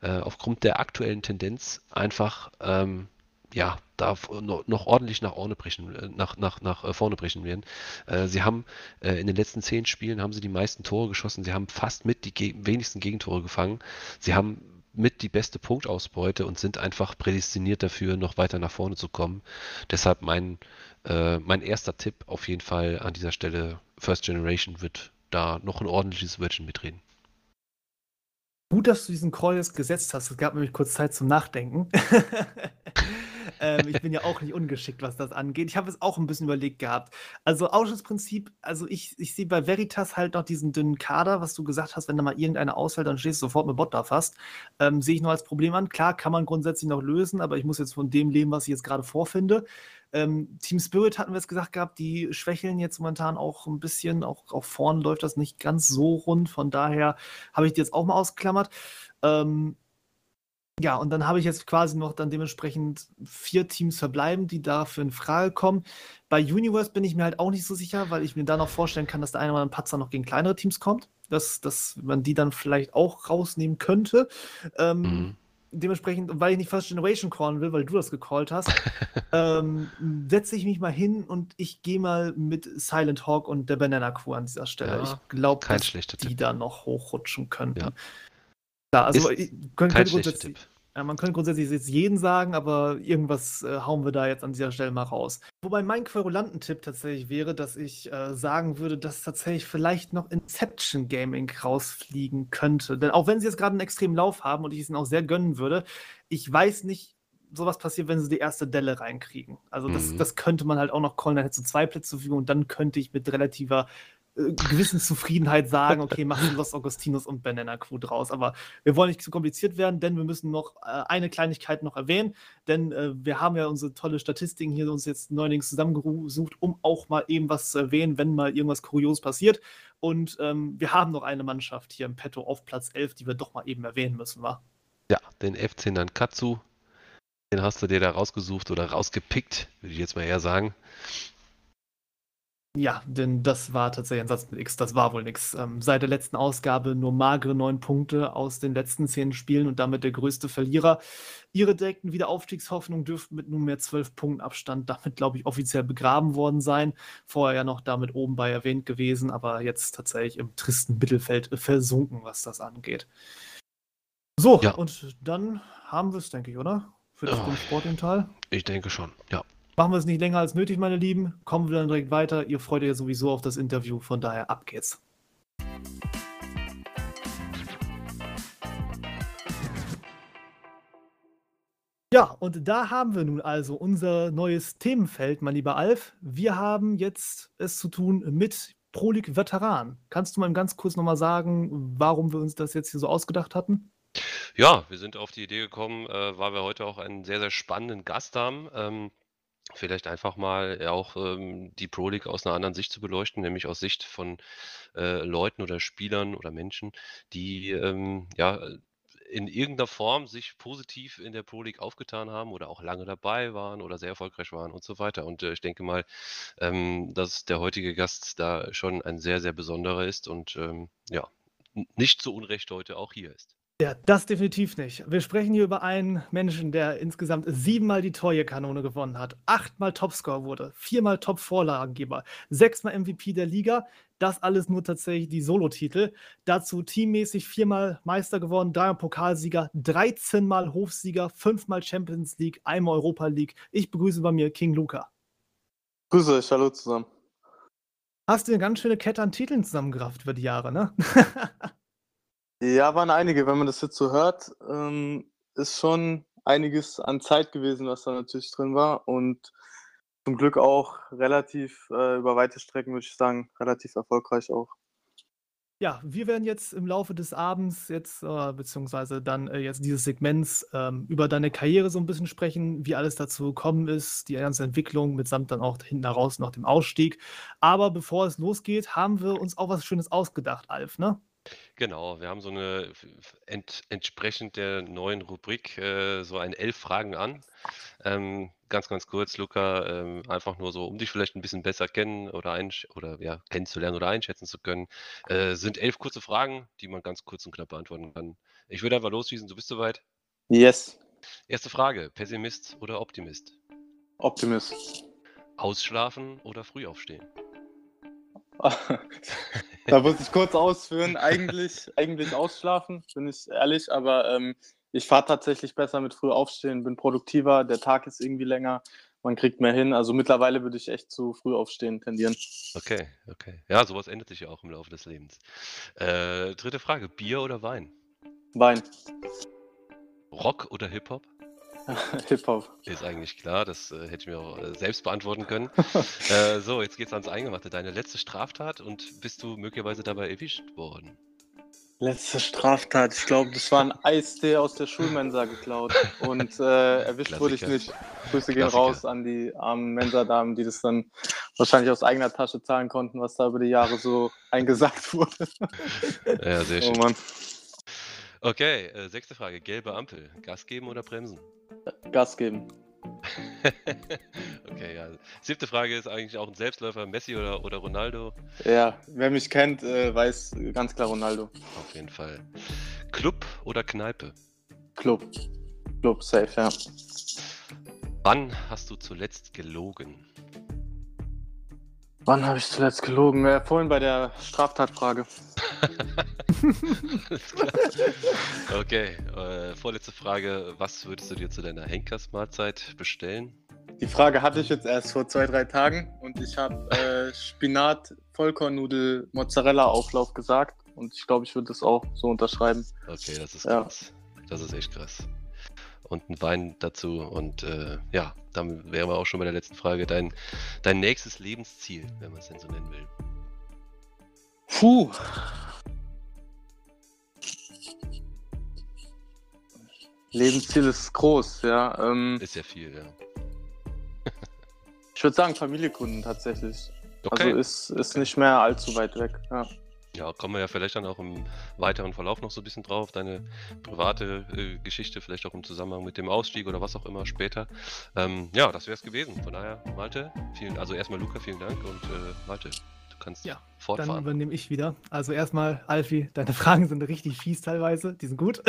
äh, aufgrund der aktuellen Tendenz einfach ähm, ja, da noch, ordentlich nach vorne brechen, äh, nach, nach, nach äh, vorne brechen werden. Äh, sie haben in den letzten zehn Spielen haben sie die meisten Tore geschossen. Sie haben fast mit die wenigsten Gegentore gefangen. Sie haben mit die beste Punktausbeute und sind einfach prädestiniert dafür, noch weiter nach vorne zu kommen. Deshalb mein, mein erster Tipp auf jeden Fall an dieser Stelle, First Generation wird da noch ein ordentliches Wörtchen mitreden. Gut, dass du diesen Call jetzt gesetzt hast. Es gab nämlich kurz Zeit zum Nachdenken. ähm, ich bin ja auch nicht ungeschickt, was das angeht. Ich habe es auch ein bisschen überlegt gehabt. Also Ausschussprinzip, also ich, ich sehe bei Veritas halt noch diesen dünnen Kader, was du gesagt hast, wenn da mal irgendeiner ausfällt, dann stehst du sofort mit Bot da fast. Ähm, sehe ich nur als Problem an. Klar, kann man grundsätzlich noch lösen, aber ich muss jetzt von dem leben, was ich jetzt gerade vorfinde. Ähm, Team Spirit hatten wir es gesagt gehabt, die schwächeln jetzt momentan auch ein bisschen. Auch, auch vorn läuft das nicht ganz so rund. Von daher habe ich die jetzt auch mal ausgeklammert. Ähm, ja, und dann habe ich jetzt quasi noch dann dementsprechend vier Teams verbleiben, die dafür in Frage kommen. Bei Universe bin ich mir halt auch nicht so sicher, weil ich mir da noch vorstellen kann, dass der eine oder andere Patzer noch gegen kleinere Teams kommt. Dass, dass man die dann vielleicht auch rausnehmen könnte. Ähm, Mhm. Dementsprechend, weil ich nicht First Generation callen will, weil du das gecallt hast, ähm, setze ich mich mal hin und ich gehe mal mit Silent Hawk und der Banana Crew an dieser Stelle. Ja, ich glaube, dass die Tipp. da noch hochrutschen könnten. Ja. Ja, also Ist ich- können, Kein könnte schlechter Tipp. Ja, man könnte grundsätzlich jetzt jeden sagen, aber irgendwas äh, hauen wir da jetzt an dieser Stelle mal raus. Wobei mein Querulanten-Tipp tatsächlich wäre, dass ich äh, sagen würde, dass tatsächlich vielleicht noch Inception Gaming rausfliegen könnte. Denn auch wenn sie jetzt gerade einen extremen Lauf haben und ich es ihnen auch sehr gönnen würde, ich weiß nicht, sowas passiert, wenn sie die erste Delle reinkriegen. Also das, Mhm. das könnte man halt auch noch callen, dann hättest du zwei Plätze zur Verfügung und dann könnte ich mit relativer äh, gewissen Zufriedenheit sagen, okay, machen Los Augustinus und Banana Crew draus. Aber wir wollen nicht zu kompliziert werden, denn wir müssen noch äh, eine Kleinigkeit noch erwähnen, denn äh, wir haben ja unsere tolle Statistiken hier uns jetzt neuerdings zusammengesucht, um auch mal eben was zu erwähnen, wenn mal irgendwas kurios passiert. Und ähm, wir haben noch eine Mannschaft hier im Petto auf Platz 11, die wir doch mal eben erwähnen müssen, wa? Ja, den FC Nankatsu, den hast du dir da rausgesucht oder rausgepickt, würde ich jetzt mal eher sagen. Ja, denn das war tatsächlich ein Satz mit X, das war wohl nix. Ähm, seit der letzten Ausgabe nur magere neun Punkte aus den letzten zehn Spielen und damit der größte Verlierer. Ihre direkten Wiederaufstiegshoffnungen dürften mit nunmehr zwölf Punkten Abstand damit, glaube ich, offiziell begraben worden sein. Vorher ja noch damit oben bei erwähnt gewesen, aber jetzt tatsächlich im tristen Mittelfeld versunken, was das angeht. So, Ja. und dann haben wir es, denke ich, oder? Für den Sport Teil. Ich denke schon, ja. Machen wir es nicht länger als nötig, meine Lieben. Kommen wir dann direkt weiter. Ihr freut euch ja sowieso auf das Interview, von daher ab geht's. Ja, und da haben wir nun also unser neues Themenfeld, mein lieber Alf. Wir haben jetzt es zu tun mit Pro League Veteran. Kannst du mal ganz kurz nochmal sagen, warum wir uns das jetzt hier so ausgedacht hatten? Ja, wir sind auf die Idee gekommen, äh, weil wir heute auch einen sehr, sehr spannenden Gast haben. Ähm, vielleicht einfach mal ja auch ähm, die Pro League aus einer anderen Sicht zu beleuchten, nämlich aus Sicht von äh, Leuten oder Spielern oder Menschen, die ähm, ja in irgendeiner Form sich positiv in der Pro League aufgetan haben oder auch lange dabei waren oder sehr erfolgreich waren und so weiter. Und äh, ich denke mal, ähm, dass der heutige Gast da schon ein sehr, sehr besonderer ist und ähm, ja, nicht zu Unrecht heute auch hier ist. Ja, das definitiv nicht. Wir sprechen hier über einen Menschen, der insgesamt siebenmal die Torjekanone gewonnen hat, achtmal Topscorer wurde, viermal Top-Vorlagengeber, sechsmal MVP der Liga. Das alles nur tatsächlich die Solotitel. Dazu teammäßig viermal Meister geworden, dreimal Pokalsieger, 13 Mal Hofsieger, fünfmal Champions League, einmal Europa League. Ich begrüße bei mir King Luca. Grüße euch, hallo zusammen. Hast du eine ganz schöne Kette an Titeln zusammengerafft über die Jahre, ne? Ja, waren einige, wenn man das jetzt so hört, ähm, ist schon einiges an Zeit gewesen, was da natürlich drin war und zum Glück auch relativ äh, über weite Strecken, würde ich sagen, relativ erfolgreich auch. Ja, wir werden jetzt im Laufe des Abends jetzt, äh, beziehungsweise dann äh, jetzt dieses Segments ähm, über deine Karriere so ein bisschen sprechen, wie alles dazu gekommen ist, die ganze Entwicklung mitsamt dann auch hinten heraus nach dem Ausstieg. Aber bevor es losgeht, haben wir uns auch was Schönes ausgedacht, Alf, ne? Genau, wir haben so eine ent, entsprechend der neuen Rubrik äh, so ein elf Fragen an. Ähm, ganz, ganz kurz, Luca, ähm, einfach nur so, um dich vielleicht ein bisschen besser kennen oder, einsch oder ja, kennenzulernen oder einschätzen zu können, äh, sind elf kurze Fragen, die man ganz kurz und knapp beantworten kann. Ich würde einfach losschießen, du bist soweit. Yes, Erste Frage, Pessimist oder Optimist? Optimist. Ausschlafen oder früh aufstehen? da muss ich kurz ausführen. Eigentlich, eigentlich ausschlafen, bin ich ehrlich, aber ähm, ich fahre tatsächlich besser mit früh aufstehen, bin produktiver, der Tag ist irgendwie länger, man kriegt mehr hin. Also mittlerweile würde ich echt zu früh aufstehen tendieren. Okay, okay. Ja, sowas ändert sich ja auch im Laufe des Lebens. Äh, dritte Frage, Bier oder Wein? Wein, Rock oder Hip-Hop? Hip-Hop. Ist eigentlich klar, das äh, hätte ich mir auch äh, selbst beantworten können. äh, so, jetzt geht's ans Eingemachte. Deine letzte Straftat und bist du möglicherweise dabei erwischt worden? Letzte Straftat. Ich glaube, das war ein Eistee aus der Schulmensa geklaut. Und äh, erwischt wurde ich Klassiker. nicht. Grüße gehen Klassiker. raus an die armen Mensa-Damen, die das dann wahrscheinlich aus eigener Tasche zahlen konnten, was da über die Jahre so eingesagt wurde. Ja, sehr Oh schön. Mann. Okay, äh, sechste Frage. Gelbe Ampel. Gas geben oder bremsen? Gas geben. okay, ja. Siebte Frage ist eigentlich auch ein Selbstläufer. Messi oder, oder Ronaldo? Ja, wer mich kennt, äh, weiß ganz klar Ronaldo. Auf jeden Fall. Club oder Kneipe? Club. Club, safe, ja. Wann hast du zuletzt gelogen? Wann habe ich zuletzt gelogen? Äh, vorhin bei der Straftatfrage. Okay, äh, vorletzte Frage. Was würdest du dir zu deiner Henkersmahlzeit bestellen? Die Frage hatte ich jetzt erst vor zwei, drei Tagen und ich habe äh, Spinat, Vollkornnudel, Mozzarella-Auflauf gesagt und ich glaube, ich würde das auch so unterschreiben. Okay, das ist Ja. krass. Das ist echt krass. Und ein Wein dazu. Und äh, ja, dann wären wir auch schon bei der letzten Frage. Dein, dein nächstes Lebensziel, wenn man es denn so nennen will. Puh. Lebensziel ist groß, ja. Ähm, Ist ja viel, ja. ich würde sagen Familienkunden tatsächlich. Okay. Also ist, ist nicht mehr allzu weit weg. Ja. Ja, kommen wir ja vielleicht dann auch im weiteren Verlauf noch so ein bisschen drauf, deine private äh, Geschichte, vielleicht auch im Zusammenhang mit dem Ausstieg oder was auch immer später. Ähm, ja, das wäre es gewesen. Von daher, Malte, vielen, also erstmal Luca, vielen Dank und äh, Malte, kannst Ja, fortfahren. Dann übernehme ich wieder. Also erstmal, Alfie, deine Fragen sind richtig fies teilweise, die sind gut.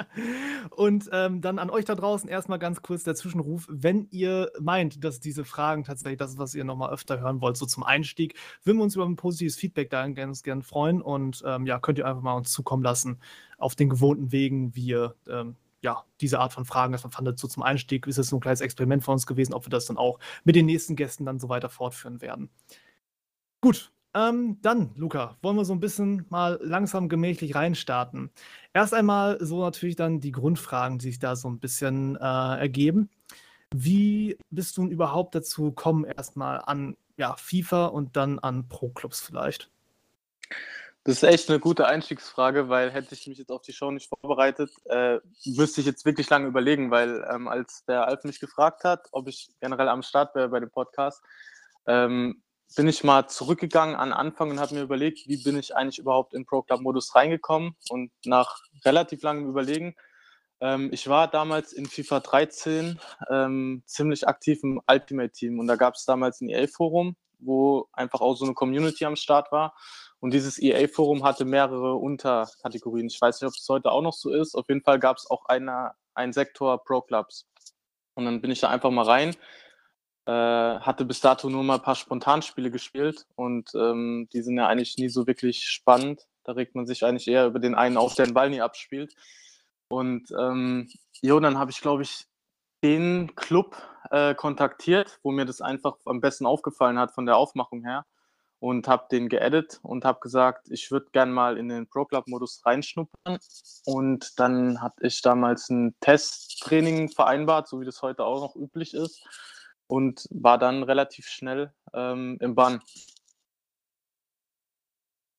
Und ähm, dann an euch da draußen erstmal ganz kurz der Zwischenruf. Wenn ihr meint, dass diese Fragen tatsächlich das ist, was ihr nochmal öfter hören wollt, so zum Einstieg, würden wir uns über ein positives Feedback da ganz gern freuen. Und ähm, ja, könnt ihr einfach mal uns zukommen lassen auf den gewohnten Wegen, wie ihr ähm, ja, diese Art von Fragen erstmal fandet, so zum Einstieg. Ist es so ein kleines Experiment von uns gewesen, ob wir das dann auch mit den nächsten Gästen dann so weiter fortführen werden. Gut, ähm, dann, Luca, wollen wir so ein bisschen mal langsam gemächlich reinstarten. Erst einmal so natürlich dann die Grundfragen, die sich da so ein bisschen äh, ergeben. Wie bist du denn überhaupt dazu gekommen, erstmal an ja, FIFA und dann an Pro-Clubs vielleicht? Das ist echt eine gute Einstiegsfrage, weil hätte ich mich jetzt auf die Show nicht vorbereitet, äh, müsste ich jetzt wirklich lange überlegen, weil ähm, als der Alf mich gefragt hat, ob ich generell am Start wäre bei dem Podcast, ähm, bin ich mal zurückgegangen an Anfang und habe mir überlegt, wie bin ich eigentlich überhaupt in Pro Club Modus reingekommen und nach relativ langem Überlegen, ähm, ich war damals in FIFA 13 ähm, ziemlich aktiv im Ultimate Team und da gab es damals ein EA Forum, wo einfach auch so eine Community am Start war und dieses EA-Forum hatte mehrere Unterkategorien. Ich weiß nicht, ob es heute auch noch so ist. Auf jeden Fall gab es auch eine, einen Sektor Pro Clubs. Und dann bin ich da einfach mal rein. Äh, hatte bis dato nur mal ein paar Spontanspiele gespielt und ähm, die sind ja eigentlich nie so wirklich spannend. Da regt man sich eigentlich eher über den einen auf, der den Ball nie abspielt. Und ähm, jo, dann habe ich, glaube ich, den Club äh, kontaktiert, wo mir das einfach am besten aufgefallen hat von der Aufmachung her und habe den geedit und habe gesagt, ich würde gern mal in den Pro Club Modus reinschnuppern. Und dann hatte ich damals ein Testtraining vereinbart, so wie das heute auch noch üblich ist, und war dann relativ schnell ähm, im Bann.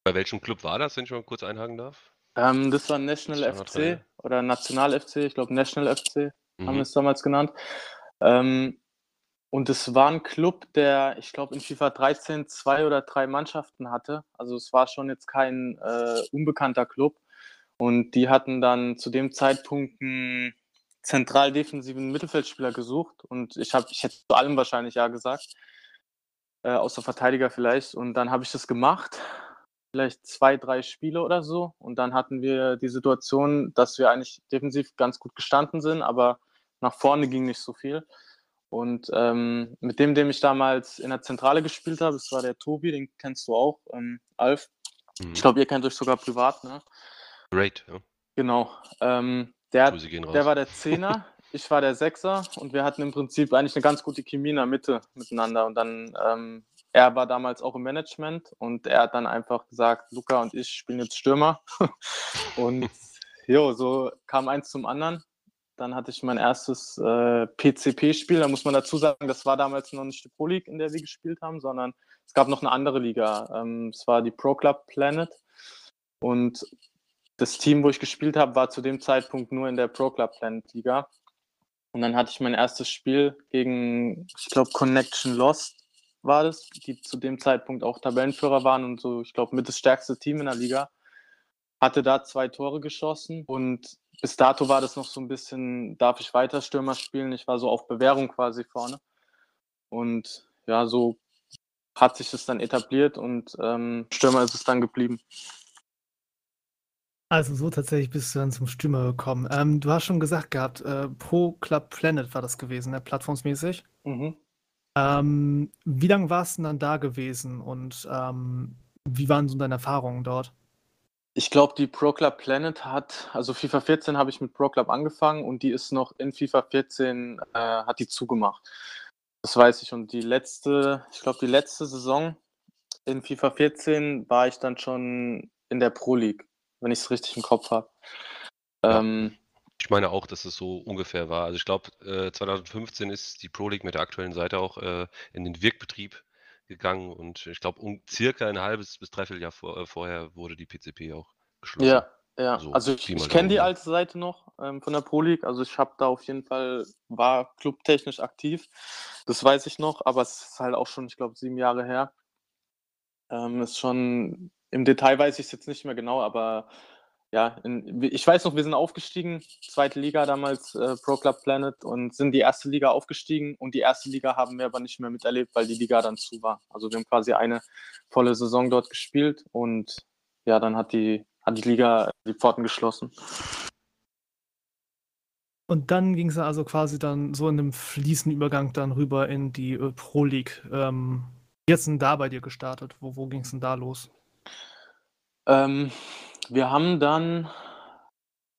Bei welchem Club war das, wenn ich mal kurz einhaken darf? Ähm, das war National Standard FC oder National FC, ich glaube National FC haben Mhm. wir es damals genannt. Ähm, und es war ein Club, der, ich glaube, in FIFA 13 zwei oder drei Mannschaften hatte. Also es war schon jetzt kein äh, unbekannter Club. Und die hatten dann zu dem Zeitpunkt einen zentral defensiven Mittelfeldspieler gesucht. Und ich habe, ich hätte zu allem wahrscheinlich ja gesagt, äh, außer Verteidiger vielleicht. Und dann habe ich das gemacht. Vielleicht zwei, drei Spiele oder so. Und dann hatten wir die Situation, dass wir eigentlich defensiv ganz gut gestanden sind, aber nach vorne ging nicht so viel. Und ähm, mit dem, dem ich damals in der Zentrale gespielt habe, das war der Tobi, den kennst du auch, ähm, Alf. Mhm. Ich glaube, ihr kennt euch sogar privat, ne? Great, ja. Genau. Ähm, der, raus. der war der Zehner, ich war der Sechser und wir hatten im Prinzip eigentlich eine ganz gute Chemie in der Mitte miteinander. Und dann, ähm, er war damals auch im Management und er hat dann einfach gesagt, Luca und ich spielen jetzt Stürmer. und jo, so kam eins zum anderen. Dann hatte ich mein erstes äh, PCP-Spiel. Da muss man dazu sagen, das war damals noch nicht die Pro League, in der wir gespielt haben, sondern es gab noch eine andere Liga. Ähm, es war die Pro Club Planet. Und das Team, wo ich gespielt habe, war zu dem Zeitpunkt nur in der Pro Club Planet Liga. Und dann hatte ich mein erstes Spiel gegen, ich glaube, Connection Lost war das, die zu dem Zeitpunkt auch Tabellenführer waren und so, ich glaube, mit das stärkste Team in der Liga. Hatte da zwei Tore geschossen und bis dato war das noch so ein bisschen, darf ich weiter Stürmer spielen? Ich war so auf Bewährung quasi vorne. Und ja, so hat sich das dann etabliert und ähm, Stürmer ist es dann geblieben. Also so tatsächlich bist du dann zum Stürmer gekommen. Ähm, du hast schon gesagt gehabt, äh, Pro Club Planet war das gewesen, ne? plattformsmäßig. Mhm. Ähm, wie lange warst du denn dann da gewesen und ähm, wie waren so deine Erfahrungen dort? Ich glaube, die Pro Club Planet hat, also FIFA 14 habe ich mit Pro Club angefangen und die ist noch in FIFA 14, äh, hat die zugemacht. Das weiß ich. Und die letzte, ich glaube, die letzte Saison in FIFA 14 war ich dann schon in der Pro League, wenn ich es richtig im Kopf habe. Ja. Ähm, Ich meine auch, dass es so ungefähr war. Also ich glaube, äh, 2015 ist die Pro League mit der aktuellen Seite auch äh, in den Wirkbetrieb gegangen und ich glaube, um circa ein halbes bis dreiviertel Jahr vor, äh, vorher wurde die PCP auch geschlossen. ja, ja. So, also ich, ich kenne die alte Seite noch ähm, von der Pro League. Also ich habe da auf jeden Fall, war clubtechnisch aktiv. Das weiß ich noch, aber es ist halt auch schon, ich glaube, sieben Jahre her. Ähm, ist schon im Detail weiß ich es jetzt nicht mehr genau, aber ja, in, ich weiß noch, wir sind aufgestiegen, zweite Liga damals, äh, Pro Club Planet, und sind die erste Liga aufgestiegen. Und die erste Liga haben wir aber nicht mehr miterlebt, weil die Liga dann zu war. Also wir haben quasi eine volle Saison dort gespielt und ja, dann hat die, hat die Liga die Pforten geschlossen. Und dann ging es also quasi dann so in einem fließenden Übergang dann rüber in die äh, Pro League. Ähm, wie ist denn da bei dir gestartet? Wo, wo ging es denn da los? Ähm, wir haben dann,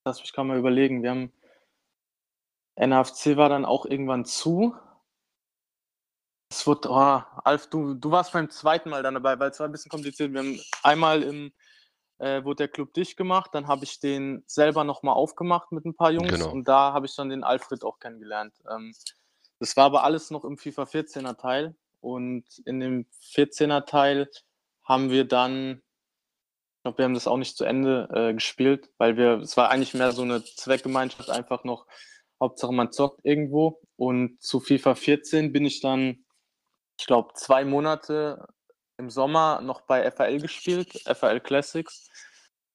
lass mich gerade mal überlegen, wir haben NFC war dann auch irgendwann zu. Es wird, oh, Alf, du, du warst beim zweiten Mal dann dabei, weil es war ein bisschen kompliziert. Wir haben einmal im, äh, wurde der Club dicht gemacht, dann habe ich den selber nochmal aufgemacht mit ein paar Jungs Genau. und da habe ich dann den Alfred auch kennengelernt. Ähm, das war aber alles noch im FIFA 14er Teil und in dem 14er Teil haben wir dann glaube, wir haben das auch nicht zu Ende äh, gespielt, weil wir, es war eigentlich mehr so eine Zweckgemeinschaft, einfach noch, Hauptsache man zockt irgendwo. Und zu FIFA 14 bin ich dann, ich glaube, zwei Monate im Sommer noch bei FAL gespielt, FAL Classics.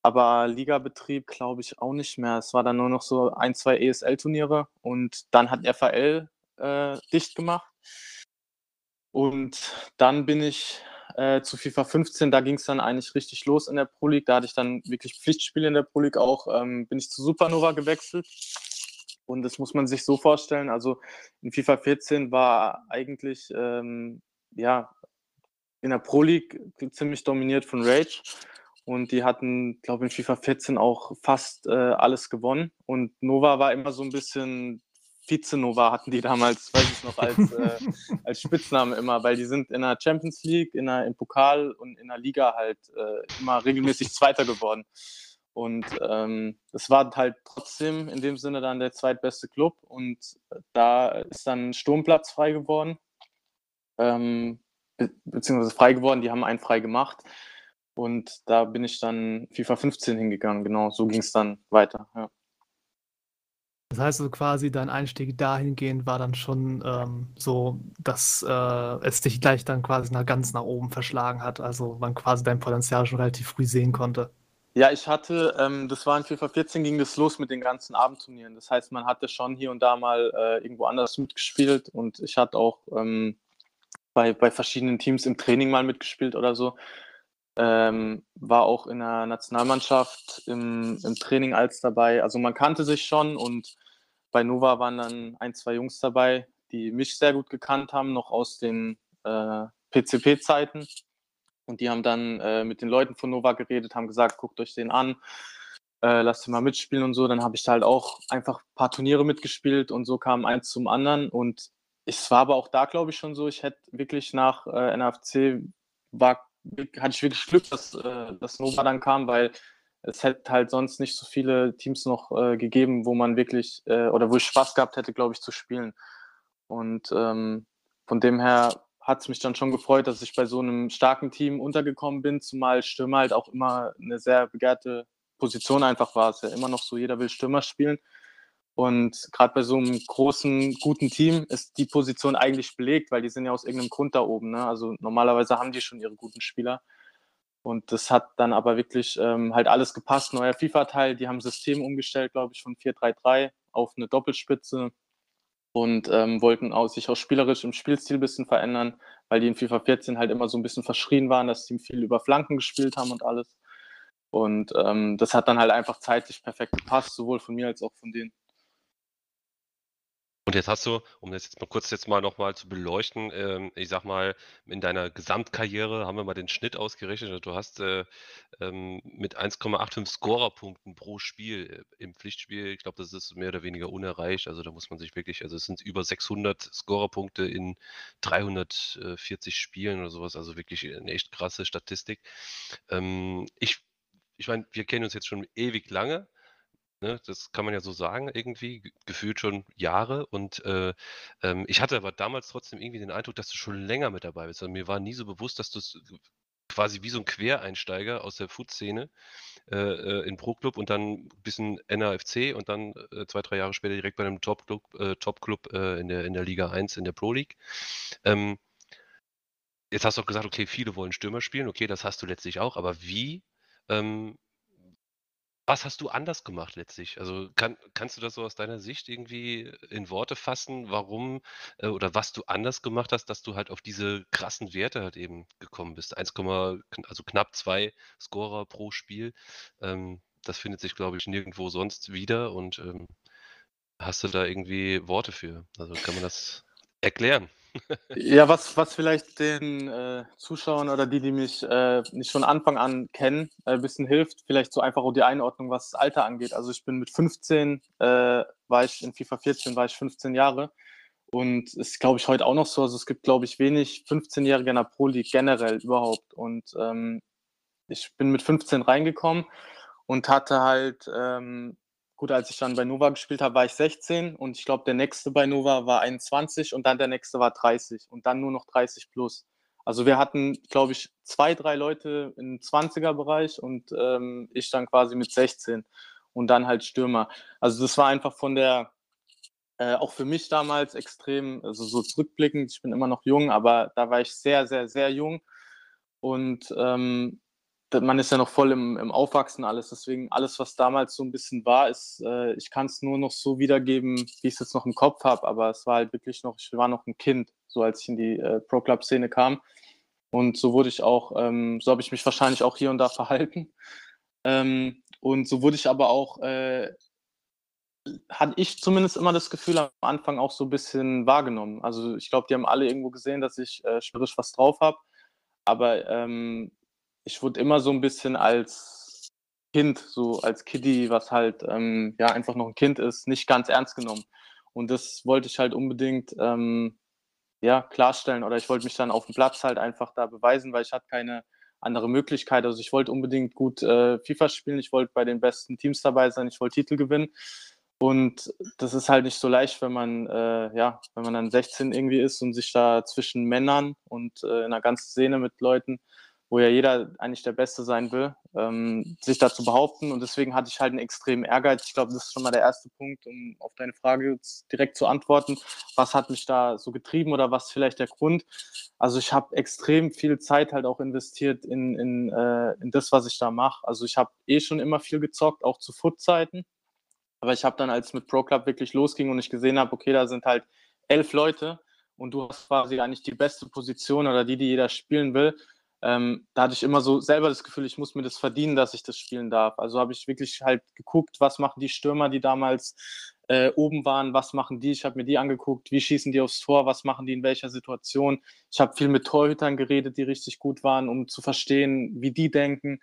Aber Ligabetrieb glaube ich auch nicht mehr. Es war dann nur noch so ein, zwei ESL-Turniere und dann hat FAL äh, dicht gemacht. Und dann bin ich äh, zu FIFA 15, da ging es dann eigentlich richtig los in der Pro League. Da hatte ich dann wirklich Pflichtspiele in der Pro League auch. Ähm, bin ich zu Supernova gewechselt. Und das muss man sich so vorstellen. Also in FIFA 14 war eigentlich ähm, ja, in der Pro League ziemlich dominiert von Rage. Und die hatten, glaube ich, in FIFA 14 auch fast äh, alles gewonnen. Und Nova war immer so ein bisschen Vize-Nova hatten die damals, weiß ich noch, als, äh, als Spitzname immer, weil die sind in der Champions League, in der, im Pokal und in der Liga halt äh, immer regelmäßig Zweiter geworden. Und ähm, das war halt trotzdem in dem Sinne dann der zweitbeste Club und da ist dann Sturmplatz frei geworden, ähm, be beziehungsweise frei geworden, die haben einen frei gemacht und da bin ich dann FIFA 15 hingegangen, genau, so ging es dann weiter, ja. Das heißt also quasi, dein Einstieg dahingehend war dann schon ähm, so, dass äh, es dich gleich dann quasi nach ganz nach oben verschlagen hat. Also man quasi dein Potenzial schon relativ früh sehen konnte. Ja, ich hatte, ähm, das war in FIFA 14, ging das los mit den ganzen Abendturnieren. Das heißt, man hatte schon hier und da mal äh, irgendwo anders mitgespielt und ich hatte auch ähm, bei, bei verschiedenen Teams im Training mal mitgespielt oder so. Ähm, war auch in der Nationalmannschaft im, im Training als dabei. Also man kannte sich schon und bei Nova waren dann ein, zwei Jungs dabei, die mich sehr gut gekannt haben, noch aus den äh, PCP-Zeiten. Und die haben dann äh, mit den Leuten von Nova geredet, haben gesagt, guckt euch den an, äh, lasst ihn mal mitspielen und so. Dann habe ich da halt auch einfach ein paar Turniere mitgespielt und so kam eins zum anderen. Und es war aber auch da, glaube ich, schon so, ich hätte wirklich nach äh, NFC, war, hatte ich wirklich Glück, dass, äh, dass Nova dann kam, weil es hätte halt sonst nicht so viele Teams noch äh, gegeben, wo man wirklich äh, oder wo ich Spaß gehabt hätte, glaube ich, zu spielen. Und ähm, von dem her hat es mich dann schon gefreut, dass ich bei so einem starken Team untergekommen bin, zumal Stürmer halt auch immer eine sehr begehrte Position einfach war. Es ist ja immer noch so, jeder will Stürmer spielen. Und gerade bei so einem großen, guten Team ist die Position eigentlich belegt, weil die sind ja aus irgendeinem Grund da oben. Ne? Also normalerweise haben die schon ihre guten Spieler. Und das hat dann aber wirklich ähm, halt alles gepasst. Neuer FIFA-Teil, die haben System umgestellt, glaube ich, von 4-3-3 auf eine Doppelspitze und ähm, wollten auch, sich auch spielerisch im Spielstil ein bisschen verändern, weil die in FIFA 14 halt immer so ein bisschen verschrien waren, dass sie viel über Flanken gespielt haben und alles. Und ähm, das hat dann halt einfach zeitlich perfekt gepasst, sowohl von mir als auch von denen. Und jetzt hast du, um das jetzt mal kurz jetzt mal nochmal zu beleuchten, ähm, ich sag mal, in deiner Gesamtkarriere haben wir mal den Schnitt ausgerechnet. Du hast äh, ähm, mit 1,85 Scorerpunkten pro Spiel äh, im Pflichtspiel, ich glaube, das ist mehr oder weniger unerreicht. Also da muss man sich wirklich, also es sind über 600 Scorerpunkte in 340 Spielen oder sowas. Also wirklich eine echt krasse Statistik. Ähm, ich, ich meine, wir kennen uns jetzt schon ewig lange. Ne, das kann man ja so sagen, irgendwie, gefühlt schon Jahre. Und äh, ähm, ich hatte aber damals trotzdem irgendwie den Eindruck, dass du schon länger mit dabei bist. Also mir war nie so bewusst, dass du quasi wie so ein Quereinsteiger aus der Food-Szene äh, äh, in Pro-Club und dann ein bisschen NAFC und dann äh, zwei, drei Jahre später direkt bei einem Top-Club äh, Top äh, in, der, in der Liga 1 in der Pro League. Ähm, jetzt hast du auch gesagt, okay, viele wollen Stürmer spielen. Okay, das hast du letztlich auch. Aber wie ähm, was hast du anders gemacht letztlich? Also, kann kannst du das so aus deiner Sicht irgendwie in Worte fassen, warum, äh, oder was du anders gemacht hast, dass du halt auf diese krassen Werte halt eben gekommen bist? 1, also knapp 2 Scorer pro Spiel. Ähm, das findet sich, glaube ich, nirgendwo sonst wieder und, ähm, hast du da irgendwie Worte für? Also, kann man das erklären? Ja, was was vielleicht den, äh, Zuschauern oder die, die mich, äh, nicht von Anfang an kennen, ein äh, bisschen hilft, vielleicht so einfach auch die Einordnung, was das Alter angeht. Also, ich bin mit 15, äh, war ich in FIFA 14 war ich 15 Jahre und ist, glaube ich, heute auch noch so. Also, es gibt, glaube ich, wenig 15-Jährige in der Pro League generell überhaupt und, ähm, ich bin mit 15 reingekommen und hatte halt, ähm Gut, als ich dann bei Nova gespielt habe, war ich 16 und ich glaube, der nächste bei Nova war 21 und dann der nächste war 30 und dann nur noch 30 plus. Also wir hatten, glaube ich, zwei, drei Leute im 20er-Bereich und ähm, ich dann quasi mit 16 und dann halt Stürmer. Also das war einfach von der, äh, auch für mich damals extrem, also so zurückblickend, ich bin immer noch jung, aber da war ich sehr, sehr, sehr jung und ähm, man ist ja noch voll im, im Aufwachsen alles. Deswegen alles, was damals so ein bisschen war, ist, äh, ich kann es nur noch so wiedergeben, wie ich es jetzt noch im Kopf habe. Aber es war halt wirklich noch, ich war noch ein Kind, so als ich in die äh, Pro Club Szene kam. Und so wurde ich auch, ähm, so habe ich mich wahrscheinlich auch hier und da verhalten. Ähm, und so wurde ich aber auch, äh, hatte ich zumindest immer das Gefühl am Anfang auch so ein bisschen wahrgenommen. Also ich glaube, die haben alle irgendwo gesehen, dass ich äh, was drauf habe. Aber ähm, ich wurde immer so ein bisschen als Kind, so als Kiddie, was halt ähm, ja einfach noch ein Kind ist, nicht ganz ernst genommen. Und das wollte ich halt unbedingt ähm, ja, klarstellen oder ich wollte mich dann auf dem Platz halt einfach da beweisen, weil ich hatte keine andere Möglichkeit. Also ich wollte unbedingt gut äh, FIFA spielen, ich wollte bei den besten Teams dabei sein, ich wollte Titel gewinnen. Und das ist halt nicht so leicht, wenn man, äh, ja, wenn man dann 16 irgendwie ist und sich da zwischen Männern und äh, in einer ganzen Szene mit Leuten wo ja jeder eigentlich der Beste sein will, ähm, sich da zu behaupten. Und deswegen hatte ich halt einen extremen Ehrgeiz. Ich glaube, das ist schon mal der erste Punkt, um auf deine Frage direkt zu antworten. Was hat mich da so getrieben oder was vielleicht der Grund? Also ich habe extrem viel Zeit halt auch investiert in, in, äh, in das, was ich da mache. Also ich habe eh schon immer viel gezockt, auch zu Foot-Zeiten. Aber ich habe dann, als mit Pro Club wirklich losging und ich gesehen habe, okay, da sind halt elf Leute und du hast quasi eigentlich die beste Position oder die, die jeder spielen will, ähm, da hatte ich immer so selber das Gefühl, ich muss mir das verdienen, dass ich das spielen darf. Also habe ich wirklich halt geguckt, was machen die Stürmer, die damals äh, oben waren, was machen die? Ich habe mir die angeguckt, wie schießen die aufs Tor, was machen die in welcher Situation. Ich habe viel mit Torhütern geredet, die richtig gut waren, um zu verstehen, wie die denken.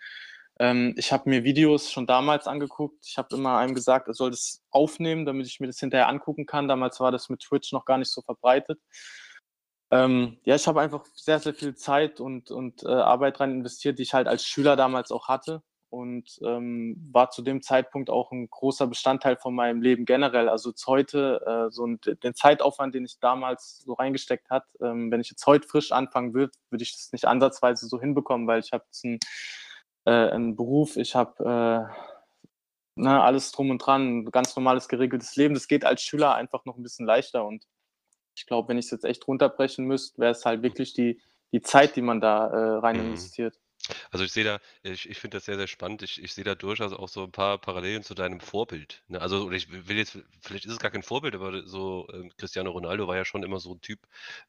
Ähm, ich habe mir Videos schon damals angeguckt. Ich habe immer einem gesagt, er soll das aufnehmen, damit ich mir das hinterher angucken kann. Damals war das mit Twitch noch gar nicht so verbreitet. Ähm, ja, ich habe einfach sehr, sehr viel Zeit und, und äh, Arbeit rein investiert, die ich halt als Schüler damals auch hatte und ähm, war zu dem Zeitpunkt auch ein großer Bestandteil von meinem Leben generell. Also heute, äh, so ein, den Zeitaufwand, den ich damals so reingesteckt hat, ähm, wenn ich jetzt heute frisch anfangen würde, würde ich das nicht ansatzweise so hinbekommen, weil ich habe jetzt einen, äh, einen Beruf, ich habe äh, ne, alles drum und dran, ein ganz normales geregeltes Leben. Das geht als Schüler einfach noch ein bisschen leichter und ich glaube, wenn ich es jetzt echt runterbrechen müsste, wäre es halt wirklich die, die Zeit, die man da äh, rein mhm. investiert. Also ich sehe da, ich, ich finde das sehr, sehr spannend. Ich, ich sehe da durchaus auch so ein paar Parallelen zu deinem Vorbild. Ne? Also, oder ich will jetzt, vielleicht ist es gar kein Vorbild, aber so ähm, Cristiano Ronaldo war ja schon immer so ein Typ,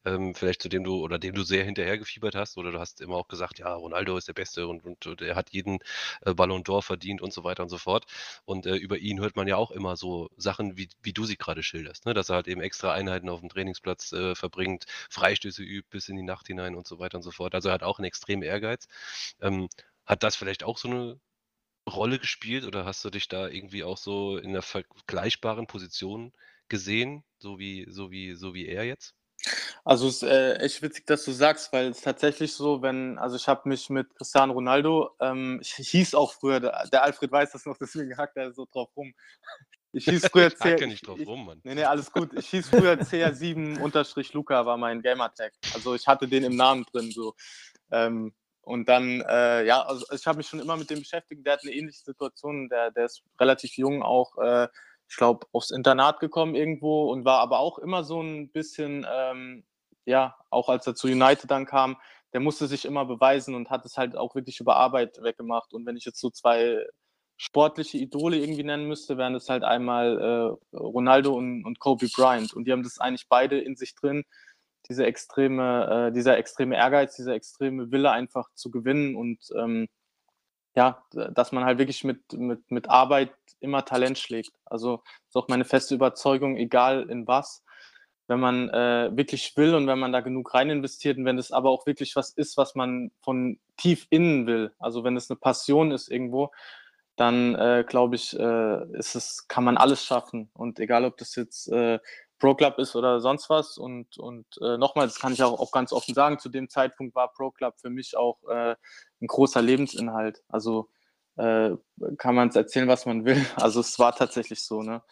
ähm, vielleicht zu dem du oder dem du sehr hinterhergefiebert hast, oder du hast immer auch gesagt, ja, Ronaldo ist der Beste und, und, und er hat jeden äh, Ballon d'Or verdient und so weiter und so fort. Und äh, über ihn hört man ja auch immer so Sachen, wie, wie du sie gerade schilderst, ne? dass er halt eben extra Einheiten auf dem Trainingsplatz äh, verbringt, Freistöße übt bis in die Nacht hinein und so weiter und so fort. Also er hat auch einen extremen Ehrgeiz. Ähm, hat das vielleicht auch so eine Rolle gespielt oder hast du dich da irgendwie auch so in einer vergleichbaren Position gesehen, so wie, so wie, so wie er jetzt? Also es ist äh, echt witzig, dass du sagst, weil es tatsächlich so, wenn, also ich habe mich mit Cristiano Ronaldo, ähm, ich hieß auch früher, der, Alfred weiß das noch, deswegen hackt er so drauf rum. Ich hieß früher CR. Ich nicht drauf rum, Mann. Nee, nee, alles gut. Ich hieß früher CR7-Luca war mein Gamertag. Also ich hatte den im Namen drin, so. Ähm, und dann, äh, ja, also ich habe mich schon immer mit dem beschäftigt. Der hat eine ähnliche Situation. Der, der ist relativ jung auch, äh, ich glaube, aufs Internat gekommen irgendwo und war aber auch immer so ein bisschen, ähm, ja, auch als er zu United dann kam, der musste sich immer beweisen und hat es halt auch wirklich über Arbeit weggemacht. Und wenn ich jetzt so zwei sportliche Idole irgendwie nennen müsste, wären das halt einmal äh, Ronaldo und, und Kobe Bryant. Und die haben das eigentlich beide in sich drin, diese extreme, äh, dieser extreme Ehrgeiz, dieser extreme Wille einfach zu gewinnen und ähm, ja, dass man halt wirklich mit, mit, mit Arbeit immer Talent schlägt. Also ist auch meine feste Überzeugung, egal in was, wenn man äh, wirklich will und wenn man da genug rein investiert und wenn es aber auch wirklich was ist, was man von tief innen will, also wenn es eine Passion ist irgendwo, dann äh, glaube ich, äh, ist es, kann man alles schaffen. Und egal, ob das jetzt äh, Pro Club ist oder sonst was. Und, und äh, nochmal, das kann ich auch, auch ganz offen sagen, zu dem Zeitpunkt war Pro Club für mich auch äh, ein großer Lebensinhalt. Also äh, kann man es erzählen, was man will. Also es war tatsächlich so. Ne?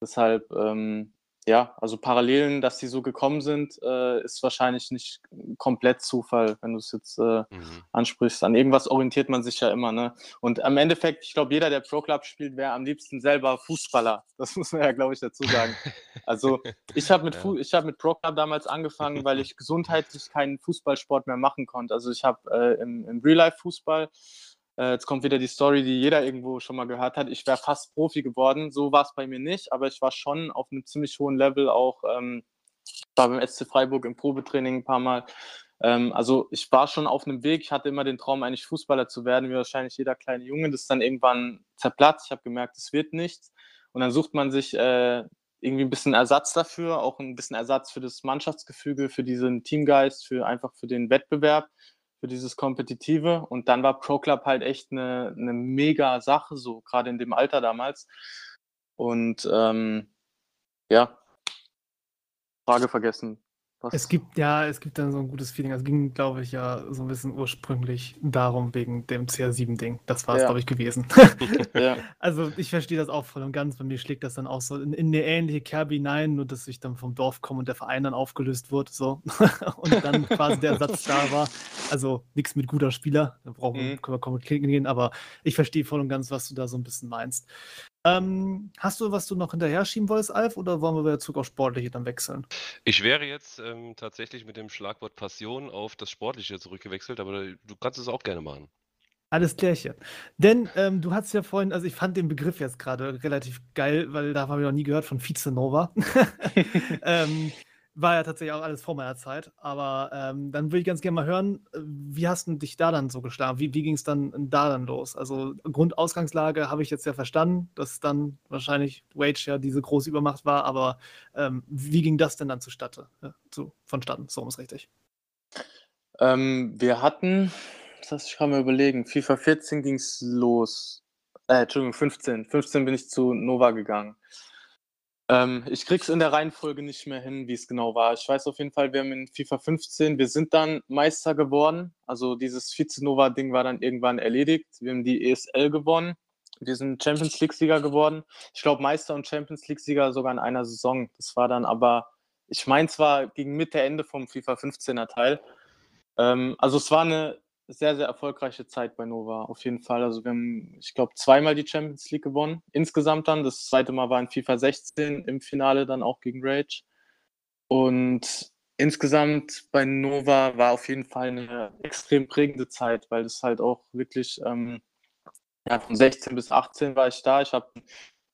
Deshalb, ähm, ja, also Parallelen, dass die so gekommen sind, äh, ist wahrscheinlich nicht komplett Zufall, wenn du es jetzt äh, mhm. ansprichst. An irgendwas orientiert man sich ja immer. Ne? Und am Endeffekt, ich glaube, jeder, der Pro Club spielt, wäre am liebsten selber Fußballer. Das muss man ja, glaube ich, dazu sagen. Also ich habe mit, ja. hab mit Pro Club damals angefangen, weil ich gesundheitlich keinen Fußballsport mehr machen konnte. Also ich habe äh, im, im Real-Life-Fußball äh, jetzt kommt wieder die Story, die jeder irgendwo schon mal gehört hat. Ich wäre fast Profi geworden. So war es bei mir nicht, aber ich war schon auf einem ziemlich hohen Level auch. Ähm, war beim SC Freiburg im Probetraining ein paar Mal. Ähm, also ich war schon auf einem Weg. Ich hatte immer den Traum, eigentlich Fußballer zu werden, wie wahrscheinlich jeder kleine Junge. Das ist dann irgendwann zerplatzt. Ich habe gemerkt, es wird nichts. Und dann sucht man sich äh, irgendwie ein bisschen Ersatz dafür, auch ein bisschen Ersatz für das Mannschaftsgefüge, für diesen Teamgeist, für einfach für den Wettbewerb für dieses Kompetitive. Und dann war Pro Club halt echt eine, eine mega Sache, so gerade in dem Alter damals. Und ähm, ja, Frage vergessen. Was? Es gibt, ja, es gibt dann so ein gutes Feeling. Es ging, glaube ich, ja so ein bisschen ursprünglich darum, wegen dem CR7-Ding. Das war es, ja. glaube ich, gewesen. ja. Also ich verstehe das auch voll und ganz. Bei mir schlägt das dann auch so in, in eine ähnliche Kerbe hinein, nur dass ich dann vom Dorf komme und der Verein dann aufgelöst wurde. So. und dann quasi der Ersatz da war. Also nichts mit guter Spieler, da brauchen mhm. können wir kommunizieren gehen, aber ich verstehe voll und ganz, was du da so ein bisschen meinst. Ähm, hast du, was du noch hinterher schieben wolltest, Alf, oder wollen wir wieder zurück auf Sportliche dann wechseln? Ich wäre jetzt ähm, tatsächlich mit dem Schlagwort Passion auf das Sportliche zurückgewechselt, aber du kannst es auch gerne machen. Alles klärchen. Denn ähm, du hast ja vorhin, also ich fand den Begriff jetzt gerade relativ geil, weil da habe ich noch nie gehört von Vize Nova. ähm, war ja tatsächlich auch alles vor meiner Zeit. Aber ähm, dann würde ich ganz gerne mal hören, äh, wie hast du dich da dann so geschlagen? Wie, wie ging es dann da dann los? Also Grundausgangslage habe ich jetzt ja verstanden, dass dann wahrscheinlich Wage ja diese große Übermacht war, aber ähm, wie ging das denn dann zustatte? Ja, äh, zu, vonstatten, so ist richtig. Ähm, wir hatten, das ich kann mir überlegen, FIFA 14 ging es los. Äh, Entschuldigung, 15. 15 bin ich zu Nova gegangen. Ähm, ich krieg's in der Reihenfolge nicht mehr hin, wie es genau war. Ich weiß auf jeden Fall, wir haben in FIFA 15, wir sind dann Meister geworden. Also dieses Vize-Nova-Ding war dann irgendwann erledigt. Wir haben die ESL gewonnen. Wir sind Champions League-Sieger geworden. Ich glaube, Meister und Champions League-Sieger sogar in einer Saison. Das war dann aber, ich meine, zwar gegen Mitte, Ende vom FIFA 15er Teil. Ähm, also es war eine sehr, sehr erfolgreiche Zeit bei Nova, auf jeden Fall. Also wir haben, ich glaube, zweimal die Champions League gewonnen. Insgesamt dann. Das zweite Mal war in FIFA 16 im Finale dann auch gegen Rage. Und insgesamt bei Nova war auf jeden Fall eine extrem prägende Zeit, weil das halt auch wirklich, ähm, ja, von 16 bis 18 war ich da. Ich habe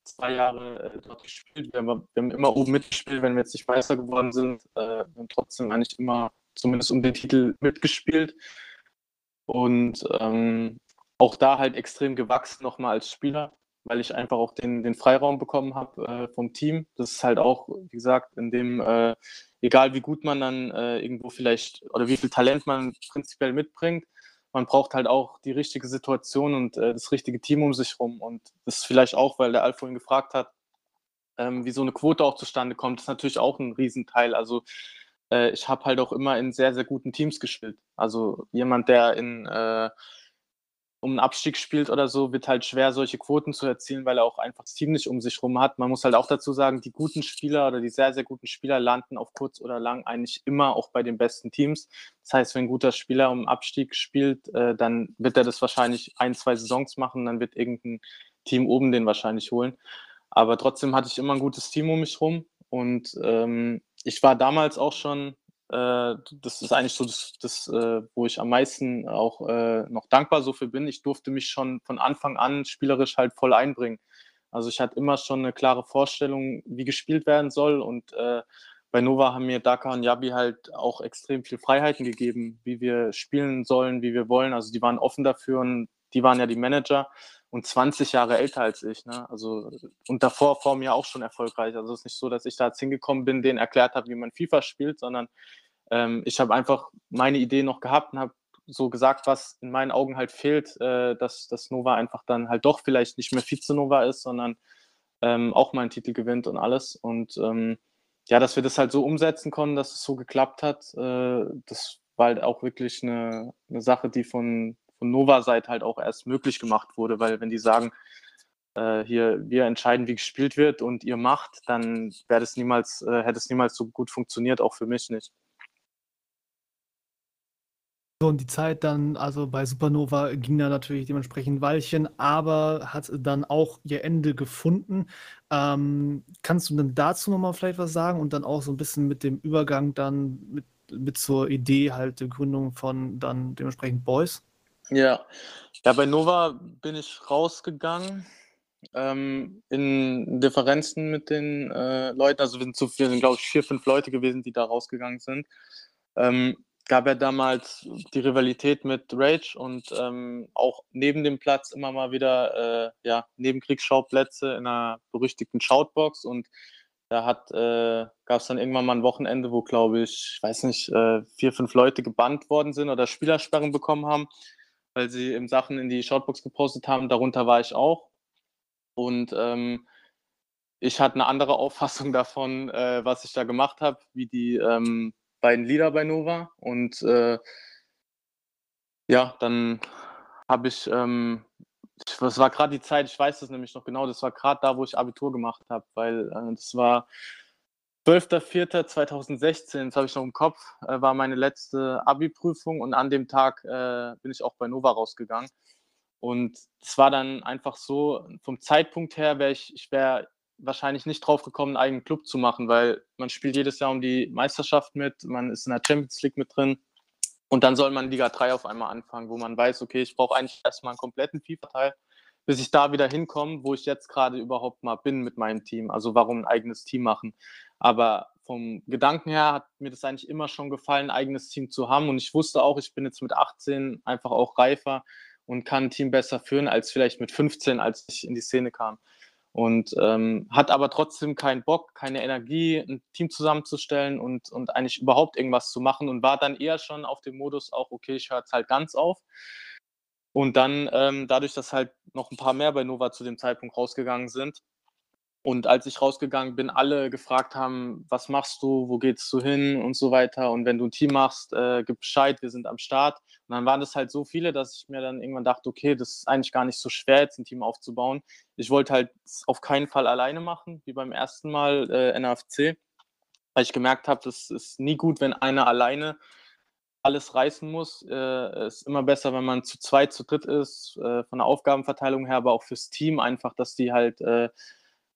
zwei Jahre äh, dort gespielt. Wir haben, wir haben, immer oben mitgespielt, wenn wir jetzt nicht Meister geworden sind. Äh, wir haben trotzdem eigentlich immer zumindest um den Titel mitgespielt. Und ähm, auch da halt extrem gewachsen nochmal als Spieler, weil ich einfach auch den, den Freiraum bekommen habe äh, vom Team. Das ist halt auch, wie gesagt, in dem, äh, egal wie gut man dann äh, irgendwo vielleicht oder wie viel Talent man prinzipiell mitbringt, man braucht halt auch die richtige Situation und äh, das richtige Team um sich rum. Und das ist vielleicht auch, weil der Alf vorhin gefragt hat, ähm, wie so eine Quote auch zustande kommt, das ist natürlich auch ein Riesenteil. Also äh, ich habe halt auch immer in sehr, sehr guten Teams gespielt. Also jemand, der in äh, um einen Abstieg spielt oder so, wird halt schwer, solche Quoten zu erzielen, weil er auch einfach das Team nicht um sich rum hat. Man muss halt auch dazu sagen, die guten Spieler oder die sehr, sehr guten Spieler landen auf kurz oder lang eigentlich immer auch bei den besten Teams. Das heißt, wenn ein guter Spieler um Abstieg spielt, äh, dann wird er das wahrscheinlich ein, zwei Saisons machen, dann wird irgendein Team oben den wahrscheinlich holen. Aber trotzdem hatte ich immer ein gutes Team um mich rum und ähm, ich war damals auch schon Äh, das ist eigentlich so das, das äh, wo ich am meisten auch äh, noch dankbar so für bin. Ich durfte mich schon von Anfang an spielerisch halt voll einbringen. Also ich hatte immer schon eine klare Vorstellung, wie gespielt werden soll und äh, bei Nova haben mir Daka und Yabi halt auch extrem viel Freiheiten gegeben, wie wir spielen sollen, wie wir wollen. Also die waren offen dafür und die waren ja die Manager und 20 Jahre älter als ich. Ne? Also, und davor vor mir auch schon erfolgreich. Also es ist nicht so, dass ich da jetzt hingekommen bin, denen erklärt habe, wie man FIFA spielt, sondern ähm, ich habe einfach meine Idee noch gehabt und habe so gesagt, was in meinen Augen halt fehlt, äh, dass, dass Nova einfach dann halt doch vielleicht nicht mehr Vize-Nova ist, sondern ähm, auch mal einen Titel gewinnt und alles. Und ähm, ja, dass wir das halt so umsetzen konnten, dass es so geklappt hat, äh, das war halt auch wirklich eine, eine Sache, die von, von Nova-Seite halt auch erst möglich gemacht wurde, weil wenn die sagen, äh, hier, wir entscheiden, wie gespielt wird und ihr macht, dann wäre das niemals, äh, hätte es niemals so gut funktioniert, auch für mich nicht. So, und die Zeit dann, also bei Supernova ging da natürlich dementsprechend Weilchen, aber hat dann auch ihr Ende gefunden. Ähm, kannst du denn dazu nochmal vielleicht was sagen und dann auch so ein bisschen mit dem Übergang dann mit, mit zur Idee halt der Gründung von dann dementsprechend Boys? Ja, ja, bei Nova bin ich rausgegangen ähm, in Differenzen mit den äh, Leuten. Also wir sind, wir sind glaube ich, vier, fünf Leute gewesen, die da rausgegangen sind. Ähm, gab ja damals die Rivalität mit Rage und ähm, auch neben dem Platz immer mal wieder äh, ja, Nebenkriegsschauplätze in einer berüchtigten Shoutbox und da hat, äh, gab es dann irgendwann mal ein Wochenende, wo, glaube ich, ich weiß nicht, äh, vier, fünf Leute gebannt worden sind oder Spielersperren bekommen haben, weil sie eben Sachen in die Shoutbox gepostet haben. Darunter war ich auch. Und ähm, ich hatte eine andere Auffassung davon, äh, was ich da gemacht habe, wie die ähm, beiden Lieder bei Nova. Und äh, ja, dann habe ich, ähm, das war gerade die Zeit, ich weiß das nämlich noch genau, das war gerade da, wo ich Abitur gemacht habe, weil äh, das war 12.04.2016, das habe ich noch im Kopf, äh, war meine letzte Abi-Prüfung und an dem Tag äh, bin ich auch bei Nova rausgegangen. Und es war dann einfach so, vom Zeitpunkt her wäre ich, ich wäre wahrscheinlich nicht drauf gekommen, einen eigenen Club zu machen, weil man spielt jedes Jahr um die Meisterschaft mit, man ist in der Champions League mit drin und dann soll man Liga 3 auf einmal anfangen, wo man weiß, okay, ich brauche eigentlich erstmal einen kompletten FIFA-Teil, bis ich da wieder hinkomme, wo ich jetzt gerade überhaupt mal bin mit meinem Team. Also warum ein eigenes Team machen? Aber vom Gedanken her hat mir das eigentlich immer schon gefallen, ein eigenes Team zu haben. Und ich wusste auch, ich bin jetzt mit 18 einfach auch reifer und kann ein Team besser führen als vielleicht mit 15, als ich in die Szene kam und ähm, hat aber trotzdem keinen Bock, keine Energie, ein Team zusammenzustellen und, und eigentlich überhaupt irgendwas zu machen und war dann eher schon auf dem Modus auch, okay, ich höre jetzt halt ganz auf. Und dann, ähm, dadurch, dass halt noch ein paar mehr bei Nova zu dem Zeitpunkt rausgegangen sind, und als ich rausgegangen bin, alle gefragt haben, was machst du, wo gehst du hin und so weiter. Und wenn du ein Team machst, äh, gib Bescheid, wir sind am Start. Und dann waren das halt so viele, dass ich mir dann irgendwann dachte, okay, das ist eigentlich gar nicht so schwer, jetzt ein Team aufzubauen. Ich wollte halt auf keinen Fall alleine machen, wie beim ersten Mal äh, NFC, weil ich gemerkt habe, das ist nie gut, wenn einer alleine alles reißen muss. Äh, ist immer besser, wenn man zu zweit, zu dritt ist, äh, von der Aufgabenverteilung her, aber auch fürs Team einfach, dass die halt äh,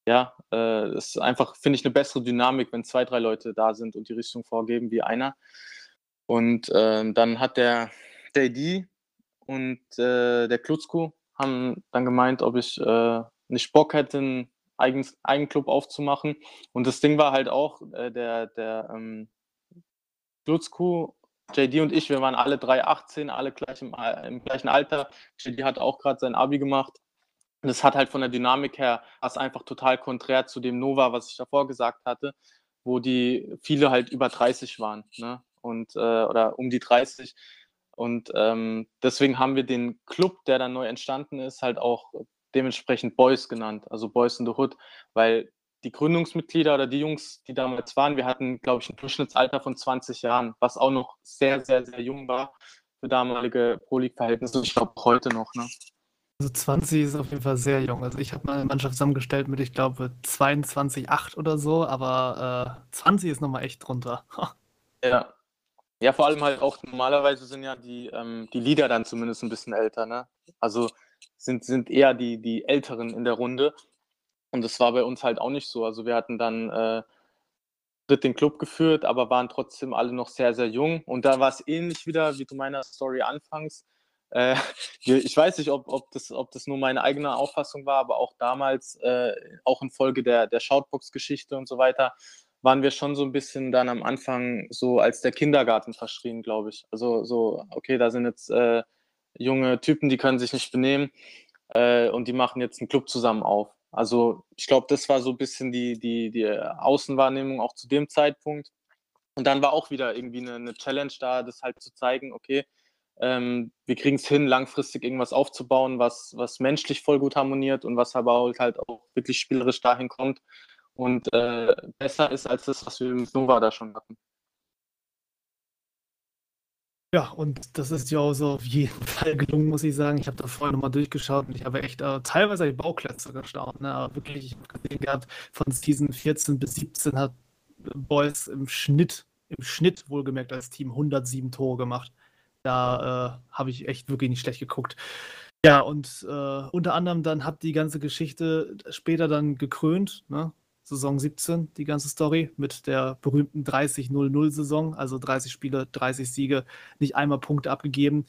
ja, äh, ist einfach, finde ich, eine bessere Dynamik, wenn zwei, drei Leute da sind und die Richtung vorgeben wie einer. Und äh, dann hat der, der ID und äh, der Klutzko haben dann gemeint, ob ich äh, nicht Bock hätte, einen eigenen, eigenen Club aufzumachen. Und das Ding war halt auch, äh, der, der ähm, Klutzko, JD und ich, wir waren alle 3,18, alle gleich im, im gleichen Alter. JD hat auch gerade sein Abi gemacht und es hat halt von der Dynamik her, was einfach total konträr zu dem Nova, was ich davor gesagt hatte, wo die viele halt über 30 waren, ne? Und, äh, oder um die 30. Und ähm, deswegen haben wir den Club, der dann neu entstanden ist, halt auch dementsprechend Boys genannt, also Boys in the Hood, weil die Gründungsmitglieder oder die Jungs, die damals waren, wir hatten, glaube ich, ein Durchschnittsalter von 20 Jahren, was auch noch sehr, sehr, sehr jung war für damalige Pro-League-Verhältnisse. Ich glaube, heute noch. Ne? Also 20 ist auf jeden Fall sehr jung. Also ich habe mal eine Mannschaft zusammengestellt mit, ich glaube, 22,8 oder so, aber äh, 20 ist nochmal echt drunter. ja. Ja, vor allem halt auch normalerweise sind ja die, ähm, die Lieder dann zumindest ein bisschen älter, ne? Also sind, sind eher die, die Älteren in der Runde. Und das war bei uns halt auch nicht so. Also wir hatten dann äh, dritt den Club geführt, aber waren trotzdem alle noch sehr, sehr jung. Und da war es ähnlich wieder wie du meiner Story anfangs. Äh, ich weiß nicht, ob, ob, das, ob das nur meine eigene Auffassung war, aber auch damals, äh, auch infolge der, der Shoutbox-Geschichte und so weiter, waren wir schon so ein bisschen dann am Anfang so als der Kindergarten verschrien, glaube ich. Also so, okay, da sind jetzt äh, junge Typen, die können sich nicht benehmen äh, und die machen jetzt einen Club zusammen auf. Also ich glaube, das war so ein bisschen die, die, die Außenwahrnehmung auch zu dem Zeitpunkt. Und dann war auch wieder irgendwie eine, eine Challenge da, das halt zu zeigen, okay, ähm, wir kriegen es hin, langfristig irgendwas aufzubauen, was, was menschlich voll gut harmoniert und was aber halt auch wirklich spielerisch dahin kommt und äh, besser ist als das, was wir mit Nova da schon hatten. Ja, und das ist ja auch so auf jeden Fall gelungen, muss ich sagen. Ich habe da vorher nochmal durchgeschaut und ich habe echt äh, teilweise die Bauklötze gestaunt. Ne? Aber wirklich, ich habe gesehen gehabt, von Season 14 bis 17 hat Boys im Schnitt, im Schnitt wohlgemerkt als Team 107 Tore gemacht. Da äh, habe ich echt wirklich nicht schlecht geguckt. Ja, und äh, unter anderem dann hat die ganze Geschichte später dann gekrönt. Ne? Saison 17, die ganze Story, mit der berühmten 30-0-0-Saison, also 30 Spiele, 30 Siege, nicht einmal Punkte abgegeben.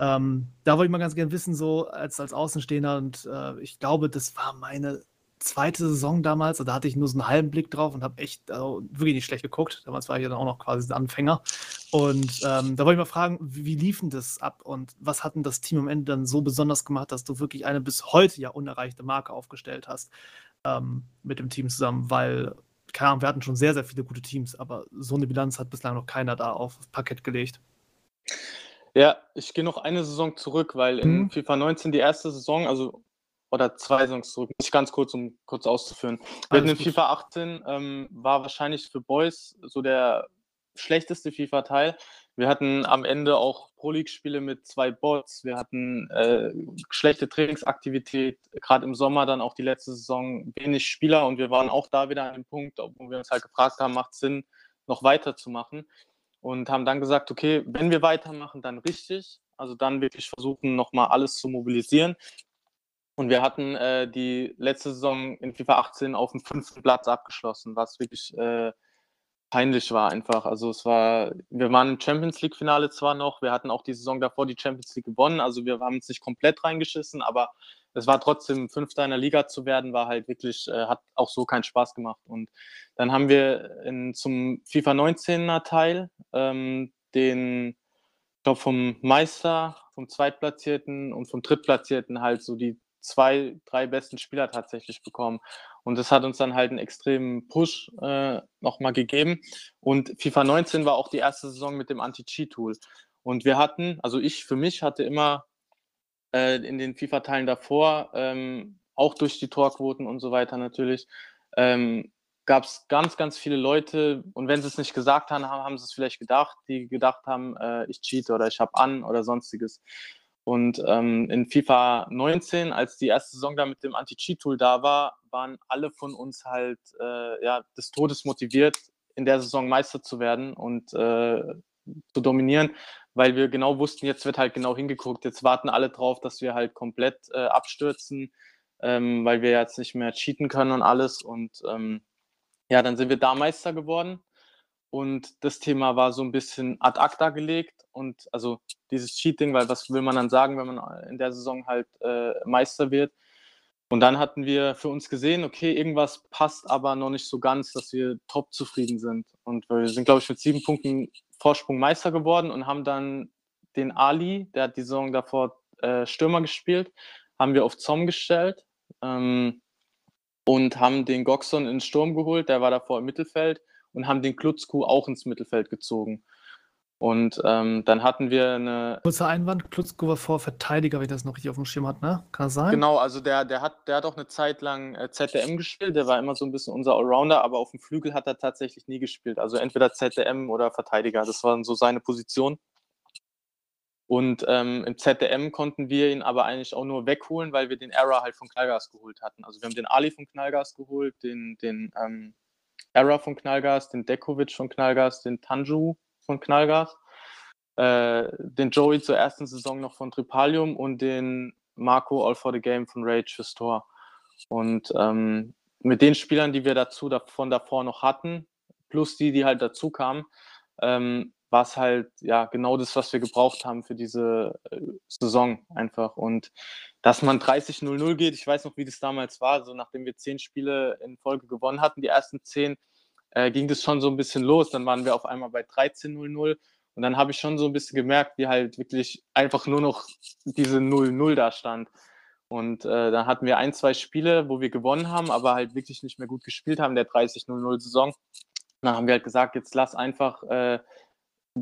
Ähm, da wollte ich mal ganz gerne wissen, so als, als Außenstehender, und äh, ich glaube, das war meine zweite Saison damals, da hatte ich nur so einen halben Blick drauf und habe echt also, wirklich nicht schlecht geguckt. Damals war ich ja dann auch noch quasi der Anfänger. Und ähm, da wollte ich mal fragen, wie, wie lief denn das ab und was hat denn das Team am Ende dann so besonders gemacht, dass du wirklich eine bis heute ja unerreichte Marke aufgestellt hast? ähm, mit dem Team zusammen, weil, keine Ahnung, wir hatten schon sehr, sehr viele gute Teams, aber so eine Bilanz hat bislang noch keiner da auf Parkett gelegt. Ja, ich gehe noch eine Saison zurück, weil in mhm. FIFA 19 die erste Saison, also oder zwei Saisons zurück, muss ich ganz kurz, um kurz auszuführen. Wir hatten in FIFA 18, ähm, war wahrscheinlich für Boys so der schlechteste FIFA-Teil. Wir hatten am Ende auch Pro League-Spiele mit zwei Bots. Wir hatten äh, schlechte Trainingsaktivität, gerade im Sommer dann auch die letzte Saison wenig Spieler und wir waren auch da wieder an dem Punkt, wo wir uns halt gefragt haben, macht es Sinn, noch weiterzumachen und haben dann gesagt, okay, wenn wir weitermachen, dann richtig. Also dann wirklich versuchen, nochmal alles zu mobilisieren. Und wir hatten äh, die letzte Saison in FIFA 18 auf dem fünften Platz abgeschlossen, was wirklich äh, peinlich war einfach. Also es war, wir waren im Champions League Finale zwar noch, wir hatten auch die Saison davor die Champions League gewonnen, also wir haben uns nicht komplett reingeschissen, aber es war trotzdem Fünfter in der Liga zu werden, war halt wirklich, äh, hat auch so keinen Spaß gemacht. Und dann haben wir in, zum FIFA 19er Teil ähm, den, ich glaube vom Meister, vom Zweitplatzierten und vom Drittplatzierten halt so die zwei, drei besten Spieler tatsächlich bekommen. Und das hat uns dann halt einen extremen Push äh, nochmal gegeben. Und FIFA 19 war auch die erste Saison mit dem Anti-Cheat-Tool. Und wir hatten, also ich für mich hatte immer äh, in den FIFA-Teilen davor, ähm, auch durch die Torquoten und so weiter natürlich, ähm, gab es ganz, ganz viele Leute, und wenn sie es nicht gesagt haben, haben sie es vielleicht gedacht, die gedacht haben, äh, ich cheate oder ich habe an oder sonstiges. Und ähm, in FIFA 19, als die erste Saison da mit dem Anti-Cheat-Tool da war, waren alle von uns halt äh, ja, des Todes motiviert, in der Saison Meister zu werden und äh, zu dominieren, weil wir genau wussten, jetzt wird halt genau hingeguckt, jetzt warten alle drauf, dass wir halt komplett äh, abstürzen, ähm, weil wir jetzt nicht mehr cheaten können und alles. Und ähm, ja, dann sind wir da Meister geworden und das Thema war so ein bisschen ad acta gelegt und also dieses Cheating, weil was will man dann sagen, wenn man in der Saison halt äh, Meister wird? Und dann hatten wir für uns gesehen, okay, irgendwas passt aber noch nicht so ganz, dass wir top zufrieden sind. Und wir sind, glaube ich, mit sieben Punkten Vorsprung Meister geworden und haben dann den Ali, der hat die Saison davor äh, Stürmer gespielt, haben wir auf Zom gestellt ähm, und haben den Goxon in den Sturm geholt, der war davor im Mittelfeld und haben den Klutzku auch ins Mittelfeld gezogen. Und ähm, dann hatten wir eine. Kurzer Einwand, Klutzko war vor Verteidiger, wenn ich das noch richtig auf dem Schirm hat, ne? Kann das sein? Genau, also der, der, hat, der hat auch eine Zeit lang äh, ZDM gespielt, der war immer so ein bisschen unser Allrounder, aber auf dem Flügel hat er tatsächlich nie gespielt. Also entweder ZDM oder Verteidiger, das war so seine Position. Und ähm, im ZDM konnten wir ihn aber eigentlich auch nur wegholen, weil wir den Error halt von Knallgas geholt hatten. Also wir haben den Ali von Knallgas geholt, den, den ähm, Error von Knallgas, den Dekovic von Knallgas, den Tanju von Knallgas, äh, den Joey zur ersten Saison noch von Tripalium und den Marco All for the Game von Rage fürs Tor. Und ähm, mit den Spielern, die wir dazu von davor noch hatten, plus die, die halt dazu kamen, ähm, war es halt ja genau das, was wir gebraucht haben für diese äh, Saison einfach. Und dass man 30-0-0 geht, ich weiß noch, wie das damals war, so nachdem wir zehn Spiele in Folge gewonnen hatten, die ersten zehn, äh, ging das schon so ein bisschen los. Dann waren wir auf einmal bei 13-0-0 und dann habe ich schon so ein bisschen gemerkt, wie halt wirklich einfach nur noch diese 0-0 da stand. Und äh, dann hatten wir ein, zwei Spiele, wo wir gewonnen haben, aber halt wirklich nicht mehr gut gespielt haben, der 30-0-0-Saison. Dann haben wir halt gesagt, jetzt lass einfach äh,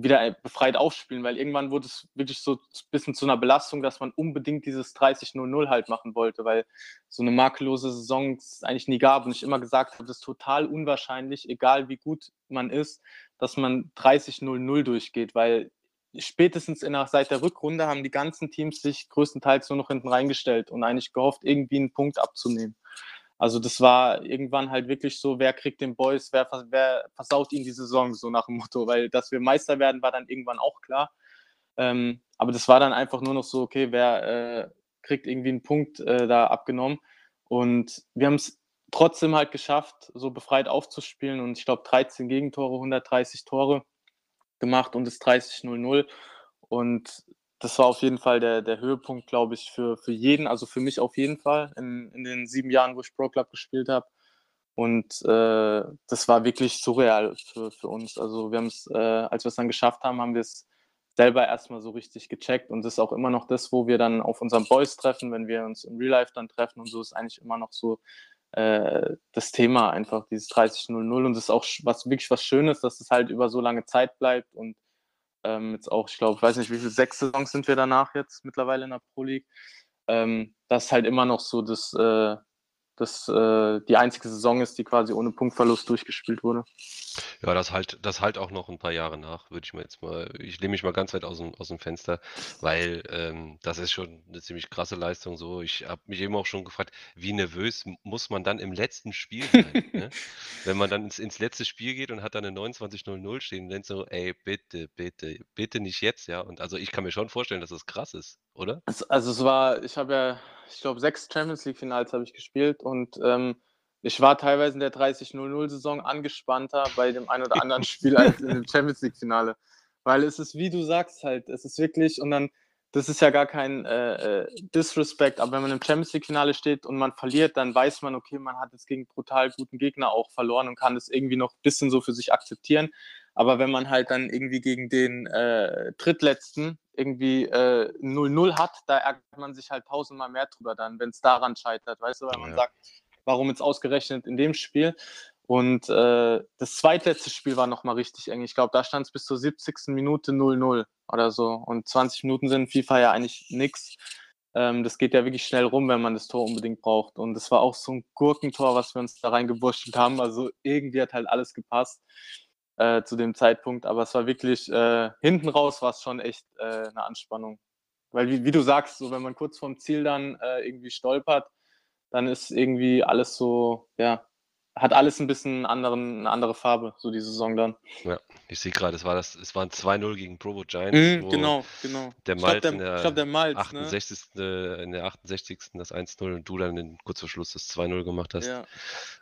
wieder befreit aufspielen, weil irgendwann wurde es wirklich so ein bisschen zu einer Belastung, dass man unbedingt dieses 30-0-0 halt machen wollte, weil so eine makellose Saison es eigentlich nie gab und ich immer gesagt habe, das ist total unwahrscheinlich, egal wie gut man ist, dass man 30-0-0 durchgeht, weil spätestens in der, seit der Rückrunde haben die ganzen Teams sich größtenteils nur noch hinten reingestellt und eigentlich gehofft, irgendwie einen Punkt abzunehmen. Also das war irgendwann halt wirklich so, wer kriegt den Boys, wer, wer versaut ihnen die Saison, so nach dem Motto, weil dass wir Meister werden, war dann irgendwann auch klar. Ähm, aber das war dann einfach nur noch so, okay, wer äh, kriegt irgendwie einen Punkt äh, da abgenommen. Und wir haben es trotzdem halt geschafft, so befreit aufzuspielen. Und ich glaube, 13 Gegentore, 130 Tore gemacht und das 30-0-0. Und das war auf jeden Fall der, der Höhepunkt, glaube ich, für, für jeden, also für mich auf jeden Fall in, in den sieben Jahren, wo ich Pro Club gespielt habe. Und äh, das war wirklich surreal für, für uns. Also wir haben es, äh, als wir es dann geschafft haben, haben wir es selber erstmal so richtig gecheckt. Und das ist auch immer noch das, wo wir dann auf unseren Boys treffen, wenn wir uns im Real Life dann treffen und so ist eigentlich immer noch so äh, das Thema einfach, dieses 30-0-0. Und das ist auch was wirklich was Schönes, dass es halt über so lange Zeit bleibt und ähm, jetzt auch, ich glaube, ich weiß nicht, wie viele sechs Saisons sind wir danach jetzt mittlerweile in der Pro League. Ähm, das ist halt immer noch so das, äh, das äh, die einzige Saison ist, die quasi ohne Punktverlust durchgespielt wurde. Ja, das halt, das halt auch noch ein paar Jahre nach, würde ich mir jetzt mal, ich lehne mich mal ganz weit aus dem, aus dem Fenster, weil ähm, das ist schon eine ziemlich krasse Leistung. So, ich habe mich eben auch schon gefragt, wie nervös muss man dann im letzten Spiel sein, ne? Wenn man dann ins, ins letzte Spiel geht und hat dann eine 29-0-0 stehen und denkt so, ey, bitte, bitte, bitte nicht jetzt, ja. Und also ich kann mir schon vorstellen, dass das krass ist, oder? Also, also es war, ich habe ja, ich glaube, sechs Champions League-Finals habe ich gespielt und ähm, ich war teilweise in der 30-0-0-Saison angespannter bei dem einen oder anderen Spiel als in dem Champions League-Finale. Weil es ist, wie du sagst, halt, es ist wirklich, und dann, das ist ja gar kein äh, äh, Disrespect, aber wenn man im Champions League-Finale steht und man verliert, dann weiß man, okay, man hat jetzt gegen brutal guten Gegner auch verloren und kann das irgendwie noch ein bisschen so für sich akzeptieren. Aber wenn man halt dann irgendwie gegen den äh, Drittletzten irgendwie 0-0 äh, hat, da ärgert man sich halt tausendmal mehr drüber dann, wenn es daran scheitert, weißt du, weil man ja. sagt, warum jetzt ausgerechnet in dem Spiel. Und äh, das zweitletzte Spiel war nochmal richtig eng. Ich glaube, da stand es bis zur 70. Minute 0-0 oder so. Und 20 Minuten sind in FIFA ja eigentlich nichts. Ähm, das geht ja wirklich schnell rum, wenn man das Tor unbedingt braucht. Und das war auch so ein Gurkentor, was wir uns da reingewurschtelt haben. Also irgendwie hat halt alles gepasst äh, zu dem Zeitpunkt. Aber es war wirklich, äh, hinten raus war es schon echt äh, eine Anspannung. Weil, wie, wie, du sagst, so wenn man kurz vorm Ziel dann äh, irgendwie stolpert, dann ist irgendwie alles so, ja, hat alles ein bisschen anderen, eine andere Farbe, so die Saison dann. Ja, ich sehe gerade, es war das, es waren 2-0 gegen Provo Giants. Mm, genau, genau. Der Malz, ich glaube, der, glaub, der Malz, 68. Ne? in der 68. das 1-0 und du dann in, kurz vor Schluss das 2-0 gemacht hast. Ja.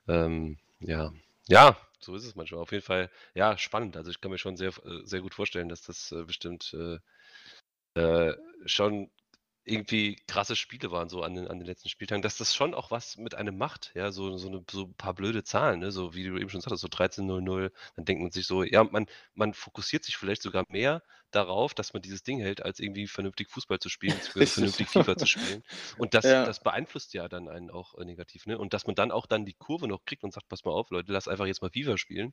Ähm, ja. Ja, so ist es manchmal. Auf jeden Fall, ja, spannend. Also ich kann mir schon sehr, äh, sehr gut vorstellen, dass das äh, bestimmt äh, äh schon irgendwie krasse Spiele waren so an den, an den letzten Spieltagen, dass das schon auch was mit einem macht, ja, so, so, eine, so ein paar blöde Zahlen, ne? so wie du eben schon sagtest, so 13-0-0, dann denkt man sich so, ja, man, man fokussiert sich vielleicht sogar mehr darauf, dass man dieses Ding hält, als irgendwie vernünftig Fußball zu spielen, vernünftig FIFA zu spielen. Und das, ja. das beeinflusst ja dann einen auch äh, negativ, ne? Und dass man dann auch dann die Kurve noch kriegt und sagt, pass mal auf, Leute, lass einfach jetzt mal FIFA spielen.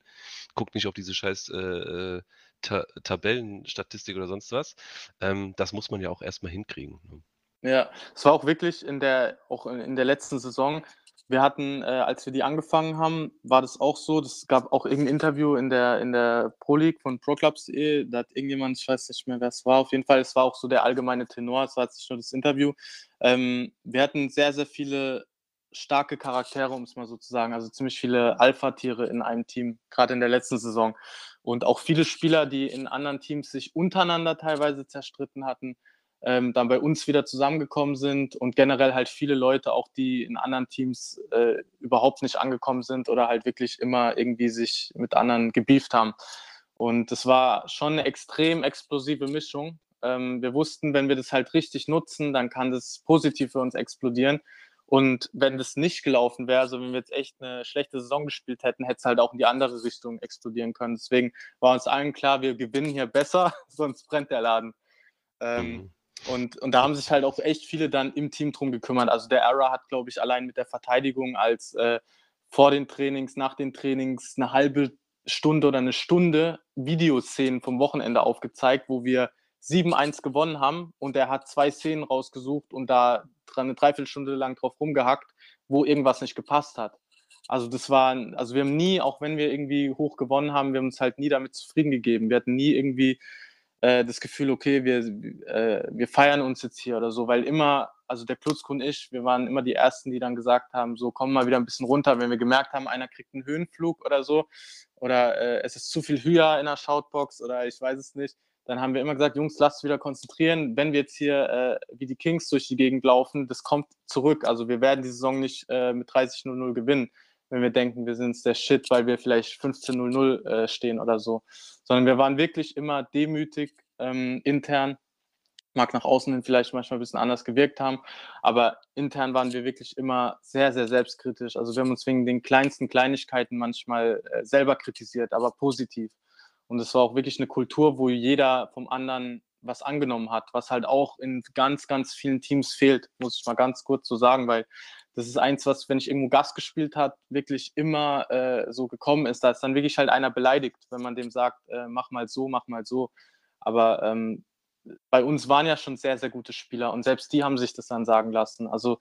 Guckt nicht auf diese scheiß äh, äh Ta Tabellenstatistik oder sonst was. Ähm, das muss man ja auch erstmal hinkriegen. Ne? Ja, es war auch wirklich in der, auch in der letzten Saison, wir hatten, äh, als wir die angefangen haben, war das auch so. Es gab auch irgendein Interview in der, in der Pro League von ProClubs.de. Da hat irgendjemand, ich weiß nicht mehr, wer es war, auf jeden Fall, es war auch so der allgemeine Tenor, es war jetzt nicht nur das Interview. Ähm, wir hatten sehr, sehr viele starke Charaktere, um es mal so zu sagen. Also ziemlich viele Alpha-Tiere in einem Team, gerade in der letzten Saison. Und auch viele Spieler, die in anderen Teams sich untereinander teilweise zerstritten hatten. Ähm, dann bei uns wieder zusammengekommen sind und generell halt viele Leute, auch die in anderen Teams äh, überhaupt nicht angekommen sind oder halt wirklich immer irgendwie sich mit anderen gebieft haben. Und das war schon eine extrem explosive Mischung. Ähm, wir wussten, wenn wir das halt richtig nutzen, dann kann das positiv für uns explodieren. Und wenn das nicht gelaufen wäre, also wenn wir jetzt echt eine schlechte Saison gespielt hätten, hätte es halt auch in die andere Richtung explodieren können. Deswegen war uns allen klar, wir gewinnen hier besser, sonst brennt der Laden. Ähm, mhm. Und, und da haben sich halt auch echt viele dann im Team drum gekümmert. Also der Era hat, glaube ich, allein mit der Verteidigung als äh, vor den Trainings, nach den Trainings eine halbe Stunde oder eine Stunde Videoszenen vom Wochenende aufgezeigt, wo wir 7-1 gewonnen haben und er hat zwei Szenen rausgesucht und da eine Dreiviertelstunde lang drauf rumgehackt, wo irgendwas nicht gepasst hat. Also das war, also wir haben nie, auch wenn wir irgendwie hoch gewonnen haben, wir haben uns halt nie damit zufrieden gegeben. Wir hatten nie irgendwie äh, das Gefühl, okay, wir, äh, wir feiern uns jetzt hier oder so, weil immer, also der Klutzko und ich, wir waren immer die Ersten, die dann gesagt haben, so komm mal wieder ein bisschen runter, wenn wir gemerkt haben, einer kriegt einen Höhenflug oder so oder äh, es ist zu viel höher in der Shoutbox oder ich weiß es nicht dann haben wir immer gesagt, Jungs, lasst wieder konzentrieren. Wenn wir jetzt hier äh, wie die Kings durch die Gegend laufen, das kommt zurück. Also wir werden die Saison nicht äh, mit 30-0-0 gewinnen, wenn wir denken, wir sind der Shit, weil wir vielleicht 15-0-0 äh, stehen oder so. Sondern wir waren wirklich immer demütig ähm, intern. Mag nach außen hin vielleicht manchmal ein bisschen anders gewirkt haben, aber intern waren wir wirklich immer sehr, sehr selbstkritisch. Also wir haben uns wegen den kleinsten Kleinigkeiten manchmal äh, selber kritisiert, aber positiv. Und es war auch wirklich eine Kultur, wo jeder vom anderen was angenommen hat, was halt auch in ganz, ganz vielen Teams fehlt, muss ich mal ganz kurz so sagen, weil das ist eins, was, wenn ich irgendwo Gast gespielt habe, wirklich immer äh, so gekommen ist. Da ist dann wirklich halt einer beleidigt, wenn man dem sagt, äh, mach mal so, mach mal so. Aber ähm, bei uns waren ja schon sehr, sehr gute Spieler und selbst die haben sich das dann sagen lassen. Also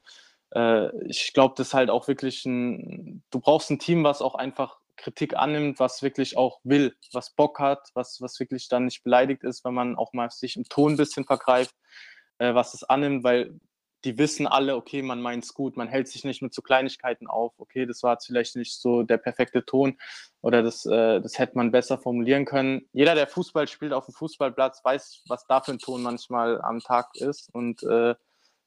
äh, ich glaube, das ist halt auch wirklich ein, du brauchst ein Team, was auch einfach Kritik annimmt, was wirklich auch will, was Bock hat, was, was wirklich dann nicht beleidigt ist, wenn man auch mal sich im Ton ein bisschen vergreift, äh, was es annimmt, weil die wissen alle, okay, man meint es gut, man hält sich nicht mit so Kleinigkeiten auf, okay, das war jetzt vielleicht nicht so der perfekte Ton oder das, äh, das hätte man besser formulieren können. Jeder, der Fußball spielt auf dem Fußballplatz, weiß, was da für ein Ton manchmal am Tag ist und äh,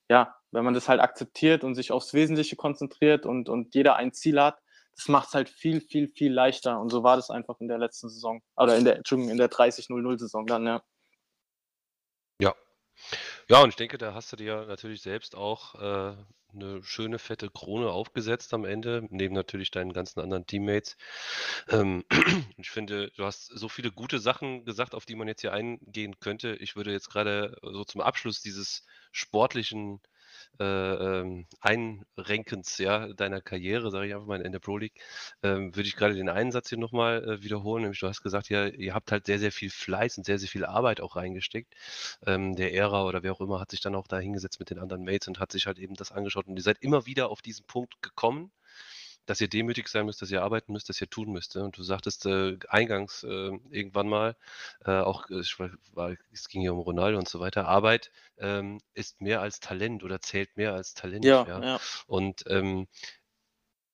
ja, wenn man das halt akzeptiert und sich aufs Wesentliche konzentriert und, und jeder ein Ziel hat, das macht es halt viel, viel, viel leichter. Und so war das einfach in der letzten Saison. Oder in der, Entschuldigung, in der 30-0-0-Saison dann, ja. Ja. Ja, und ich denke, da hast du dir natürlich selbst auch äh, eine schöne, fette Krone aufgesetzt am Ende, neben natürlich deinen ganzen anderen Teammates. Ähm, ich finde, du hast so viele gute Sachen gesagt, auf die man jetzt hier eingehen könnte. Ich würde jetzt gerade so zum Abschluss dieses sportlichen äh, ähm, Einrenkens ja, deiner Karriere, sage ich einfach mal in der Pro League, ähm, würde ich gerade den einen Satz hier nochmal äh, wiederholen. Nämlich, du hast gesagt, ja, ihr habt halt sehr, sehr viel Fleiß und sehr, sehr viel Arbeit auch reingesteckt. Ähm, der Ära oder wer auch immer hat sich dann auch da hingesetzt mit den anderen Mates und hat sich halt eben das angeschaut. Und ihr seid immer wieder auf diesen Punkt gekommen dass ihr demütig sein müsst, dass ihr arbeiten müsst, dass ihr tun müsst. Und du sagtest äh, eingangs äh, irgendwann mal, äh, auch äh, war, es ging hier um Ronaldo und so weiter, Arbeit ähm, ist mehr als Talent oder zählt mehr als Talent. Ja, ja. ja. Und ähm,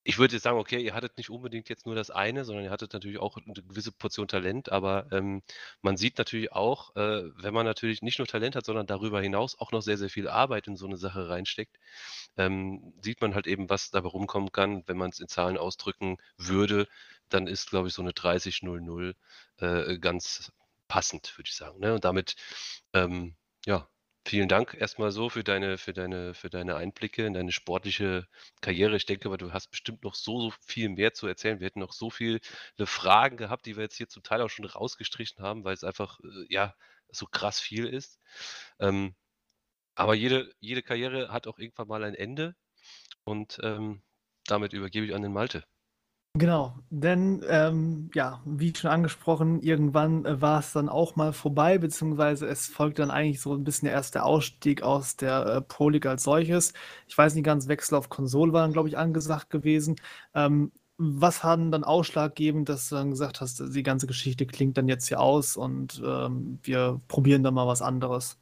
ich würde jetzt sagen, okay, ihr hattet nicht unbedingt jetzt nur das eine, sondern ihr hattet natürlich auch eine gewisse Portion Talent, aber ähm, man sieht natürlich auch, äh, wenn man natürlich nicht nur Talent hat, sondern darüber hinaus auch noch sehr, sehr viel Arbeit in so eine Sache reinsteckt, ähm, sieht man halt eben, was dabei rumkommen kann, wenn man es in Zahlen ausdrücken würde, dann ist, glaube ich, so eine 30-0-0 äh, ganz passend, würde ich sagen. Ne? Und damit, ähm, ja, Vielen Dank erstmal so für deine für deine für deine Einblicke in deine sportliche Karriere. Ich denke aber, du hast bestimmt noch so, so viel mehr zu erzählen. Wir hätten noch so viele Fragen gehabt, die wir jetzt hier zum Teil auch schon rausgestrichen haben, weil es einfach, äh, ja, so krass viel ist. Ähm, aber jede jede Karriere hat auch irgendwann mal ein Ende und, ähm, damit übergebe ich an den Malte. Genau, denn ähm, ja, wie schon angesprochen, irgendwann äh, war es dann auch mal vorbei, beziehungsweise es folgt dann eigentlich so ein bisschen der erste Ausstieg aus der äh, Pro League als solches. Ich weiß nicht ganz, Wechsel auf Konsole war dann, glaube ich, angesagt gewesen. Ähm, was hat dann ausschlaggebend, dass du dann gesagt hast, die ganze Geschichte klingt dann jetzt hier aus und ähm, wir probieren dann mal was anderes?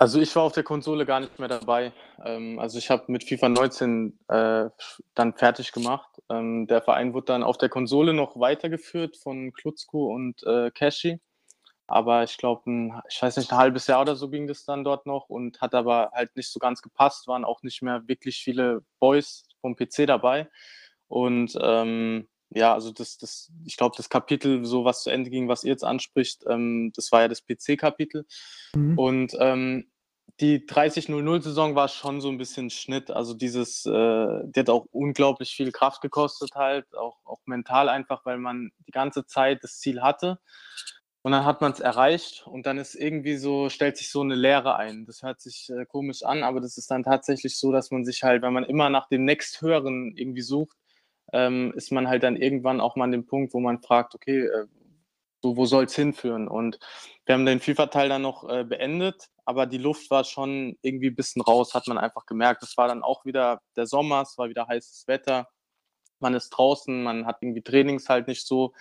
Also ich war auf der Konsole gar nicht mehr dabei. Ähm, also ich habe mit FIFA 19 äh, dann fertig gemacht. Ähm, der Verein wurde dann auf der Konsole noch weitergeführt von Klutzko und äh, Cashy. aber ich glaube, ich weiß nicht, ein halbes Jahr oder so ging das dann dort noch und hat aber halt nicht so ganz gepasst, waren auch nicht mehr wirklich viele Boys vom PC dabei. Und ähm, ja, also das, das, ich glaube, das Kapitel, so was zu Ende ging, was ihr jetzt anspricht, ähm, das war ja das PC-Kapitel. Mhm. Und ähm, die 30-0-0-Saison war schon so ein bisschen Schnitt. Also dieses, äh, die hat auch unglaublich viel Kraft gekostet halt, auch, auch mental einfach, weil man die ganze Zeit das Ziel hatte. Und dann hat man es erreicht und dann ist irgendwie so, stellt sich so eine Leere ein. Das hört sich äh, komisch an, aber das ist dann tatsächlich so, dass man sich halt, wenn man immer nach dem nächsthöheren irgendwie sucht, ähm, ist man halt dann irgendwann auch mal an dem Punkt, wo man fragt, okay, äh, so, wo soll es hinführen? Und wir haben den FIFA-Teil dann noch äh, beendet, aber die Luft war schon irgendwie ein bisschen raus, hat man einfach gemerkt. Es war dann auch wieder der Sommer, es war wieder heißes Wetter, man ist draußen, man hat irgendwie Trainings halt nicht so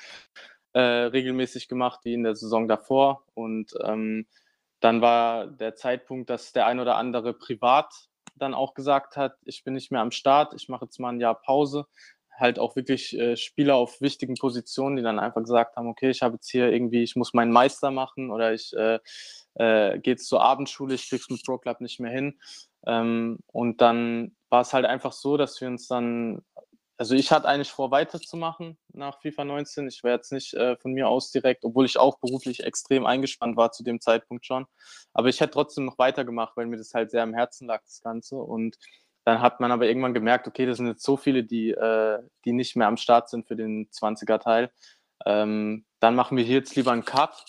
äh, regelmäßig gemacht wie in der Saison davor. Und ähm, dann war der Zeitpunkt, dass der ein oder andere privat dann auch gesagt hat, ich bin nicht mehr am Start, ich mache jetzt mal ein Jahr Pause halt auch wirklich äh, Spieler auf wichtigen Positionen, die dann einfach gesagt haben, okay, ich habe jetzt hier irgendwie, ich muss meinen Meister machen oder ich äh, äh, gehe jetzt zur Abendschule, ich krieg's mit Pro Club nicht mehr hin. Ähm, und dann war es halt einfach so, dass wir uns dann, also ich hatte eigentlich vor, weiterzumachen nach FIFA 19. Ich wäre jetzt nicht äh, von mir aus direkt, obwohl ich auch beruflich extrem eingespannt war zu dem Zeitpunkt schon. Aber ich hätte trotzdem noch weitergemacht, weil mir das halt sehr am Herzen lag, das Ganze. Und dann hat man aber irgendwann gemerkt, okay, das sind jetzt so viele, die, äh, die nicht mehr am Start sind für den 20er-Teil. Ähm, dann machen wir hier jetzt lieber einen Cut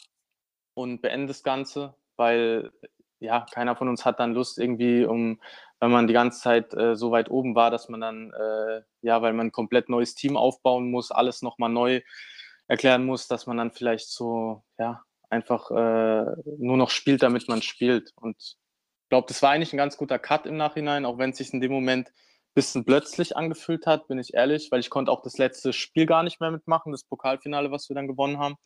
und beenden das Ganze, weil ja, keiner von uns hat dann Lust irgendwie, um, wenn man die ganze Zeit äh, so weit oben war, dass man dann, äh, ja, weil man ein komplett neues Team aufbauen muss, alles nochmal neu erklären muss, dass man dann vielleicht so, ja, einfach äh, nur noch spielt, damit man spielt. Und glaube, das war eigentlich ein ganz guter Cut im Nachhinein, auch wenn es sich in dem Moment ein bisschen plötzlich angefühlt hat, bin ich ehrlich, weil ich konnte auch das letzte Spiel gar nicht mehr mitmachen, das Pokalfinale, was wir dann gewonnen haben.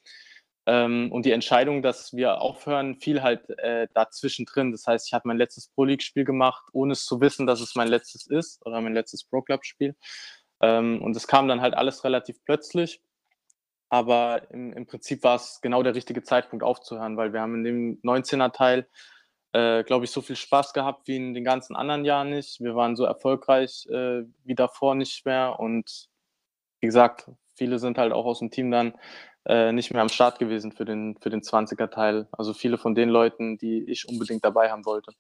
Ähm, und die Entscheidung, dass wir aufhören, fiel halt äh, dazwischen drin. Das heißt, ich habe mein letztes Pro League-Spiel gemacht, ohne es zu wissen, dass es mein letztes ist oder mein letztes Pro Club-Spiel. Ähm, und es kam dann halt alles relativ plötzlich. Aber im, im Prinzip war es genau der richtige Zeitpunkt aufzuhören, weil wir haben in dem 19er-Teil äh, glaube ich, so viel Spaß gehabt wie in den ganzen anderen Jahren nicht. Wir waren so erfolgreich äh, wie davor nicht mehr. Und wie gesagt, viele sind halt auch aus dem Team dann äh, nicht mehr am Start gewesen für den, für den 20er-Teil. Also viele von den Leuten, die ich unbedingt dabei haben wollte.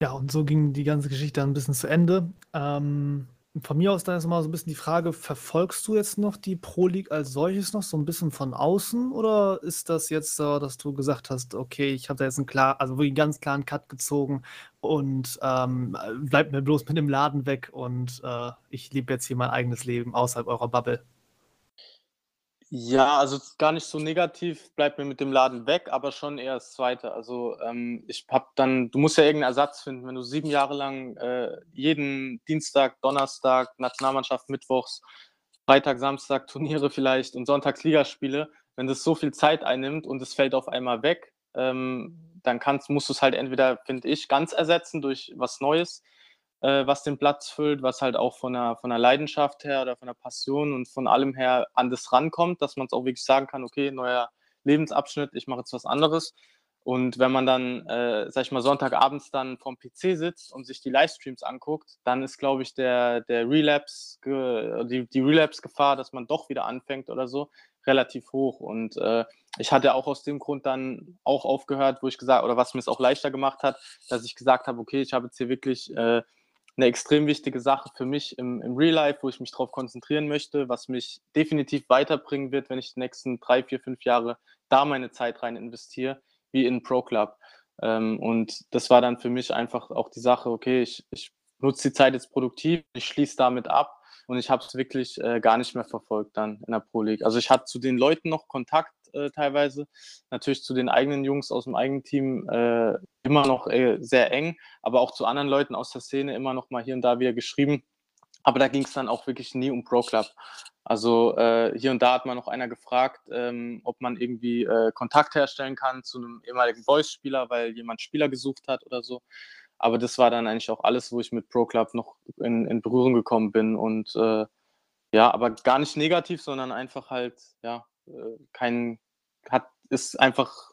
Ja, und so ging die ganze Geschichte dann ein bisschen zu Ende. Ähm, von mir aus dann ist mal so ein bisschen die Frage, verfolgst du jetzt noch die Pro League als solches noch so ein bisschen von außen oder ist das jetzt so, dass du gesagt hast, okay, ich habe da jetzt einen klar, also wirklich einen ganz klaren Cut gezogen und ähm, bleibt mir bloß mit dem Laden weg und äh, ich lebe jetzt hier mein eigenes Leben außerhalb eurer Bubble? Ja, also gar nicht so negativ, bleibt mir mit dem Laden weg, aber schon eher das Zweite. Also ähm, ich habe dann, du musst ja irgendeinen Ersatz finden, wenn du sieben Jahre lang äh, jeden Dienstag, Donnerstag, Nationalmannschaft, Mittwochs, Freitag, Samstag Turniere vielleicht und Sonntags Ligaspiele, wenn das so viel Zeit einnimmt und es fällt auf einmal weg, ähm, dann kannst, musst du es halt entweder, finde ich, ganz ersetzen durch was Neues äh, was den Platz füllt, was halt auch von der, von der Leidenschaft her oder von der Passion und von allem her an das rankommt, dass man es auch wirklich sagen kann, okay, neuer Lebensabschnitt, ich mache jetzt was anderes. Und wenn man dann, äh, sag ich mal, Sonntagabends dann vom PC sitzt und sich die Livestreams anguckt, dann ist, glaube ich, der, der Relapse, die, die Relapse-Gefahr, dass man doch wieder anfängt oder so, relativ hoch. Und äh, ich hatte auch aus dem Grund dann auch aufgehört, wo ich gesagt, oder was mir es auch leichter gemacht hat, dass ich gesagt habe, okay, ich habe jetzt hier wirklich äh, eine extrem wichtige Sache für mich im, im Real Life, wo ich mich darauf konzentrieren möchte, was mich definitiv weiterbringen wird, wenn ich die nächsten drei, vier, fünf Jahre da meine Zeit rein investiere, wie in Pro Club. Ähm, und das war dann für mich einfach auch die Sache, okay, ich, ich nutze die Zeit jetzt produktiv, ich schließe damit ab und ich habe es wirklich äh, gar nicht mehr verfolgt dann in der Pro League. Also ich hatte zu den Leuten noch Kontakt äh, teilweise, natürlich zu den eigenen Jungs aus dem eigenen Team äh, immer noch äh, sehr eng, aber auch zu anderen Leuten aus der Szene immer noch mal hier und da wieder geschrieben. Aber da ging es dann auch wirklich nie um Pro Club. Also äh, hier und da hat mal noch einer gefragt, ähm, ob man irgendwie äh, Kontakt herstellen kann zu einem ehemaligen Boys-Spieler, weil jemand Spieler gesucht hat oder so. Aber das war dann eigentlich auch alles, wo ich mit Pro Club noch in, in Berührung gekommen bin. Und äh, ja, aber gar nicht negativ, sondern einfach halt, ja, kein, hat, ist einfach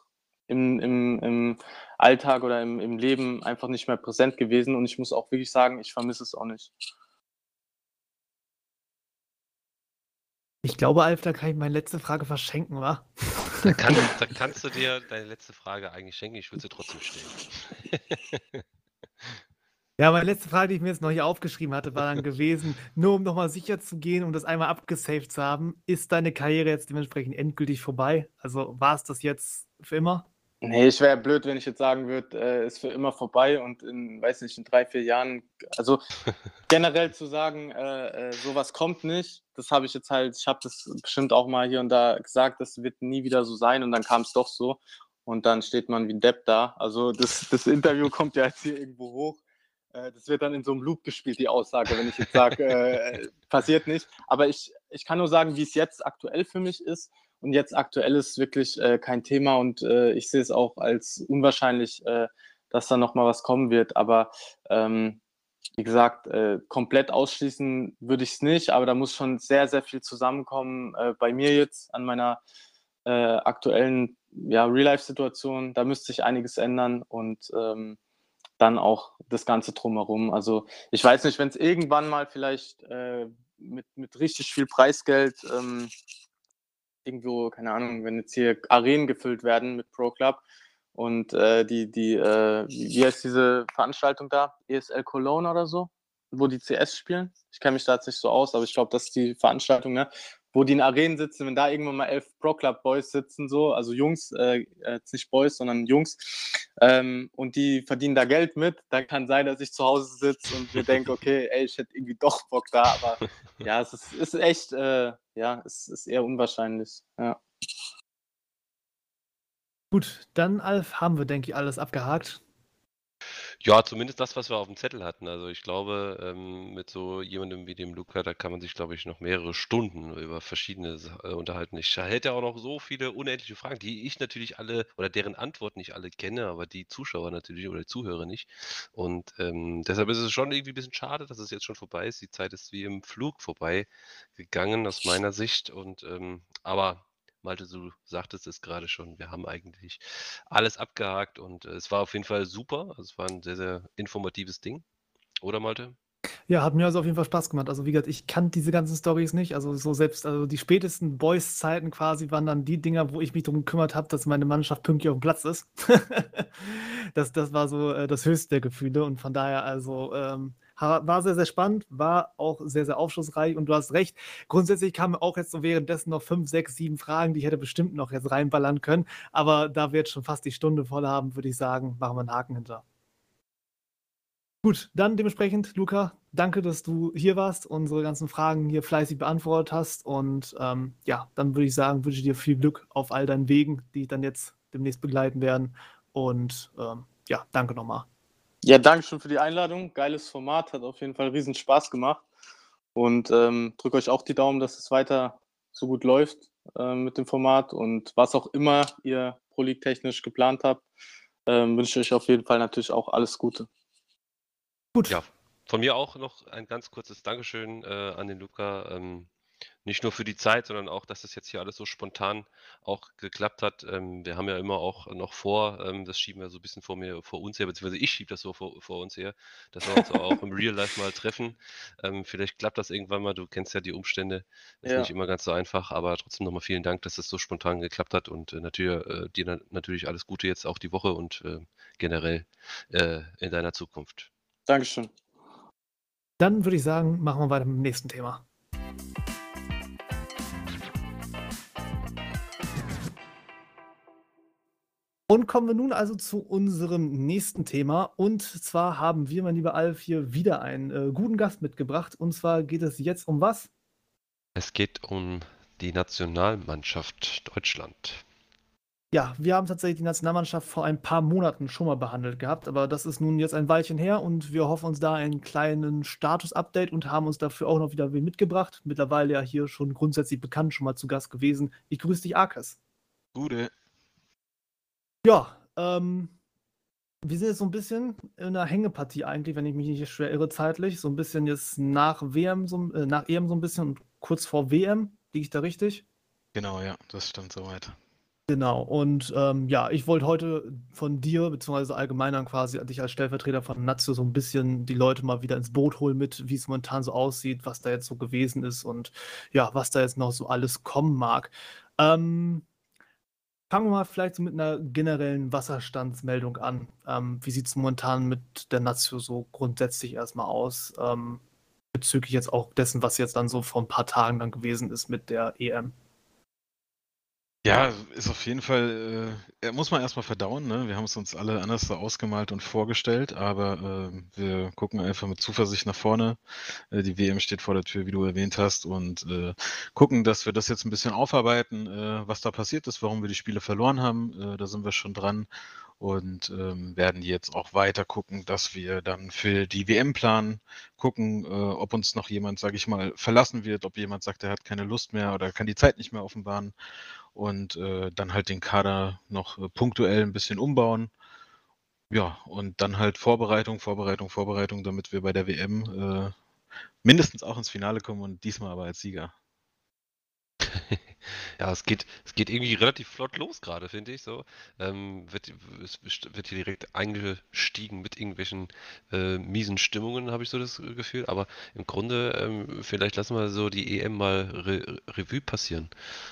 im, im, im Alltag oder im, im Leben einfach nicht mehr präsent gewesen. Und ich muss auch wirklich sagen, ich vermisse es auch nicht. Ich glaube, Alf, da kann ich meine letzte Frage verschenken, wa? Da, kann, da kannst du dir deine letzte Frage eigentlich schenken, ich würde sie trotzdem stellen. Ja, meine letzte Frage, die ich mir jetzt noch hier aufgeschrieben hatte, war dann gewesen, nur um nochmal sicher zu gehen, um das einmal abgesaved zu haben, ist deine Karriere jetzt dementsprechend endgültig vorbei? Also war es das jetzt für immer? Nee, ich wäre blöd, wenn ich jetzt sagen würde, äh, ist für immer vorbei und in, weiß nicht, in drei, vier Jahren, also generell zu sagen, äh, äh, sowas kommt nicht, das habe ich jetzt halt, ich habe das bestimmt auch mal hier und da gesagt, das wird nie wieder so sein und dann kam es doch so und dann steht man wie ein Depp da. Also das, das Interview kommt ja jetzt hier irgendwo hoch das wird dann in so einem Loop gespielt, die Aussage, wenn ich jetzt sage, äh, passiert nicht. Aber ich, ich kann nur sagen, wie es jetzt aktuell für mich ist. Und jetzt aktuell ist wirklich äh, kein Thema und äh, ich sehe es auch als unwahrscheinlich, äh, dass da nochmal was kommen wird. Aber ähm, wie gesagt, äh, komplett ausschließen würde ich es nicht, aber da muss schon sehr, sehr viel zusammenkommen bei mir jetzt an meiner aktuellen ja, Real-Life-Situation. Da müsste sich einiges ändern und ähm, dann auch das Ganze drumherum. Also ich weiß nicht, wenn es irgendwann mal vielleicht äh, mit, mit richtig viel Preisgeld ähm, irgendwo, keine Ahnung, wenn jetzt hier Arenen gefüllt werden mit Pro Club und äh, die, die, äh, wie heißt diese Veranstaltung da? ESL Cologne oder so, wo die CS spielen. Ich kenne mich da jetzt nicht so aus, aber ich glaube, das ist die Veranstaltung, ne? Wo die in Arenen sitzen, wenn da irgendwann mal elf Pro Club Boys sitzen, so, also Jungs, äh, jetzt nicht Boys, sondern Jungs, ähm, und die verdienen da Geld mit, dann kann sein, dass ich zu Hause sitze und mir denke, okay, ey, ich hätte irgendwie doch Bock da, aber ja, es ist, ist echt, äh, ja, es ist eher unwahrscheinlich, ja. Gut, dann Alf, haben wir, denke ich, alles abgehakt. Ja, zumindest das, was wir auf dem Zettel hatten. Also ich glaube, ähm, mit so jemandem wie dem Luca, da kann man sich, glaube ich, noch mehrere Stunden über verschiedene äh, unterhalten. Ich hätte auch noch so viele unendliche Fragen, die ich natürlich alle oder deren Antworten nicht alle kenne, aber die Zuschauer natürlich oder die Zuhörer nicht. Und ähm, deshalb ist es schon irgendwie ein bisschen schade, dass es jetzt schon vorbei ist. Die Zeit ist wie im Flug vorbei gegangen aus meiner Sicht. Und ähm, aber Malte, du sagtest es gerade schon, wir haben eigentlich alles abgehakt und äh, es war auf jeden Fall super. Also es war ein sehr, sehr informatives Ding. Oder Malte? Ja, hat mir also auf jeden Fall Spaß gemacht. Also wie gesagt, ich kannte diese ganzen Stories nicht. Also so selbst, also die spätesten Boys-Zeiten quasi waren dann die Dinger, wo ich mich darum gekümmert habe, dass meine Mannschaft pünktlich auf dem Platz ist. das, das war so äh, das höchste der Gefühle und von daher also ähm, war sehr, sehr spannend, war auch sehr, sehr aufschlussreich und du hast recht. Grundsätzlich kamen auch jetzt so währenddessen noch fünf, sechs, sieben Fragen, die ich hätte bestimmt noch jetzt reinballern können. Aber da wir jetzt schon fast die Stunde voll haben, würde ich sagen, machen wir einen Haken hinter. Gut, dann dementsprechend, Luca, danke, dass du hier warst, unsere ganzen Fragen hier fleißig beantwortet hast. Und ähm, ja, dann würde ich sagen, wünsche dir viel Glück auf all deinen Wegen, die dann jetzt demnächst begleiten werden. Und ähm, ja, danke nochmal. Ja, danke schön für die Einladung. Geiles Format, hat auf jeden Fall riesen Spaß gemacht. Und ähm, drücke euch auch die Daumen, dass es weiter so gut läuft äh, mit dem Format. Und was auch immer ihr Pro League technisch geplant habt, äh, wünsche ich euch auf jeden Fall natürlich auch alles Gute. Gut. Ja, von mir auch noch ein ganz kurzes Dankeschön äh, an den Luca. Ähm, nicht nur für die Zeit, sondern auch, dass das jetzt hier alles so spontan auch geklappt hat. Ähm, wir haben ja immer auch noch vor, ähm, das schieben wir so ein bisschen vor mir, vor uns her, beziehungsweise ich schiebe das so vor, vor uns her, dass wir uns auch im Real Life mal treffen. Ähm, vielleicht klappt das irgendwann mal, du kennst ja die Umstände, ist ja. nicht immer ganz so einfach, aber trotzdem nochmal vielen Dank, dass das so spontan geklappt hat und äh, natürlich, äh, dir natürlich alles Gute jetzt auch die Woche und äh, generell äh, in deiner Zukunft. Dankeschön. Dann würde ich sagen, machen wir weiter mit dem nächsten Thema. Und kommen wir nun also zu unserem nächsten Thema. Und zwar haben wir, mein lieber Alf, hier wieder einen äh, guten Gast mitgebracht. Und zwar geht es jetzt um was? Es geht um die Nationalmannschaft Deutschland. Ja, wir haben tatsächlich die Nationalmannschaft vor ein paar Monaten schon mal behandelt gehabt, aber das ist nun jetzt ein Weilchen her und wir hoffen uns da einen kleinen Status-Update und haben uns dafür auch noch wieder wen mitgebracht. Mittlerweile ja hier schon grundsätzlich bekannt, schon mal zu Gast gewesen. Ich grüße dich, Arkes. Gute. Ja, ähm, wir sind jetzt so ein bisschen in einer Hängepartie eigentlich, wenn ich mich nicht schwer irre zeitlich. So ein bisschen jetzt nach WM, so, äh, nach EM so ein bisschen und kurz vor WM. Liege ich da richtig? Genau, ja, das stimmt soweit. Genau, und ähm, ja, ich wollte heute von dir, beziehungsweise allgemein dann quasi dich als Stellvertreter von Nazio so ein bisschen die Leute mal wieder ins Boot holen mit, wie es momentan so aussieht, was da jetzt so gewesen ist und ja, was da jetzt noch so alles kommen mag. Ähm, fangen wir mal vielleicht so mit einer generellen Wasserstandsmeldung an. Ähm, wie sieht es momentan mit der Nazio so grundsätzlich erstmal aus? Ähm, bezüglich jetzt auch dessen, was jetzt dann so vor ein paar Tagen dann gewesen ist mit der EM. Ja, ist auf jeden Fall, äh, muss man erstmal verdauen, ne? Wir haben es uns alle anders so ausgemalt und vorgestellt, aber äh, wir gucken einfach mit Zuversicht nach vorne. Äh, die WM steht vor der Tür, wie du erwähnt hast, und äh, gucken, dass wir das jetzt ein bisschen aufarbeiten, äh, was da passiert ist, warum wir die Spiele verloren haben. Äh, da sind wir schon dran und ähm, werden jetzt auch weiter gucken, dass wir dann für die WM planen, gucken, äh, ob uns noch jemand, sage ich mal, verlassen wird, ob jemand sagt, er hat keine Lust mehr oder kann die Zeit nicht mehr offenbaren und äh, dann halt den Kader noch äh, punktuell ein bisschen umbauen. Ja, und dann halt Vorbereitung, Vorbereitung, Vorbereitung, damit wir bei der WM äh, mindestens auch ins Finale kommen und diesmal aber als Sieger. Ja, es geht, es geht irgendwie relativ flott los gerade, finde ich so. Ähm, wird, es wird hier direkt eingestiegen mit irgendwelchen äh, miesen Stimmungen, habe ich so das Gefühl. Aber im Grunde, ähm, vielleicht lassen wir so die EM mal Re Revue passieren.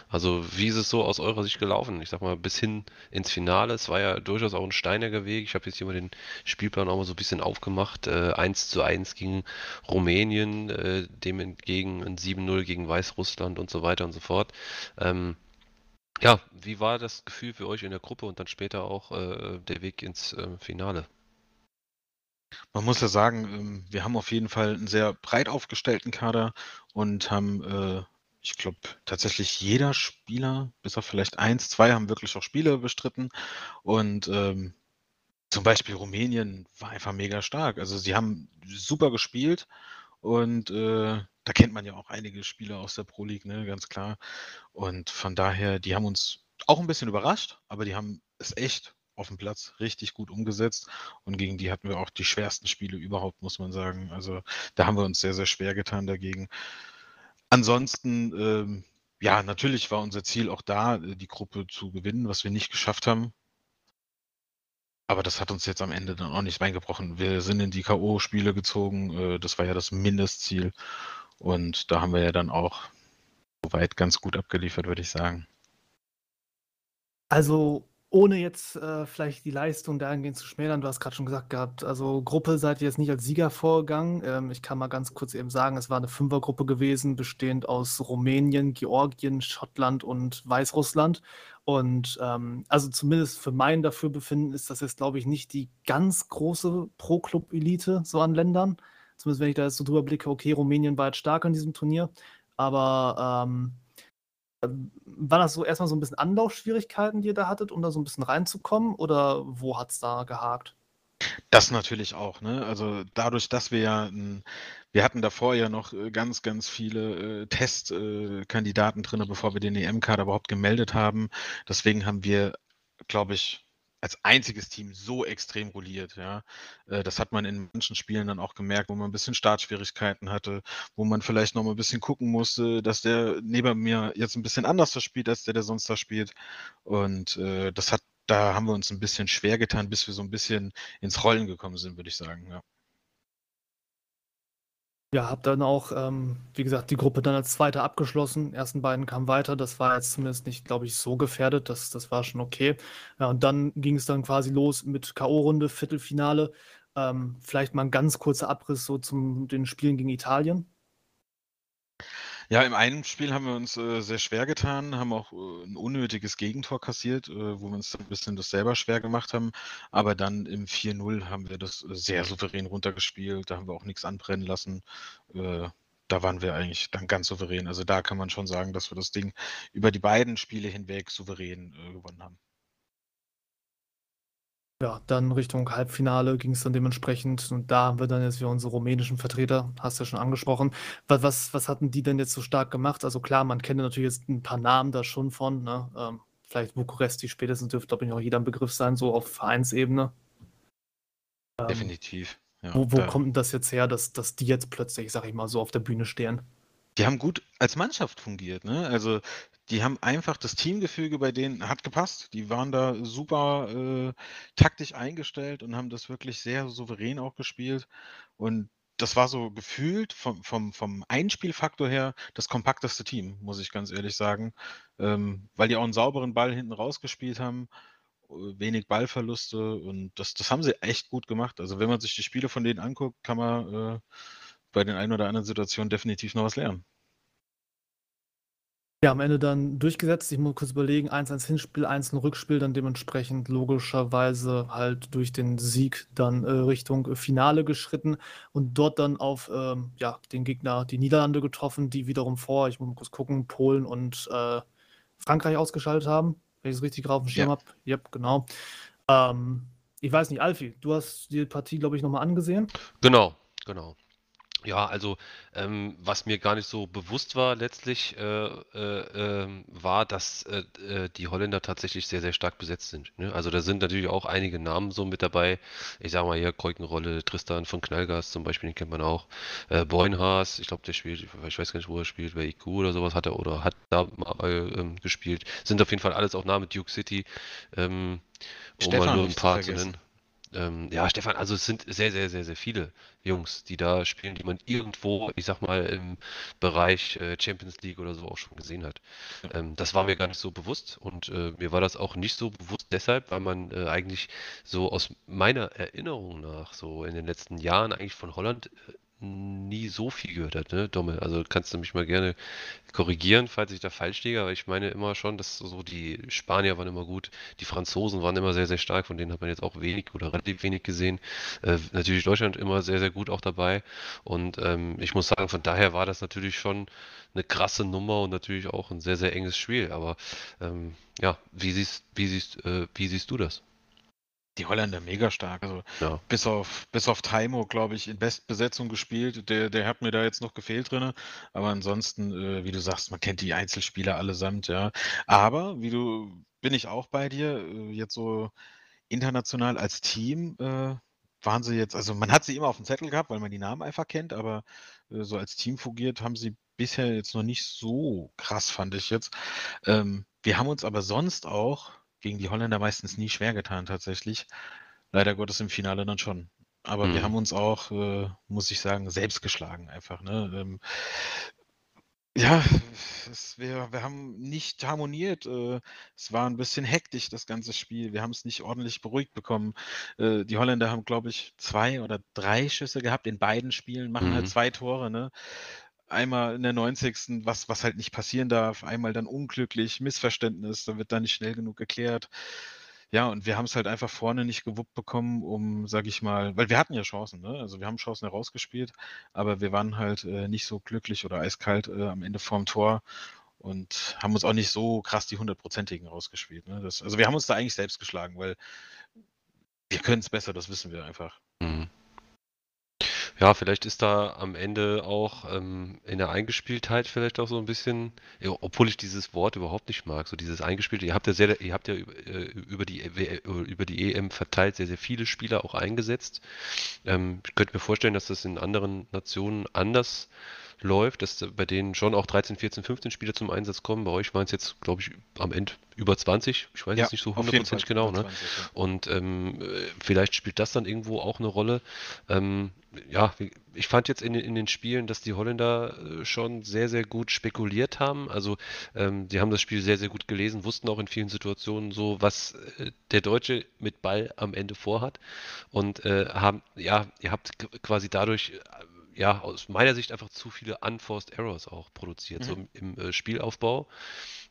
Also, wie ist es so aus eurer Sicht gelaufen? Ich sag mal, bis hin ins Finale. Es war ja durchaus auch ein steiniger Weg. Ich habe jetzt hier mal den Spielplan auch mal so ein bisschen aufgemacht. Äh, 1 zu 1 gegen Rumänien, äh, dem entgegen ein 7-0 gegen Weißrussland und so weiter und so fort. Ähm, ja, wie war das Gefühl für euch in der Gruppe und dann später auch äh, der Weg ins äh, Finale? Man muss ja sagen, ähm, wir haben auf jeden Fall einen sehr breit aufgestellten Kader und haben, äh, ich glaube, tatsächlich jeder Spieler, bis auf vielleicht eins, zwei, haben wirklich auch Spiele bestritten. Und ähm, zum Beispiel Rumänien war einfach mega stark. Also sie haben super gespielt und äh, da kennt man ja auch einige Spieler aus der Pro League, ne, ganz klar. Und von daher, die haben uns auch ein bisschen überrascht, aber die haben es echt auf dem Platz richtig gut umgesetzt. Und gegen die hatten wir auch die schwersten Spiele überhaupt, muss man sagen. Also da haben wir uns sehr, sehr schwer getan dagegen. Ansonsten, ähm, ja, natürlich war unser Ziel auch da, äh, die Gruppe zu gewinnen, was wir nicht geschafft haben. Aber das hat uns jetzt am Ende dann auch nicht reingebrochen. Wir sind in die K.O.-Spiele gezogen. Äh, das war ja das Mindestziel. Und da haben wir ja dann auch soweit ganz gut abgeliefert, würde ich sagen. Also ohne jetzt äh, vielleicht die Leistung dahingehend zu schmälern, du hast gerade schon gesagt gehabt, also Gruppe seid ihr jetzt nicht als Sieger vorgegangen. Ähm, ich kann mal ganz kurz eben sagen, es war eine Fünfergruppe gewesen, bestehend aus Rumänien, Georgien, Schottland und Weißrussland. Und ähm, also zumindest für mein Dafürbefinden ist das jetzt, glaube ich, nicht die ganz große Pro-Club-Elite so an Ländern. Zumindest wenn ich da jetzt so drüber blicke, okay, Rumänien war jetzt stark in diesem Turnier, aber ähm, war das so erstmal so ein bisschen Anlaufschwierigkeiten, die ihr da hattet, um da so ein bisschen reinzukommen oder wo hat es da gehakt? Das natürlich auch, ne? Also dadurch, dass wir ja, wir hatten davor ja noch äh, ganz, ganz viele äh, Testkandidaten äh, drin, bevor wir den EM-Kader überhaupt gemeldet haben. Deswegen haben wir, glaube ich, als einziges Team so extrem rolliert, ja. Äh, das hat man in manchen Spielen dann auch gemerkt, wo man ein bisschen Startschwierigkeiten hatte, wo man vielleicht noch mal ein bisschen gucken musste, dass der neben mir jetzt ein bisschen anders da spielt, als der, der sonst da spielt. Und äh, das hat, da haben wir uns ein bisschen schwer getan, bis wir so ein bisschen ins Rollen gekommen sind, würde ich sagen, ja. Ja, habe dann auch, ähm, wie gesagt, die Gruppe dann als Zweiter abgeschlossen. Die ersten beiden kamen weiter. Das war jetzt zumindest nicht, glaube ich, so gefährdet. Das, das war schon okay. Ja, und dann ging es dann quasi los mit K.O.-Runde, Viertelfinale. Ähm, vielleicht mal ein ganz kurzer Abriss so zu den Spielen gegen Italien. Ja, im einen Spiel haben wir uns äh, sehr schwer getan, haben auch äh, ein unnötiges Gegentor kassiert, äh, wo wir uns ein bisschen das selber schwer gemacht haben. Aber dann im 4-0 haben wir das äh, sehr souverän runtergespielt. Da haben wir auch nichts anbrennen lassen. Äh, da waren wir eigentlich dann ganz souverän. Also da kann man schon sagen, dass wir das Ding über die beiden Spiele hinweg souverän äh, gewonnen haben. Ja, dann Richtung Halbfinale ging es dann dementsprechend und da haben wir dann jetzt wieder unsere rumänischen Vertreter, hast du ja schon angesprochen. Was was was hatten die denn jetzt so stark gemacht? Also klar, man kennt natürlich jetzt ein paar Namen da schon von, ne? Ähm, vielleicht Bukuresti spätestens dürfte, glaube ich, auch jeder ein Begriff sein, so auf Vereinsebene. Ähm, Definitiv, ja. Wo wo kommt denn das jetzt her, dass dass die jetzt plötzlich, sage ich mal, so auf der Bühne stehen? Die haben gut als Mannschaft fungiert, ne? Also die haben einfach das Teamgefüge bei denen hat gepasst. Die waren da super äh, taktisch eingestellt und haben das wirklich sehr souverän auch gespielt. Und das war so gefühlt vom, vom, vom Einspielfaktor her das kompakteste Team, muss ich ganz ehrlich sagen. Ähm, weil die auch einen sauberen Ball hinten rausgespielt haben, äh, wenig Ballverluste und das, das haben sie echt gut gemacht. Also wenn man sich die Spiele von denen anguckt, kann man äh, bei den einen oder anderen Situationen definitiv noch was lernen. Ja, am Ende dann durchgesetzt. Ich muss kurz überlegen, 1-1 Hinspiel, 1-1 Rückspiel, dann dementsprechend logischerweise halt durch den Sieg dann äh, Richtung Finale geschritten und dort dann auf ähm, ja, den Gegner, die Niederlande getroffen, die wiederum vor, ich muss mal kurz gucken, Polen und äh, Frankreich ausgeschaltet haben, wenn ich es richtig auf dem Schirm Ja. habe. Yep, genau. Ähm, ich weiß nicht, Alfie, du hast die Partie, glaube ich, nochmal angesehen. Genau, genau. Ja, also ähm, was mir gar nicht so bewusst war letztlich, äh, äh, ähm, war, dass äh, äh, die Holländer tatsächlich sehr, sehr stark besetzt sind. Ne? Also da sind natürlich auch einige Namen so mit dabei. Ich sage mal hier Keukenrolle, Tristan von Knallgas zum Beispiel, den kennt man auch. Äh, Boinhaas, ich glaube, der spielt, ich weiß gar nicht, wo er spielt, bei IQ oder sowas hat er oder hat da mal äh, ähm, gespielt. Sind auf jeden Fall alles auch Namen Duke City, ähm, um mal Stefan nur ein paar zu nennen. Ähm, ja, Stefan, also es sind sehr, sehr, sehr, sehr viele Jungs, die da spielen, die man irgendwo, ich sag mal, im Bereich äh, Champions League oder so auch schon gesehen hat. Ähm, das war mir gar nicht so bewusst und äh, mir war das auch nicht so bewusst deshalb, weil man äh, eigentlich so aus meiner Erinnerung nach, so in den letzten Jahren eigentlich von Holland äh, nie so viel gehört hat, ne, Dommel? Also kannst du mich mal gerne korrigieren, falls ich da falsch liege, aber ich meine immer schon, dass so die Spanier waren immer gut, die Franzosen waren immer sehr, sehr stark, von denen hat man jetzt auch wenig oder relativ wenig gesehen. Äh, natürlich Deutschland immer sehr, sehr gut auch dabei und ähm, ich muss sagen, von daher war das natürlich schon eine krasse Nummer und natürlich auch ein sehr, sehr enges Spiel, aber ähm, ja, wie siehst, wie siehst, äh, wie siehst du das? Die Holländer mega stark. Also Ja. bis auf, bis auf Taimo, glaube ich, in Bestbesetzung gespielt. Der, der hat mir da jetzt noch gefehlt drin. Aber ansonsten, äh, wie du sagst, man kennt die Einzelspieler allesamt, ja. Aber, wie du, bin ich auch bei dir, äh, jetzt so international als Team äh, waren sie jetzt, also man hat sie immer auf dem Zettel gehabt, weil man die Namen einfach kennt, aber äh, so als Team fungiert haben sie bisher jetzt noch nicht so krass, fand ich jetzt. Ähm, wir haben uns aber sonst auch gegen die Holländer meistens nie schwer getan, tatsächlich. Leider Gottes im Finale dann schon. Aber wir Mhm. haben uns auch, äh, muss ich sagen, selbst geschlagen einfach. Ne? Ähm, ja, es, wir, wir haben nicht harmoniert. Äh, es war ein bisschen hektisch, das ganze Spiel. Wir haben es nicht ordentlich beruhigt bekommen. Äh, die Holländer haben, glaube ich, zwei oder drei Schüsse gehabt in beiden Spielen, machen halt Mhm. zwei Tore. Ne? Einmal in der 90. Was, was halt nicht passieren darf, einmal dann unglücklich, Missverständnis, da wird dann nicht schnell genug geklärt. Ja, und wir haben es halt einfach vorne nicht gewuppt bekommen, um, sag ich mal, weil wir hatten ja Chancen, ne? Also wir haben Chancen herausgespielt, aber wir waren halt äh, nicht so glücklich oder eiskalt äh, am Ende vorm Tor und haben uns auch nicht so krass die hundertprozentigen rausgespielt. Ne? Das, also wir haben uns da eigentlich selbst geschlagen, weil wir können es besser, das wissen wir einfach. Mhm. Ja, vielleicht ist da am Ende auch ähm, in der Eingespieltheit vielleicht auch so ein bisschen, ja, obwohl ich dieses Wort überhaupt nicht mag, so dieses Eingespielte. Ihr habt ja sehr, ihr habt ja über, äh, über die W- über die EM verteilt sehr, sehr viele Spieler auch eingesetzt. Ähm, ich könnte mir vorstellen, dass das in anderen Nationen anders läuft, dass da bei denen schon auch 13, 14, 15 Spieler zum Einsatz kommen. Bei euch waren es jetzt, glaube ich, am Ende über 20. Ich weiß jetzt nicht so 100% genau, ne? über 20, ja. Und ähm, äh, vielleicht spielt das dann irgendwo auch eine Rolle. Ähm, ja, ich fand jetzt in, den- in den Spielen, dass die Holländer äh, schon sehr, sehr gut spekuliert haben. Also ähm, die haben das Spiel sehr, sehr gut gelesen, wussten auch in vielen Situationen so, was äh, der Deutsche mit Ball am Ende vorhat. Und äh, haben, ja, ihr habt quasi dadurch, äh, ja, aus meiner Sicht einfach zu viele Unforced Errors auch produziert, so im, im äh, Spielaufbau.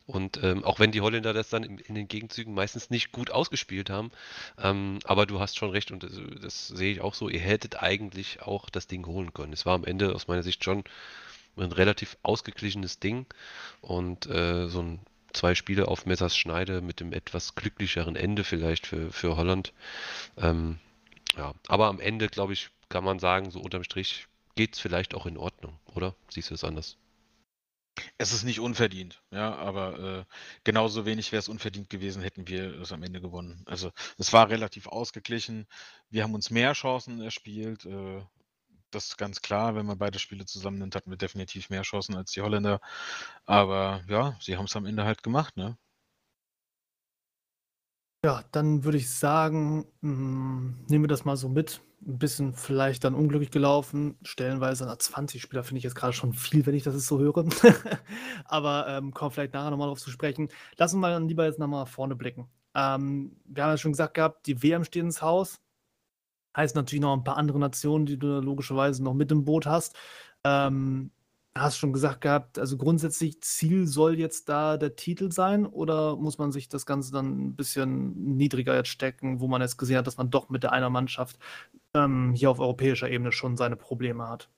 Und ähm, auch wenn die Holländer das dann in, in den Gegenzügen meistens nicht gut ausgespielt haben, ähm, aber du hast schon recht und das, das sehe ich auch so, ihr hättet eigentlich auch das Ding holen können. Es war am Ende aus meiner Sicht schon ein relativ ausgeglichenes Ding und äh, so ein zwei Spiele auf Messers Schneide mit dem etwas glücklicheren Ende vielleicht für, für Holland. Ähm, ja, aber am Ende, glaube ich, kann man sagen, so unterm Strich geht es vielleicht auch in Ordnung, oder? Siehst du es anders? Es ist nicht unverdient, ja, aber äh, genauso wenig wäre es unverdient gewesen, hätten wir es am Ende gewonnen. Also es war relativ ausgeglichen. Wir haben uns mehr Chancen erspielt. Äh, das ist ganz klar. Wenn man beide Spiele zusammen nimmt, hatten wir definitiv mehr Chancen als die Holländer. Aber ja, sie haben es am Ende halt gemacht, ne? Ja, dann würde ich sagen, hm, nehmen wir das mal so mit. Ein bisschen vielleicht dann unglücklich gelaufen. Stellenweise nach 20 Spieler finde ich jetzt gerade schon viel, wenn ich das jetzt so höre. Aber ähm, kommen vielleicht nachher nochmal drauf zu sprechen. Lassen wir dann lieber jetzt nochmal vorne blicken. Ähm, wir haben ja schon gesagt gehabt, die WM steht ins Haus. Heißt natürlich noch ein paar andere Nationen, die du logischerweise noch mit im Boot hast. Ähm, Hast schon gesagt gehabt, also grundsätzlich Ziel soll jetzt da der Titel sein oder muss man sich das Ganze dann ein bisschen niedriger jetzt stecken, wo man jetzt gesehen hat, dass man doch mit der einer Mannschaft ähm, hier auf europäischer Ebene schon seine Probleme hat?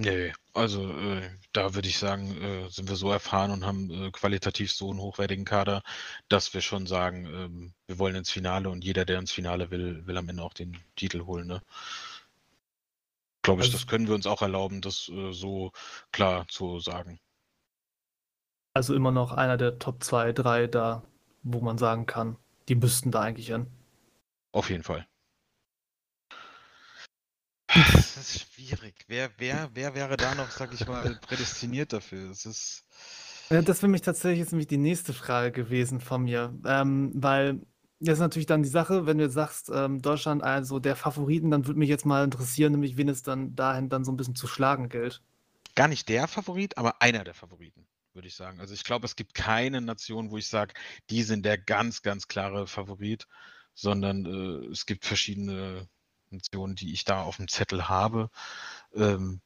Nee, also äh, da würde ich sagen, äh, sind wir so erfahren und haben äh, qualitativ so einen hochwertigen Kader, dass wir schon sagen, ähm, wir wollen ins Finale und jeder, der ins Finale will, will am Ende auch den Titel holen. Ne? Glaube ich, Also- das können wir uns auch erlauben, das äh, so klar zu sagen. Also immer noch einer der Top 2, 3 da, wo man sagen kann, die müssten da eigentlich hin. Auf jeden Fall. Das ist schwierig. Wer, wer, wer wäre da noch, sag ich mal, prädestiniert dafür? Es ist. Ja, das wäre mich tatsächlich jetzt nämlich die nächste Frage gewesen von mir, ähm, weil das ist natürlich dann die Sache, wenn du jetzt sagst, ähm, Deutschland also der Favoriten, dann würde mich jetzt mal interessieren, nämlich wen es dann dahin dann so ein bisschen zu schlagen gilt. gar nicht der Favorit, aber einer der Favoriten, würde ich sagen. Also ich glaube, es gibt keine Nation, wo ich sage, die sind der ganz, ganz klare Favorit, sondern äh, es gibt verschiedene Nationen, die ich da auf dem Zettel habe. Ähm,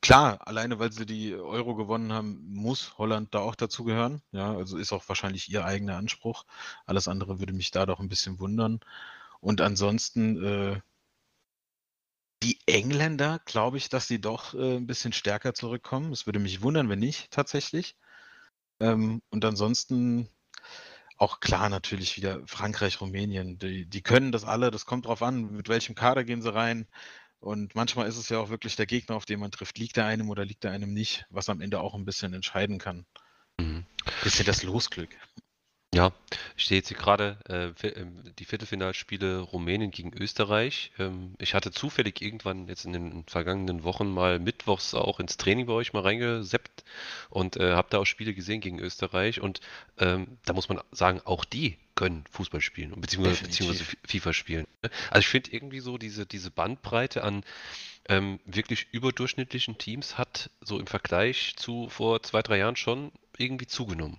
klar, alleine weil sie die Euro gewonnen haben, muss Holland da auch dazugehören. Ja, also ist auch wahrscheinlich ihr eigener Anspruch. Alles andere würde mich da doch ein bisschen wundern. Und ansonsten äh, die Engländer, glaube ich, dass sie doch äh, ein bisschen stärker zurückkommen. Es würde mich wundern, wenn nicht, tatsächlich. Ähm, und ansonsten auch klar natürlich wieder Frankreich, Rumänien. Die, die können das alle, das kommt drauf an, mit welchem Kader gehen sie rein. Und manchmal ist es ja auch wirklich der Gegner, auf den man trifft. Liegt er einem oder liegt er einem nicht, was am Ende auch ein bisschen entscheiden kann. Mhm. Bisschen das Losglück. Ja, ich sehe jetzt hier gerade äh, ähm, die Viertelfinalspiele Rumänien gegen Österreich. Ähm, ich hatte zufällig irgendwann jetzt in den vergangenen Wochen mal mittwochs auch ins Training bei euch mal reingeseppt und äh, habe da auch Spiele gesehen gegen Österreich und ähm, da muss man sagen, auch die können Fußball spielen und beziehungsweise, beziehungsweise. FIFA spielen. ne? Also ich finde irgendwie so diese, diese Bandbreite an ähm, wirklich überdurchschnittlichen Teams hat so im Vergleich zu vor zwei, drei Jahren schon irgendwie zugenommen.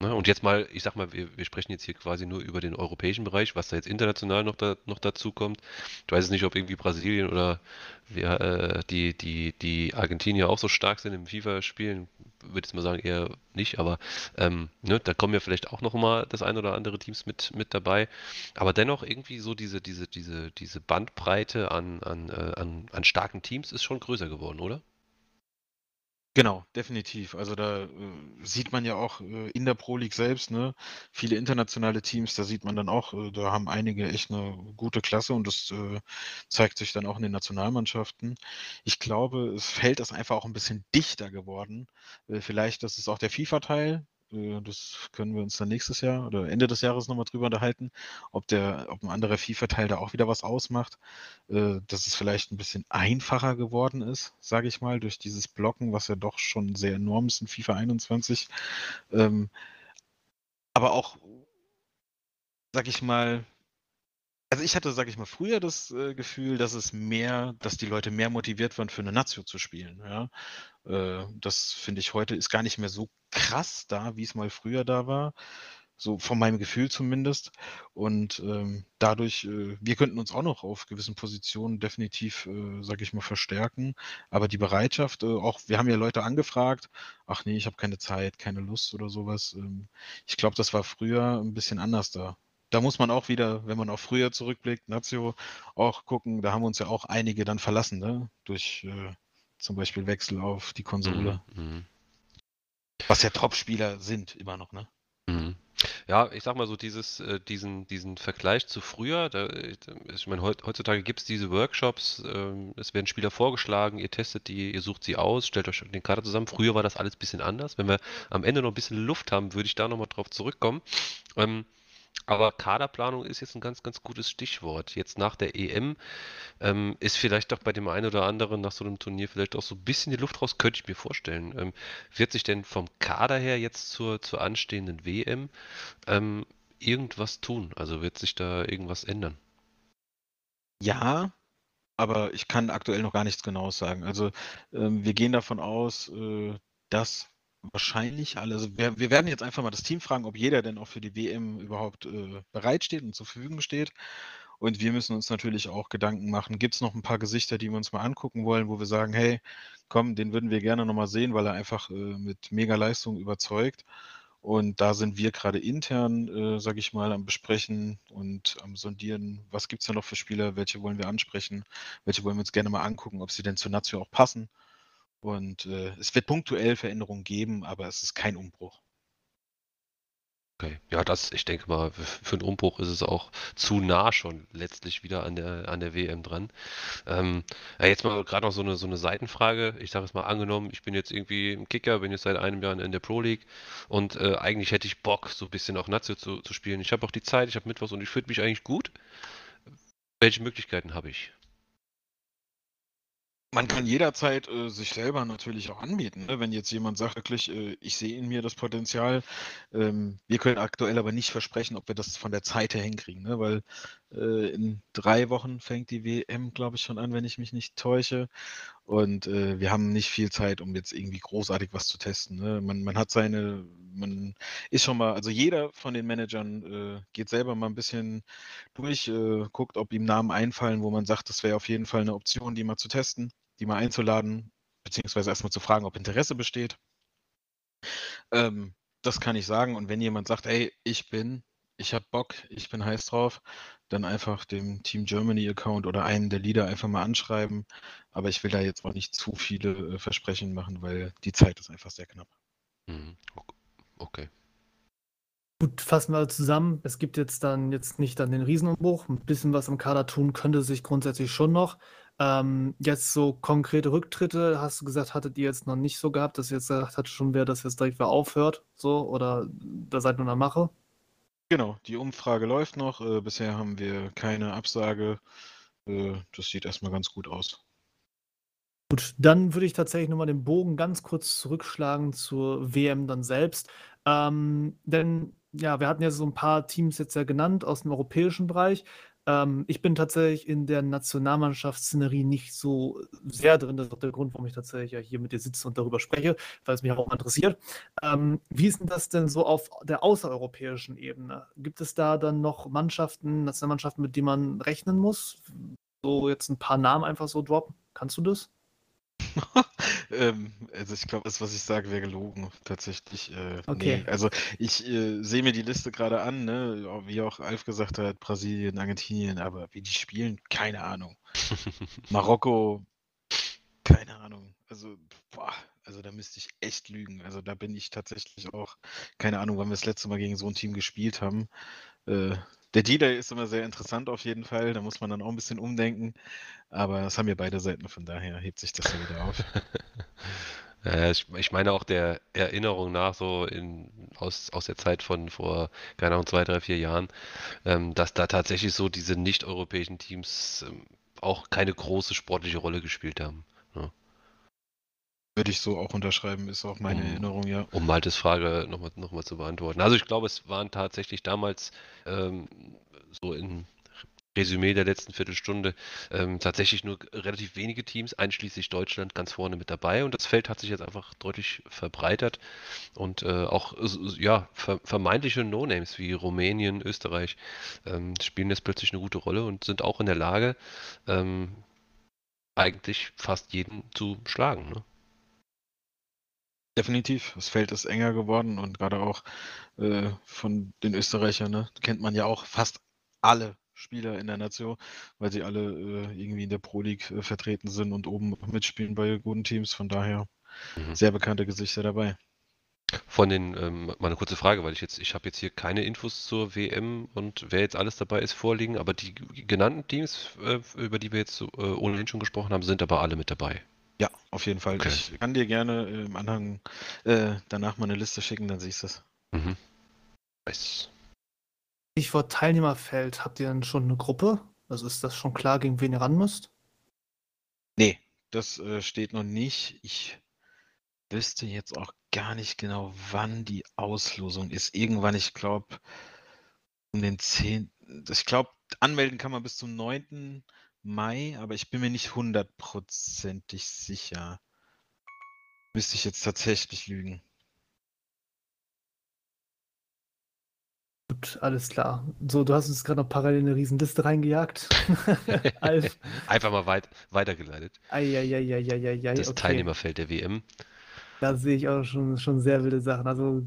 Ne? Und jetzt mal, ich sag mal, wir, wir sprechen jetzt hier quasi nur über den europäischen Bereich, was da jetzt international noch, da, noch dazu kommt. Ich weiß jetzt nicht, ob irgendwie Brasilien oder wer, äh, die, die, die Argentinier auch so stark sind im FIFA-Spielen. Würde jetzt mal sagen, eher nicht, aber ähm, ne, da kommen ja vielleicht auch noch mal das ein oder andere Teams mit, mit dabei. Aber dennoch irgendwie so diese, diese, diese, diese Bandbreite an, an, äh, an, an starken Teams ist schon größer geworden, oder? Genau, definitiv. Also da äh, sieht man ja auch äh, in der Pro League selbst, ne, viele internationale Teams, da sieht man dann auch, äh, da haben einige echt eine gute Klasse und das äh, zeigt sich dann auch in den Nationalmannschaften. Ich glaube, es Feld ist einfach auch ein bisschen dichter geworden. Äh, vielleicht, das ist auch der FIFA-Teil. Äh, das können wir uns dann nächstes Jahr oder Ende des Jahres nochmal drüber unterhalten, ob der, ob ein anderer FIFA-Teil da auch wieder was ausmacht äh, dass es vielleicht ein bisschen einfacher geworden ist, sage ich mal, durch dieses Blocken, was ja doch schon sehr enorm ist in FIFA 21. Ähm, aber auch, sag ich mal, also ich hatte, sag ich mal, früher das äh, Gefühl, dass es mehr, dass die Leute mehr motiviert waren, für eine Nazio zu spielen. Ja? Äh, das finde ich heute ist gar nicht mehr so krass da, wie es mal früher da war. So von meinem Gefühl zumindest. Und ähm, dadurch, äh, wir könnten uns auch noch auf gewissen Positionen definitiv, äh, sage ich mal, verstärken. Aber die Bereitschaft, äh, auch, wir haben ja Leute angefragt, ach nee, ich habe keine Zeit, keine Lust oder sowas. Ähm, ich glaube, das war früher ein bisschen anders da. Da muss man auch wieder, wenn man auf früher zurückblickt, Nazio, auch gucken, da haben uns ja auch einige dann verlassen, ne? Durch äh, zum Beispiel Wechsel auf die Konsole. Mhm. Was ja Top-Spieler sind, immer noch, ne? Mhm. Ja, ich sag mal so, dieses, äh, diesen, diesen Vergleich zu früher, da, äh, ich meine, heut, heutzutage gibt es diese Workshops, ähm, es werden Spieler vorgeschlagen, ihr testet die, ihr sucht sie aus, stellt euch den Kader zusammen. Früher war das alles ein bisschen anders. Wenn wir am Ende noch ein bisschen Luft haben, würde ich da nochmal drauf zurückkommen. Ähm, Aber Kaderplanung ist jetzt ein ganz, ganz gutes Stichwort. Jetzt nach der EM ähm, ist vielleicht doch bei dem einen oder anderen nach so einem Turnier vielleicht auch so ein bisschen die Luft raus, könnte ich mir vorstellen. Ähm, wird sich denn vom Kader her jetzt zur, zur anstehenden WM ähm, irgendwas tun? Also wird sich da irgendwas ändern? Ja, aber ich kann aktuell noch gar nichts Genaues sagen. Also ähm, wir gehen davon aus, äh, dass wahrscheinlich alle, also wir, wir, werden jetzt einfach mal das Team fragen, ob jeder denn auch für die WM überhaupt äh, bereitsteht und zur Verfügung steht. Und wir müssen uns natürlich auch Gedanken machen, gibt es noch ein paar Gesichter, die wir uns mal angucken wollen, wo wir sagen, hey, komm, den würden wir gerne nochmal sehen, weil er einfach äh, mit mega Leistung überzeugt. Und da sind wir gerade intern, äh, sage ich mal, am Besprechen und am Sondieren, was gibt es da noch für Spieler, welche wollen wir ansprechen, welche wollen wir uns gerne mal angucken, ob sie denn zur Nation auch passen. Und äh, es wird punktuell Veränderungen geben, aber es ist kein Umbruch. Okay, ja, das, ich denke mal, für einen Umbruch ist es auch zu nah schon letztlich wieder an der, an der WM dran. Ähm, ja, jetzt mal gerade noch so eine, so eine Seitenfrage. Ich sage es mal angenommen, ich bin jetzt irgendwie im Kicker, bin jetzt seit einem Jahr in der Pro League und äh, eigentlich hätte ich Bock, so ein bisschen auch Nazio zu, zu spielen. Ich habe auch die Zeit, ich habe Mittwochs und ich fühle mich eigentlich gut. Welche Möglichkeiten habe ich? Man kann jederzeit äh, sich selber natürlich auch anbieten. Ne? Wenn jetzt jemand sagt, wirklich, äh, ich sehe in mir das Potenzial. Ähm, wir können aktuell aber nicht versprechen, ob wir das von der Zeit her hinkriegen, ne? weil äh, in drei Wochen fängt die WM, glaube ich, schon an, wenn ich mich nicht täusche. Und äh, wir haben nicht viel Zeit, um jetzt irgendwie großartig was zu testen. Ne? Man, man, hat seine, man ist schon mal, also jeder von den Managern äh, geht selber mal ein bisschen durch, äh, guckt, ob ihm Namen einfallen, wo man sagt, das wäre auf jeden Fall eine Option, die mal zu testen die mal einzuladen, beziehungsweise erstmal zu fragen, ob Interesse besteht. Ähm, das kann ich sagen. Und wenn jemand sagt, ey, ich bin, ich habe Bock, ich bin heiß drauf, dann einfach dem Team Germany Account oder einen der Leader einfach mal anschreiben. Aber ich will da jetzt auch nicht zu viele äh, Versprechen machen, weil die Zeit ist einfach sehr knapp. Mhm. Okay. Gut, fassen wir zusammen. Es gibt jetzt dann jetzt nicht dann den Riesenumbruch. Ein bisschen was im Kader tun könnte sich grundsätzlich schon noch. Ähm, jetzt so konkrete Rücktritte, hast du gesagt, hattet ihr jetzt noch nicht so gehabt, dass ihr jetzt gesagt hat, schon wer das jetzt direkt wieder aufhört, so, oder da seid nur in der Mache? Genau, die Umfrage läuft noch. Äh, bisher haben wir keine Absage. Äh, das sieht erstmal ganz gut aus. Gut, dann würde ich tatsächlich nochmal den Bogen ganz kurz zurückschlagen zur WM dann selbst. Ähm, denn ja, wir hatten ja so ein paar Teams jetzt ja genannt aus dem europäischen Bereich. Ähm, ich bin tatsächlich in der Nationalmannschaftsszenerie nicht so sehr drin. Das ist auch der Grund, warum ich tatsächlich ja hier mit dir sitze und darüber spreche, weil es mich auch interessiert. Ähm, wie ist denn das denn so auf der außereuropäischen Ebene? Gibt es da dann noch Mannschaften, Nationalmannschaften, mit denen man rechnen muss? So jetzt ein paar Namen einfach so droppen. Kannst du das? ähm, also ich glaube, das, was ich sage, wäre gelogen, tatsächlich. Äh, okay. Nee. Also ich äh, sehe mir die Liste gerade an, ne? wie auch Alf gesagt hat, Brasilien, Argentinien, aber wie die spielen, keine Ahnung. Marokko, keine Ahnung. Also, boah, also da müsste ich echt lügen. Also da bin ich tatsächlich auch, keine Ahnung, wann wir das letzte Mal gegen so ein Team gespielt haben. Äh, der D-Day ist immer sehr interessant auf jeden Fall. Da muss man dann auch ein bisschen umdenken. Aber das haben ja beide Seiten, von daher hebt sich das ja wieder auf. Ich, ich meine auch der Erinnerung nach, so in, aus, aus der Zeit von vor, keine Ahnung, zwei, drei, vier Jahren, ähm, dass da tatsächlich so diese nicht-europäischen Teams ähm, auch keine große sportliche Rolle gespielt haben. Würde ich so auch unterschreiben, ist auch meine Um, Erinnerung, ja. um Maltes Frage nochmal noch mal zu beantworten. Also ich glaube, es waren tatsächlich damals ähm, so in Resümee der letzten Viertelstunde ähm, tatsächlich nur relativ wenige Teams, einschließlich Deutschland, ganz vorne mit dabei. Und das Feld hat sich jetzt einfach deutlich verbreitert. Und äh, auch ja, ver vermeintliche No-Names wie Rumänien, Österreich ähm, spielen jetzt plötzlich eine gute Rolle und sind auch in der Lage, ähm, eigentlich fast jeden zu schlagen. Ne? Definitiv. Das Feld ist enger geworden und gerade auch äh, von den Österreichern, ne, kennt man ja auch fast alle Spieler in der Nation, weil sie alle äh, irgendwie in der Pro League äh, vertreten sind und oben mitspielen bei guten Teams. Von daher mhm. sehr bekannte Gesichter dabei. Von den, ähm, mal eine kurze Frage, weil ich jetzt, ich habe jetzt hier keine Infos zur WM und wer jetzt alles dabei ist vorliegen, aber die genannten Teams, äh, über die wir jetzt äh, ohnehin schon gesprochen haben, sind aber alle mit dabei. Ja, auf jeden Fall. Okay. Ich kann dir gerne im Anhang äh, danach mal eine Liste schicken, dann siehst du es. Mhm. Nice. Stichwort Teilnehmerfeld, habt ihr denn schon eine Gruppe? Also ist das schon klar, gegen wen ihr ran müsst? Nee, das äh, steht noch nicht. Ich wüsste jetzt auch gar nicht genau, wann die Auslosung ist. Irgendwann, ich glaube, um den 10. Ich glaube, anmelden kann man bis zum 9. Mai, aber ich bin mir nicht hundertprozentig sicher. Müsste ich jetzt tatsächlich lügen. Gut, alles klar. So, du hast uns gerade noch parallel eine Riesenliste reingejagt. Einfach mal weit, weitergeleitet. Eieieiei, Das okay. Teilnehmerfeld der WM. Da sehe ich auch schon, schon sehr wilde Sachen. Also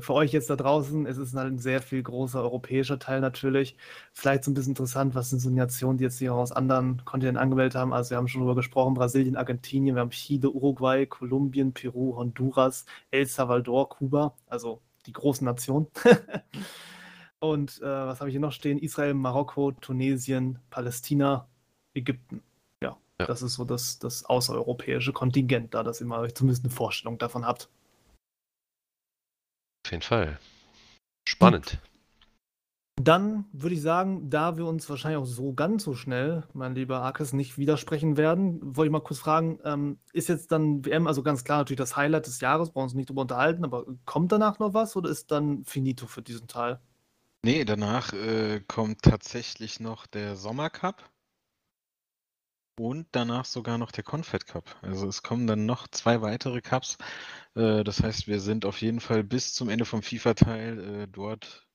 für euch jetzt da draußen, es ist halt ein sehr viel großer europäischer Teil natürlich. Vielleicht so ein bisschen interessant, was sind so Nationen, die jetzt hier aus anderen Kontinenten angemeldet haben. Also wir haben schon darüber gesprochen, Brasilien, Argentinien, wir haben Chile, Uruguay, Kolumbien, Peru, Honduras, El Salvador, Kuba, also die großen Nationen. Und äh, was habe ich hier noch stehen? Israel, Marokko, Tunesien, Palästina, Ägypten. Ja, das ist so das, das außereuropäische Kontingent da, dass ihr mal euch zumindest eine Vorstellung davon habt. Auf jeden Fall. Spannend. Dann würde ich sagen, da wir uns wahrscheinlich auch so ganz so schnell, mein lieber Arkes, nicht widersprechen werden, wollte ich mal kurz fragen, ähm, ist jetzt dann WM, also ganz klar natürlich das Highlight des Jahres, brauchen wir uns nicht drüber unterhalten, aber kommt danach noch was oder ist dann finito für diesen Teil? Nee, danach äh, kommt tatsächlich noch der Sommercup und danach sogar noch der Confed Cup. Also es kommen dann noch zwei weitere Cups. Äh, das heißt, wir sind auf jeden Fall bis zum Ende vom FIFA-Teil äh, dort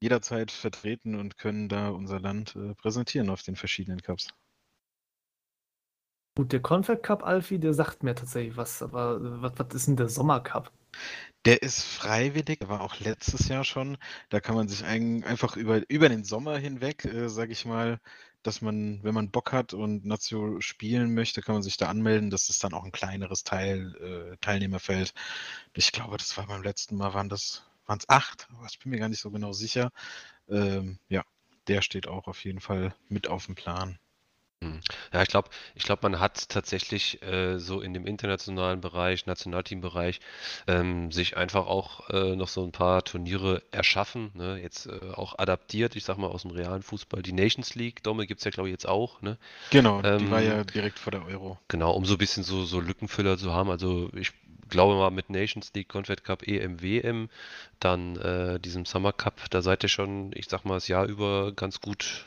jederzeit vertreten und können da unser Land äh, präsentieren auf den verschiedenen Cups. Gut, der Confed Cup, Alfie, der sagt mir tatsächlich was, aber was, was ist denn der Sommercup? Der ist freiwillig, der war auch letztes Jahr schon. Da kann man sich ein, einfach über, über den Sommer hinweg, äh, sage ich mal, dass man, wenn man Bock hat und Nazio spielen möchte, kann man sich da anmelden. Das ist dann auch ein kleineres Teil, äh, Teilnehmerfeld. Ich glaube, das war beim letzten Mal, waren das, waren es acht, aber ich bin mir gar nicht so genau sicher. Ähm, ja, der steht auch auf jeden Fall mit auf dem Plan. Hm. Ja, ich glaube, ich glaube, man hat tatsächlich äh, so in dem internationalen Bereich, Nationalteambereich, ähm, sich einfach auch äh, noch so ein paar Turniere erschaffen, ne? Jetzt äh, auch adaptiert, ich sag mal aus dem realen Fußball. Die Nations League, Domme gibt es ja, glaube ich, jetzt auch, ne? Genau, die war Ähm, ja direkt vor der Euro. Genau, um so ein bisschen so, so Lückenfüller zu haben. Also ich glaube mal mit Nations League, Confed Cup, EM, WM, dann äh, diesem Summer Cup, da seid ihr schon, ich sag mal, das Jahr über ganz gut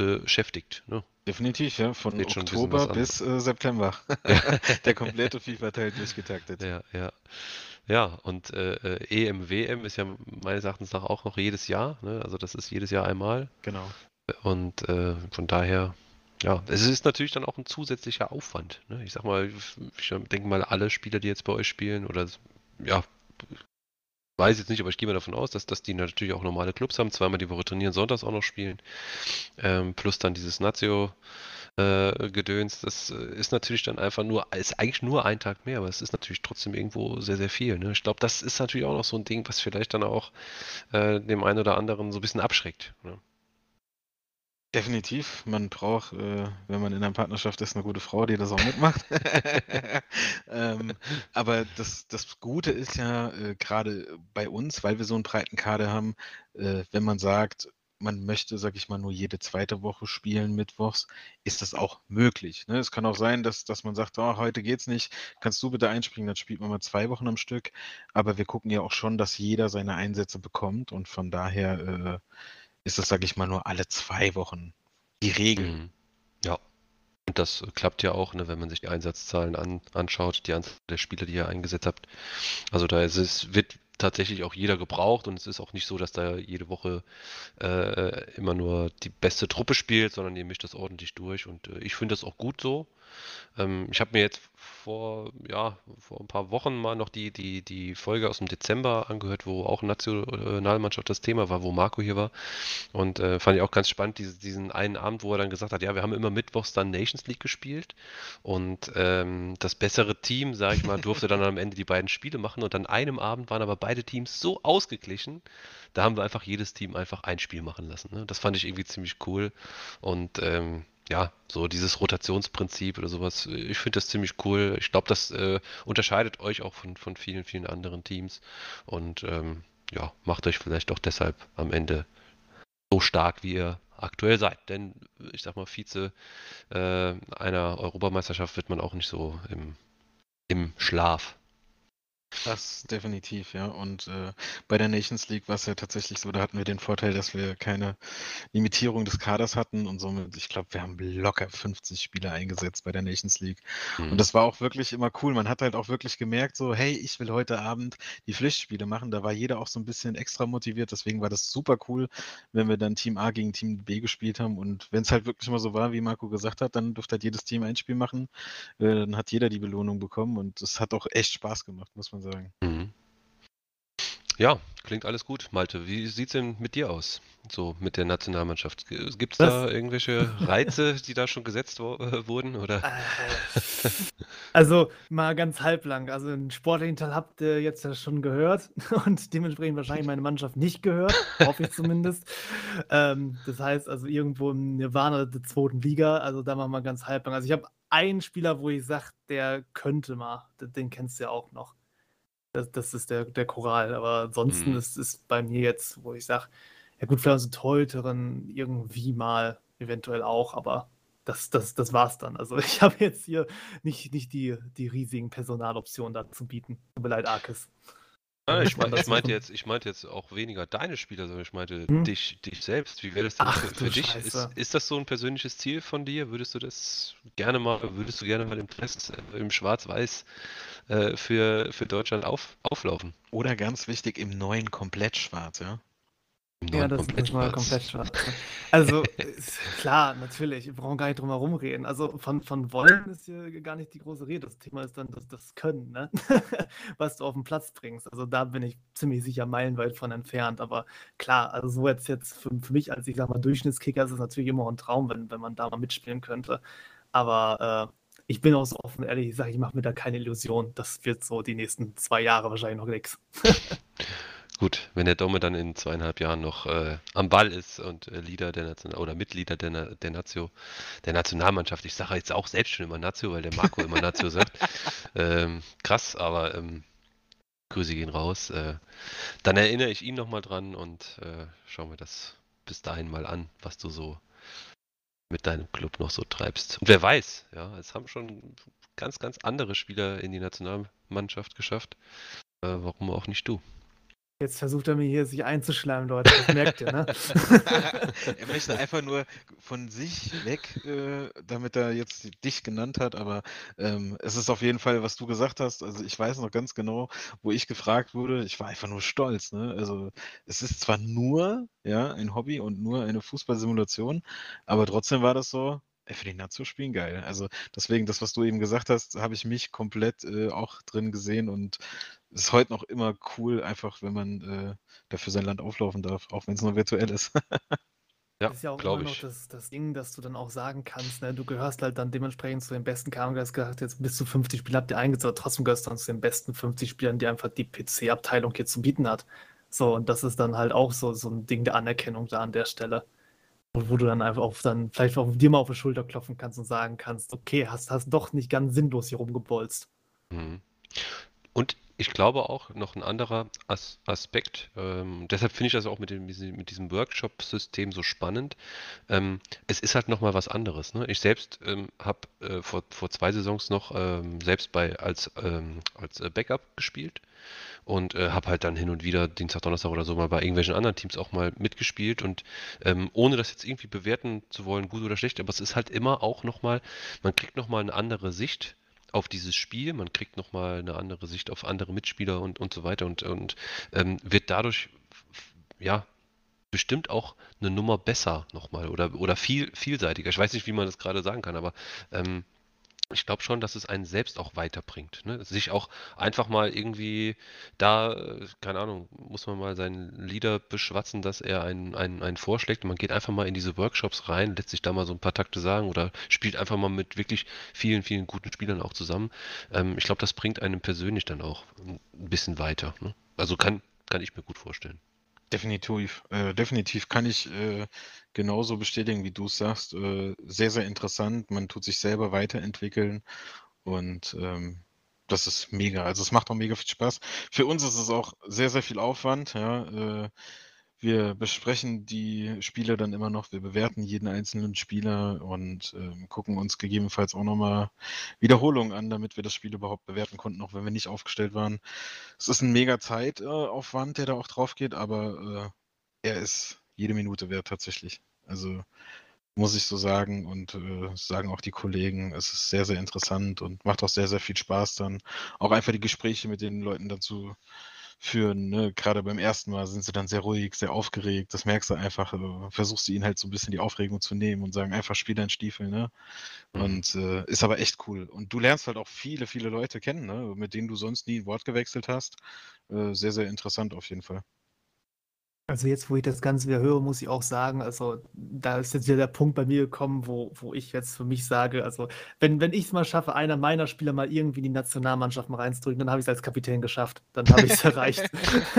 äh, beschäftigt, ne? Definitiv, ja, von was Oktober bis äh, September. der komplette FIFA-Teil durchgetaktet. Ja, ja. Ja, und äh, äh, EM, WM ist ja meines Erachtens nach auch noch jedes Jahr, ne? Also das ist jedes Jahr einmal. Genau. Und äh, von daher, ja, es ist natürlich dann auch ein zusätzlicher Aufwand. Ne? Ich sag mal, ich denke mal, alle Spieler, die jetzt bei euch spielen, oder ja, weiß jetzt nicht, aber ich gehe mal davon aus, dass, dass die natürlich auch normale Clubs haben, zweimal die Woche trainieren, sonntags auch noch spielen. Ähm, plus dann dieses Nazio. Äh, Gedöns, das äh, ist natürlich dann einfach nur, ist eigentlich nur ein Tag mehr, aber es ist natürlich trotzdem irgendwo sehr, sehr viel. Ne? Ich glaube, das ist natürlich auch noch so ein Ding, was vielleicht dann auch äh, dem einen oder anderen so ein bisschen abschreckt. Ne? Definitiv. Man braucht, äh, wenn man in einer Partnerschaft ist, eine gute Frau, die das auch mitmacht. ähm, aber das, das Gute ist ja äh, gerade bei uns, weil wir so einen breiten Kader haben, äh, wenn man sagt, man möchte, sag ich mal, nur jede zweite Woche spielen, mittwochs, ist das auch möglich. Ne? Es kann auch sein, dass, dass man sagt, oh, heute geht's nicht, kannst du bitte einspringen, dann spielt man mal zwei Wochen am Stück. Aber wir gucken ja auch schon, dass jeder seine Einsätze bekommt und von daher äh, ist das, sag ich mal, nur alle zwei Wochen die Regel. Mhm. Ja. Und das klappt ja auch, ne, wenn man sich die Einsatzzahlen an, anschaut, die Anzahl der Spieler, die ihr eingesetzt habt. Also da ist es, wird tatsächlich auch jeder gebraucht und es ist auch nicht so, dass da jede Woche äh, immer nur die beste Truppe spielt, sondern ihr mischt das ordentlich durch und äh, ich finde das auch gut so. Ähm, ich habe mir jetzt vor, ja, vor ein paar Wochen mal noch die, die, die Folge aus dem Dezember angehört, wo auch Nationalmannschaft das Thema war, wo Marco hier war. Und äh, fand ich auch ganz spannend, diese, diesen einen Abend, wo er dann gesagt hat, ja, wir haben immer mittwochs dann Nations League gespielt und ähm, das bessere Team, sage ich mal, durfte dann am Ende die beiden Spiele machen und an einem Abend waren aber beide Teams so ausgeglichen, da haben wir einfach jedes Team einfach ein Spiel machen lassen. Ne? Das fand ich irgendwie ziemlich cool und ähm, ja, so dieses Rotationsprinzip oder sowas, ich finde das ziemlich cool. Ich glaube, das äh, unterscheidet euch auch von, von vielen, vielen anderen Teams und ähm, ja, macht euch vielleicht auch deshalb am Ende so stark, wie ihr aktuell seid. Denn ich sag mal, Vize äh, einer Europameisterschaft wird man auch nicht so im, im Schlaf. Das definitiv, ja. Und äh, bei der Nations League war es ja tatsächlich so, da hatten wir den Vorteil, dass wir keine Limitierung des Kaders hatten und somit, ich glaube, wir haben locker 50 Spieler eingesetzt bei der Nations League. Mhm. Und das war auch wirklich immer cool. Man hat halt auch wirklich gemerkt, so, hey, ich will heute Abend die Pflichtspiele machen. Da war jeder auch so ein bisschen extra motiviert. Deswegen war das super cool, wenn wir dann Team A gegen Team B gespielt haben. Und wenn es halt wirklich mal so war, wie Marco gesagt hat, dann durfte halt jedes Team ein Spiel machen. Äh, dann hat jeder die Belohnung bekommen und es hat auch echt Spaß gemacht, muss man sagen. Mhm. Ja, klingt alles gut. Malte, wie sieht es denn mit dir aus? So mit der Nationalmannschaft. Gibt es da irgendwelche Reize, die da schon gesetzt wo äh, wurden? Oder? Äh, Also mal ganz halblang. Also den sportlichen Teil habt ihr jetzt ja schon gehört und dementsprechend wahrscheinlich meine Mannschaft nicht gehört, hoffe ich zumindest. Ähm, das heißt also irgendwo im Nirvana der zweiten Liga, also da machen wir ganz halblang. Also ich habe einen Spieler, wo ich sage, der könnte mal, den kennst du ja auch noch. Das, das ist der, der Choral, aber ansonsten Mhm. ist es bei mir jetzt, wo ich sage, ja gut, vielleicht so Torhüterin irgendwie mal, eventuell auch, aber das, das, das war's dann. Also ich habe jetzt hier nicht, nicht die, die riesigen Personaloptionen da zu bieten. Tut mir leid, Arkes. Muss ich, mein, ich meinte jetzt, ich meinte jetzt auch weniger deine Spieler, sondern ich meinte Hm? dich, dich selbst. Wie wäre das denn Ach, für, für dich? Ist, ist das so ein persönliches Ziel von dir? Würdest du das gerne mal, würdest du gerne mal im Dress, äh, im Schwarz-Weiß äh, für, für Deutschland auf, auflaufen? Oder ganz wichtig, im neuen komplett schwarz, ja. Ja, das ist mal komplett schwarz. Also, klar, natürlich, wir brauchen gar nicht drum herum reden. Also, von, von Wollen ist hier gar nicht die große Rede. Das Thema ist dann das, das Können, ne? was du auf den Platz bringst. Also, da bin ich ziemlich sicher meilenweit von entfernt. Aber klar, also, so jetzt, jetzt für, für mich als, ich sag mal, Durchschnittskicker ist es natürlich immer ein Traum, wenn, wenn man da mal mitspielen könnte. Aber äh, ich bin auch so offen, ehrlich, ich sage, ich mache mir da keine Illusion. Das wird so die nächsten zwei Jahre wahrscheinlich noch nichts. Gut, wenn der Dome dann in zweieinhalb Jahren noch äh, am Ball ist und äh, Leader der National oder Mitglieder der, Na der Nazio, der Nationalmannschaft, ich sage jetzt auch selbst schon immer Nazio, weil der Marco immer Nazio sagt. Ähm, krass, aber ähm, Grüße gehen raus. Äh, dann erinnere ich ihn nochmal dran und äh, schauen wir das bis dahin mal an, was du so mit deinem Club noch so treibst. Und wer weiß, ja, es haben schon ganz, ganz andere Spieler in die Nationalmannschaft geschafft. Äh, warum auch nicht du? Jetzt versucht er mir hier sich einzuschleimen, Leute. Das merkt ihr, ne? er möchte einfach nur von sich weg, äh, damit er jetzt dich genannt hat, aber ähm, es ist auf jeden Fall, was du gesagt hast. Also ich weiß noch ganz genau, wo ich gefragt wurde. Ich war einfach nur stolz. Ne? Also es ist zwar nur ja ein Hobby und nur eine Fußballsimulation, aber trotzdem war das so. Ey, für die Nazio spielen geil. Also deswegen, das, was du eben gesagt hast, habe ich mich komplett äh, auch drin gesehen und ist heute noch immer cool, einfach wenn man äh, dafür sein Land auflaufen darf, auch wenn es nur virtuell ist. Ja, Das ist ja auch immer glaube noch ich. das, das Ding, dass du dann auch sagen kannst, ne, du gehörst halt dann dementsprechend zu den besten Kamen, du hast gesagt, jetzt bis zu 50 Spieler habt ihr eingesetzt, trotzdem gehörst du dann zu den besten 50 Spielern, die einfach die PC-Abteilung hier zu bieten hat. So, und das ist dann halt auch so, so ein Ding der Anerkennung da an der Stelle. Wo, wo du dann einfach auf dann vielleicht auch dir mal auf die Schulter klopfen kannst und sagen kannst, okay, hast, hast doch nicht ganz sinnlos hier rumgebolzt. Mhm. Und ich glaube auch noch ein anderer As Aspekt, ähm, deshalb finde ich das auch mit dem, mit diesem Workshop-System so spannend. Ähm, es ist halt nochmal was anderes. Ne? Ich selbst ähm, habe äh, vor, vor zwei Saisons noch ähm, selbst bei als, ähm, als äh, Backup gespielt und äh, habe halt dann hin und wieder Dienstag, Donnerstag oder so mal bei irgendwelchen anderen Teams auch mal mitgespielt und ähm, ohne das jetzt irgendwie bewerten zu wollen, gut oder schlecht, aber es ist halt immer auch nochmal, man kriegt nochmal eine andere Sicht auf dieses Spiel, man kriegt nochmal eine andere Sicht auf andere Mitspieler und, und so weiter und, und ähm, wird dadurch ja bestimmt auch eine Nummer besser nochmal oder, oder viel vielseitiger. Ich weiß nicht, wie man das gerade sagen kann, aber ähm, ich glaube schon, dass es einen selbst auch weiterbringt. Ne? Sich auch einfach mal irgendwie da, äh, keine Ahnung, muss man mal seinen Leader beschwatzen, dass er einen, einen, einen vorschlägt. Man geht einfach mal in diese Workshops rein, lässt sich da mal so ein paar Takte sagen oder spielt einfach mal mit wirklich vielen, vielen guten Spielern auch zusammen. Ähm, ich glaube, das bringt einem persönlich dann auch ein bisschen weiter. Ne? Also kann, kann ich mir gut vorstellen. Definitiv, äh, definitiv kann ich äh, genauso bestätigen, wie du es sagst. Äh, sehr, sehr interessant. Man tut sich selber weiterentwickeln und ähm, das ist mega. Also es macht auch mega viel Spaß. Für uns ist es auch sehr, sehr viel Aufwand. Ja, äh, Wir besprechen die Spiele dann immer noch. Wir bewerten jeden einzelnen Spieler und ähm, gucken uns gegebenenfalls auch nochmal Wiederholungen an, damit wir das Spiel überhaupt bewerten konnten, auch wenn wir nicht aufgestellt waren. Es ist ein mega Zeitaufwand, der da auch drauf geht, aber äh, er ist jede Minute wert tatsächlich. Also muss ich so sagen und äh, sagen auch die Kollegen, es ist sehr, sehr interessant und macht auch sehr, sehr viel Spaß dann. Auch einfach die Gespräche mit den Leuten dazu führen. Ne? Gerade beim ersten Mal sind sie dann sehr ruhig, sehr aufgeregt. Das merkst du einfach. Also versuchst du ihnen halt so ein bisschen die Aufregung zu nehmen und sagen einfach, spiel deinen Stiefel. Ne? Mhm. Und äh, ist aber echt cool. Und du lernst halt auch viele, viele Leute kennen, ne? mit denen du sonst nie ein Wort gewechselt hast. Äh, sehr, sehr interessant auf jeden Fall. Also jetzt, wo ich das Ganze wieder höre, muss ich auch sagen, also da ist jetzt wieder der Punkt bei mir gekommen, wo, wo ich jetzt für mich sage, also wenn, wenn ich es mal schaffe, einer meiner Spieler mal irgendwie in die Nationalmannschaft mal reinzudrücken, dann habe ich es als Kapitän geschafft. Dann habe ich es erreicht.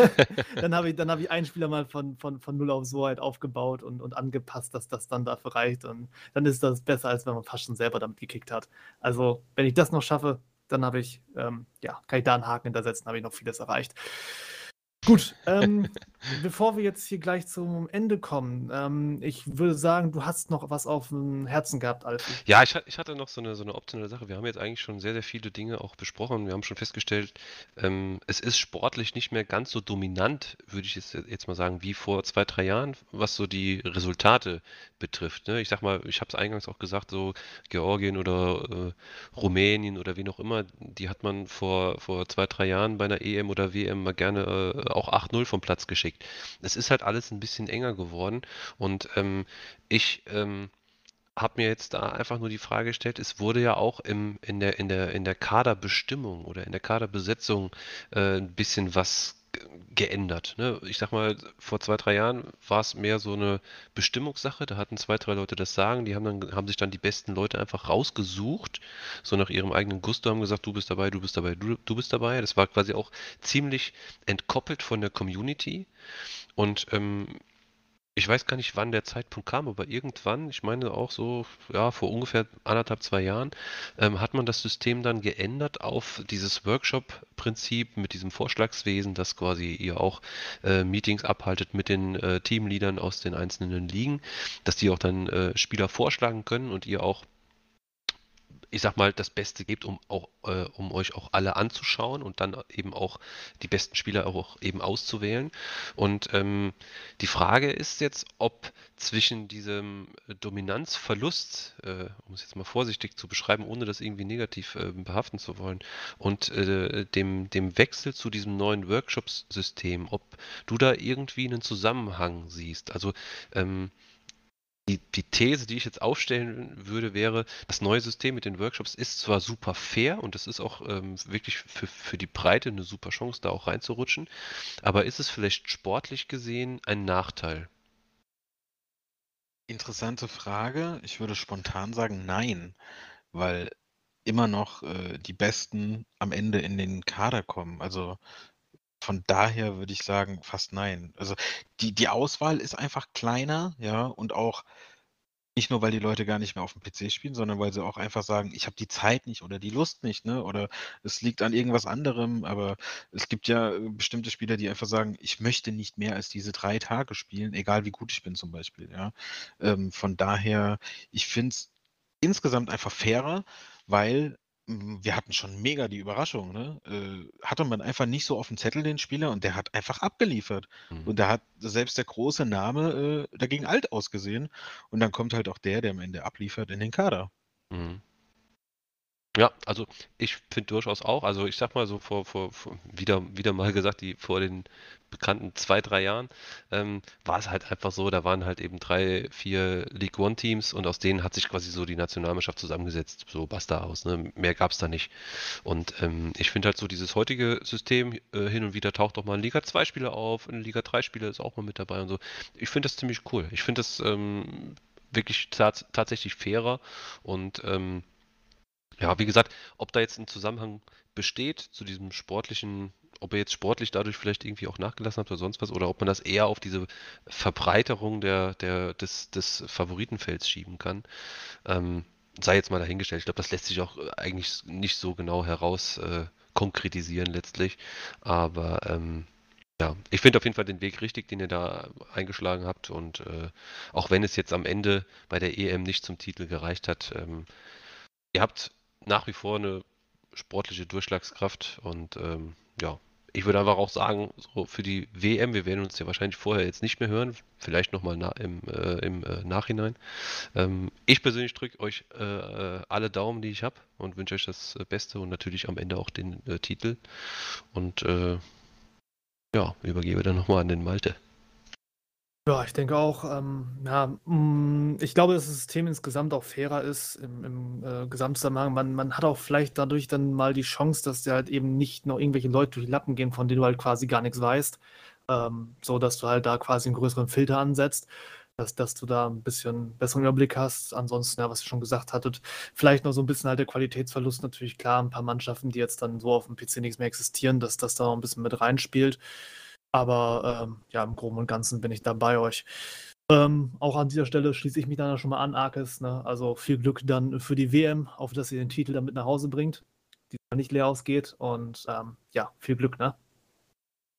dann habe ich, dann hab ich einen Spieler mal von, von, von null auf so halt aufgebaut und, und angepasst, dass das dann dafür reicht. Und dann ist das besser, als wenn man fast schon selber damit gekickt hat. Also wenn ich das noch schaffe, dann habe ich, ähm, ja, kann ich da einen Haken hintersetzen, habe ich noch vieles erreicht. Gut, ähm, bevor wir jetzt hier gleich zum Ende kommen, ähm, ich würde sagen, du hast noch was auf dem Herzen gehabt, Alfie. Ja, ich, ich hatte noch so eine, so eine optionale Sache. Wir haben jetzt eigentlich schon sehr, sehr viele Dinge auch besprochen. Wir haben schon festgestellt, ähm, es ist sportlich nicht mehr ganz so dominant, würde ich jetzt, jetzt mal sagen, wie vor zwei, drei Jahren, was so die Resultate betrifft. Ne? Ich sag mal, ich habe es eingangs auch gesagt, so Georgien oder äh, Rumänien oder wie noch immer, die hat man vor, vor zwei, drei Jahren bei einer EM oder WM mal gerne äh, auch 8-0 vom Platz geschickt. Es ist halt alles ein bisschen enger geworden und ähm, ich ähm, habe mir jetzt da einfach nur die Frage gestellt, es wurde ja auch im, in der, in der, in der Kaderbestimmung oder in der Kaderbesetzung äh, ein bisschen was geändert. Ne? Ich sag mal, vor zwei, drei Jahren war es mehr so eine Bestimmungssache. Da hatten zwei, drei Leute das Sagen. Die haben dann, haben sich dann die besten Leute einfach rausgesucht, so nach ihrem eigenen Gusto, haben gesagt, du bist dabei, du bist dabei, du, du bist dabei. Das war quasi auch ziemlich entkoppelt von der Community. Und ähm, ich weiß gar nicht, wann der Zeitpunkt kam, aber irgendwann, ich meine auch so, ja, vor ungefähr anderthalb, zwei Jahren, ähm, hat man das System dann geändert auf dieses Workshop-Prinzip mit diesem Vorschlagswesen, dass quasi ihr auch äh, Meetings abhaltet mit den äh, Teamleadern aus den einzelnen Ligen, dass die auch dann äh, Spieler vorschlagen können und ihr auch ich sag mal, das Beste gebt, um auch, äh, um euch auch alle anzuschauen und dann eben auch die besten Spieler auch eben auszuwählen. Und ähm, die Frage ist jetzt, ob zwischen diesem Dominanzverlust, äh, um es jetzt mal vorsichtig zu beschreiben, ohne das irgendwie negativ äh, behaften zu wollen, und äh, dem, dem Wechsel zu diesem neuen Workshops-System, ob du da irgendwie einen Zusammenhang siehst. Also ähm, die, die These, die ich jetzt aufstellen würde, wäre, das neue System mit den Workshops ist zwar super fair und es ist auch ähm, wirklich für, für die Breite eine super Chance, da auch reinzurutschen, aber ist es vielleicht sportlich gesehen ein Nachteil? Interessante Frage. Ich würde spontan sagen, nein, weil immer noch äh, die Besten am Ende in den Kader kommen. Also von daher würde ich sagen, fast nein. Also die, die Auswahl ist einfach kleiner, ja, und auch nicht nur, weil die Leute gar nicht mehr auf dem PC spielen, sondern weil sie auch einfach sagen, ich habe die Zeit nicht oder die Lust nicht, ne? Oder es liegt an irgendwas anderem, aber es gibt ja äh, bestimmte Spieler, die einfach sagen, ich möchte nicht mehr als diese drei Tage spielen, egal wie gut ich bin zum Beispiel, ja. Ähm, von daher, ich finde es insgesamt einfach fairer, weil wir hatten schon mega die Überraschung, ne? Äh, hatte man einfach nicht so auf dem Zettel den Spieler und der hat einfach abgeliefert. Mhm. Und da hat selbst der große Name äh, dagegen alt ausgesehen. Und dann kommt halt auch der, der am Ende abliefert, in den Kader. Mhm. Ja, also ich finde durchaus auch, also ich sag mal so vor, vor, vor wieder, wieder mal gesagt, die vor den bekannten zwei, drei Jahren ähm, war es halt einfach so, da waren halt eben drei, vier League One Teams und aus denen hat sich quasi so die Nationalmannschaft zusammengesetzt, so basta aus, ne? Mehr gab es da nicht. Und ähm, ich finde halt so dieses heutige System, äh, hin und wieder taucht auch mal ein Liga 2 Spieler auf, ein Liga 3 Spieler ist auch mal mit dabei und so. Ich finde das ziemlich cool. Ich finde das ähm, wirklich tats tatsächlich fairer und ähm, ja, wie gesagt, ob da jetzt ein Zusammenhang besteht zu diesem sportlichen, ob ihr jetzt sportlich dadurch vielleicht irgendwie auch nachgelassen habt oder sonst was, oder ob man das eher auf diese Verbreiterung der, der, des, des Favoritenfelds schieben kann, ähm, sei jetzt mal dahingestellt. Ich glaube, das lässt sich auch eigentlich nicht so genau heraus äh, konkretisieren letztlich. Aber ähm, Ja, ich finde auf jeden Fall den Weg richtig, den ihr da eingeschlagen habt. Und äh, auch wenn es jetzt am Ende bei der EM nicht zum Titel gereicht hat, ähm, ihr habt nach wie vor eine sportliche Durchschlagskraft. Und ähm, ja, ich würde einfach auch sagen, so für die WM, wir werden uns ja wahrscheinlich vorher jetzt nicht mehr hören, vielleicht nochmal na, im, äh, im äh, Nachhinein. Ähm, ich persönlich drücke euch äh, äh, alle Daumen, die ich habe und wünsche euch das äh, Beste und natürlich am Ende auch den äh, Titel. Und ja, übergebe dann nochmal an den Malte. Ja, ich denke auch, ähm, ja, mm, ich glaube, dass das System insgesamt auch fairer ist im, im äh, Gesamtzusammenhang. Man, man hat auch vielleicht dadurch dann mal die Chance, dass dir halt eben nicht noch irgendwelche Leute durch die Lappen gehen, von denen du halt quasi gar nichts weißt. Ähm, so dass du halt da quasi einen größeren Filter ansetzt, dass, dass du da ein bisschen besseren Überblick hast. Ansonsten, ja, was ihr schon gesagt hattet, vielleicht noch so ein bisschen halt der Qualitätsverlust natürlich klar, ein paar Mannschaften, die jetzt dann so auf dem PC nichts mehr existieren, dass das da noch ein bisschen mit reinspielt. Aber ähm, ja, im Groben und Ganzen bin ich da bei euch. Ähm, auch an dieser Stelle schließe ich mich dann schon mal an, Arkes. Ne? Also viel Glück dann für die WM, auf dass ihr den Titel dann mit nach Hause bringt, die nicht leer ausgeht. Und ähm, ja, viel Glück, ne?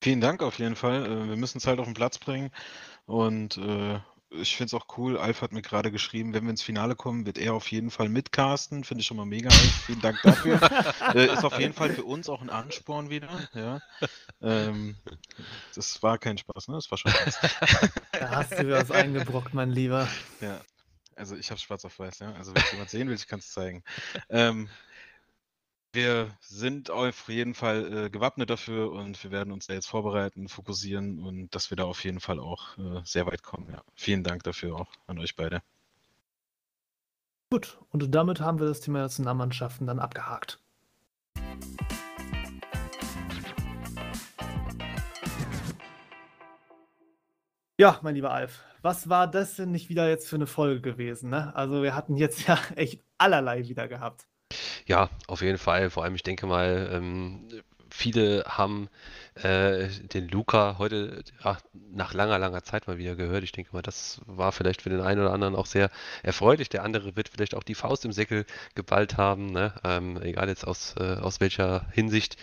Vielen Dank auf jeden Fall. Äh, wir müssen es halt auf den Platz bringen. Und äh, ich finde es auch cool. Alf hat mir gerade geschrieben, wenn wir ins Finale kommen, wird er auf jeden Fall mitcasten. Finde ich schon mal mega. Alf. Vielen Dank dafür. äh, ist auf jeden Fall für uns auch ein Ansporn wieder. Ja. Ähm, das war kein Spaß, ne? Das war schon Spaß. Da hast du was eingebrockt, mein Lieber. Ja. Also ich habe schwarz auf weiß, ja. Also wenn jemand sehen will, ich kann es zeigen. Ähm, wir sind auf jeden Fall äh, gewappnet dafür und wir werden uns da jetzt vorbereiten, fokussieren und dass wir da auf jeden Fall auch äh, sehr weit kommen. Ja. Vielen Dank dafür auch an euch beide. Gut, und damit haben wir das Thema Nationalmannschaften dann abgehakt. Ja, mein lieber Alf, was war das denn nicht wieder jetzt für eine Folge gewesen? Ne? Also wir hatten jetzt ja echt allerlei wieder gehabt. Ja, auf jeden Fall. Vor allem, ich denke mal, ähm, viele haben äh, den Luca heute ach, nach langer, langer Zeit mal wieder gehört. Ich denke mal, das war vielleicht für den einen oder anderen auch sehr erfreulich. Der andere wird vielleicht auch die Faust im Säckel geballt haben, ne? ähm, egal jetzt aus, äh, aus welcher Hinsicht.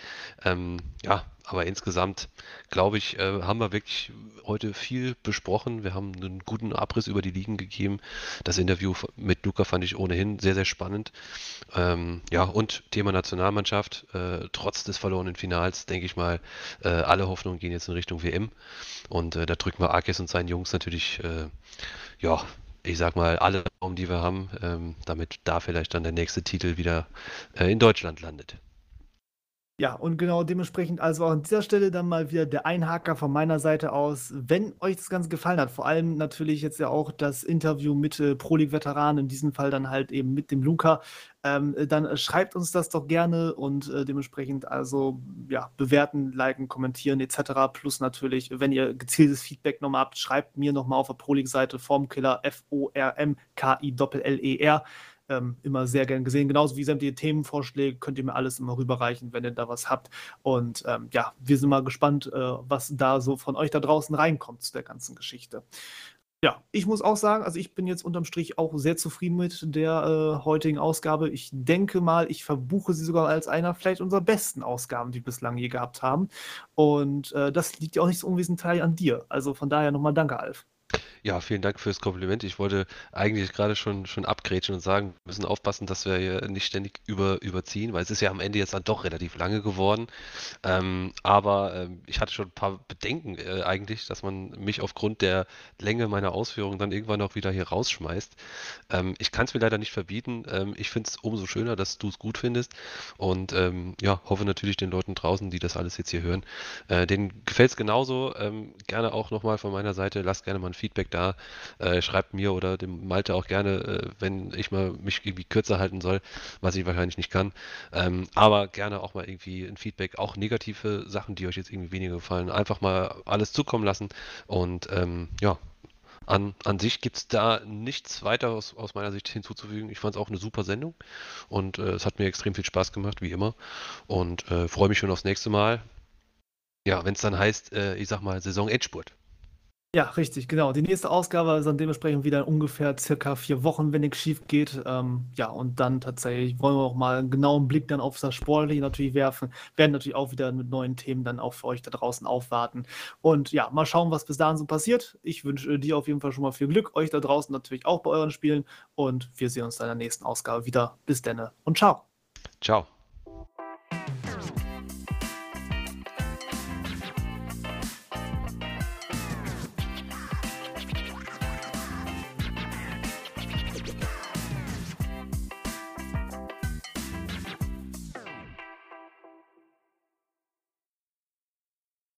Ähm, ja, aber insgesamt, glaube ich, äh, haben wir wirklich heute viel besprochen. Wir haben einen guten Abriss über die Ligen gegeben. Das Interview mit Luca fand ich ohnehin sehr, sehr spannend. Ähm, ja, und Thema Nationalmannschaft. Äh, trotz des verlorenen Finals, denke ich mal, äh, alle Hoffnungen gehen jetzt in Richtung WM. Und äh, da drücken wir Arkes und seinen Jungs natürlich, äh, ja, ich sag mal, alle Raum, die wir haben, ähm, damit da vielleicht dann der nächste Titel wieder äh, in Deutschland landet. Ja, und genau dementsprechend also auch an dieser Stelle dann mal wieder der Einhaker von meiner Seite aus. Wenn euch das Ganze gefallen hat, vor allem natürlich jetzt ja auch das Interview mit äh, Pro League-Veteranen, in diesem Fall dann halt eben mit dem Luca, ähm, dann schreibt uns das doch gerne und äh, dementsprechend also ja, bewerten, liken, kommentieren etc. Plus natürlich, wenn ihr gezieltes Feedback nochmal habt, schreibt mir nochmal auf der Pro League-Seite Formkiller F-O-R-M-K-I-L-E-R ähm, immer sehr gern gesehen. Genauso wie sämtliche Themenvorschläge könnt ihr mir alles immer rüberreichen, wenn ihr da was habt. Und ähm, ja, wir sind mal gespannt, äh, was da so von euch da draußen reinkommt zu der ganzen Geschichte. Ja, ich muss auch sagen, also ich bin jetzt unterm Strich auch sehr zufrieden mit der äh, heutigen Ausgabe. Ich denke mal, ich verbuche sie sogar als einer vielleicht unserer besten Ausgaben, die wir bislang je gehabt haben. Und äh, das liegt ja auch nicht so unwesentlich an dir. Also von daher nochmal danke, Alf. Ja, vielen Dank fürs Kompliment. Ich wollte eigentlich gerade schon, schon abgrätschen und sagen, wir müssen aufpassen, dass wir hier nicht ständig über, überziehen, weil es ist ja am Ende jetzt dann doch relativ lange geworden. Ähm, aber ähm, ich hatte schon ein paar Bedenken äh, eigentlich, dass man mich aufgrund der Länge meiner Ausführungen dann irgendwann auch wieder hier rausschmeißt. Ähm, ich kann es mir leider nicht verbieten. Ähm, ich finde es umso schöner, dass du es gut findest und ähm, ja, hoffe natürlich den Leuten draußen, die das alles jetzt hier hören, äh, denen gefällt es genauso. Ähm, gerne auch nochmal von meiner Seite, lasst gerne mal ein Feedback da. Äh, schreibt mir oder dem Malte auch gerne, äh, wenn ich mal mich irgendwie kürzer halten soll, was ich wahrscheinlich nicht kann. Ähm, aber gerne auch mal irgendwie ein Feedback, auch negative Sachen, die euch jetzt irgendwie weniger gefallen. Einfach mal alles zukommen lassen und ähm, ja, an, an sich gibt es da nichts weiter aus, aus, meiner Sicht hinzuzufügen. Ich fand es auch eine super Sendung und äh, es hat mir extrem viel Spaß gemacht, wie immer. Und äh, freue mich schon aufs nächste Mal. Ja, wenn es dann heißt, äh, ich sag mal, Saison Endspurt. Ja, richtig, genau. Die nächste Ausgabe ist dann dementsprechend wieder ungefähr circa vier Wochen, wenn nichts schief geht. Ähm, ja, und dann tatsächlich wollen wir auch mal einen genauen Blick dann auf das Sportliche natürlich werfen. Werden natürlich auch wieder mit neuen Themen dann auch für euch da draußen aufwarten. Und ja, mal schauen, was bis dahin so passiert. Ich wünsche dir auf jeden Fall schon mal viel Glück, euch da draußen natürlich auch bei euren Spielen. Und wir sehen uns dann in der nächsten Ausgabe wieder. Bis dann und ciao. Ciao.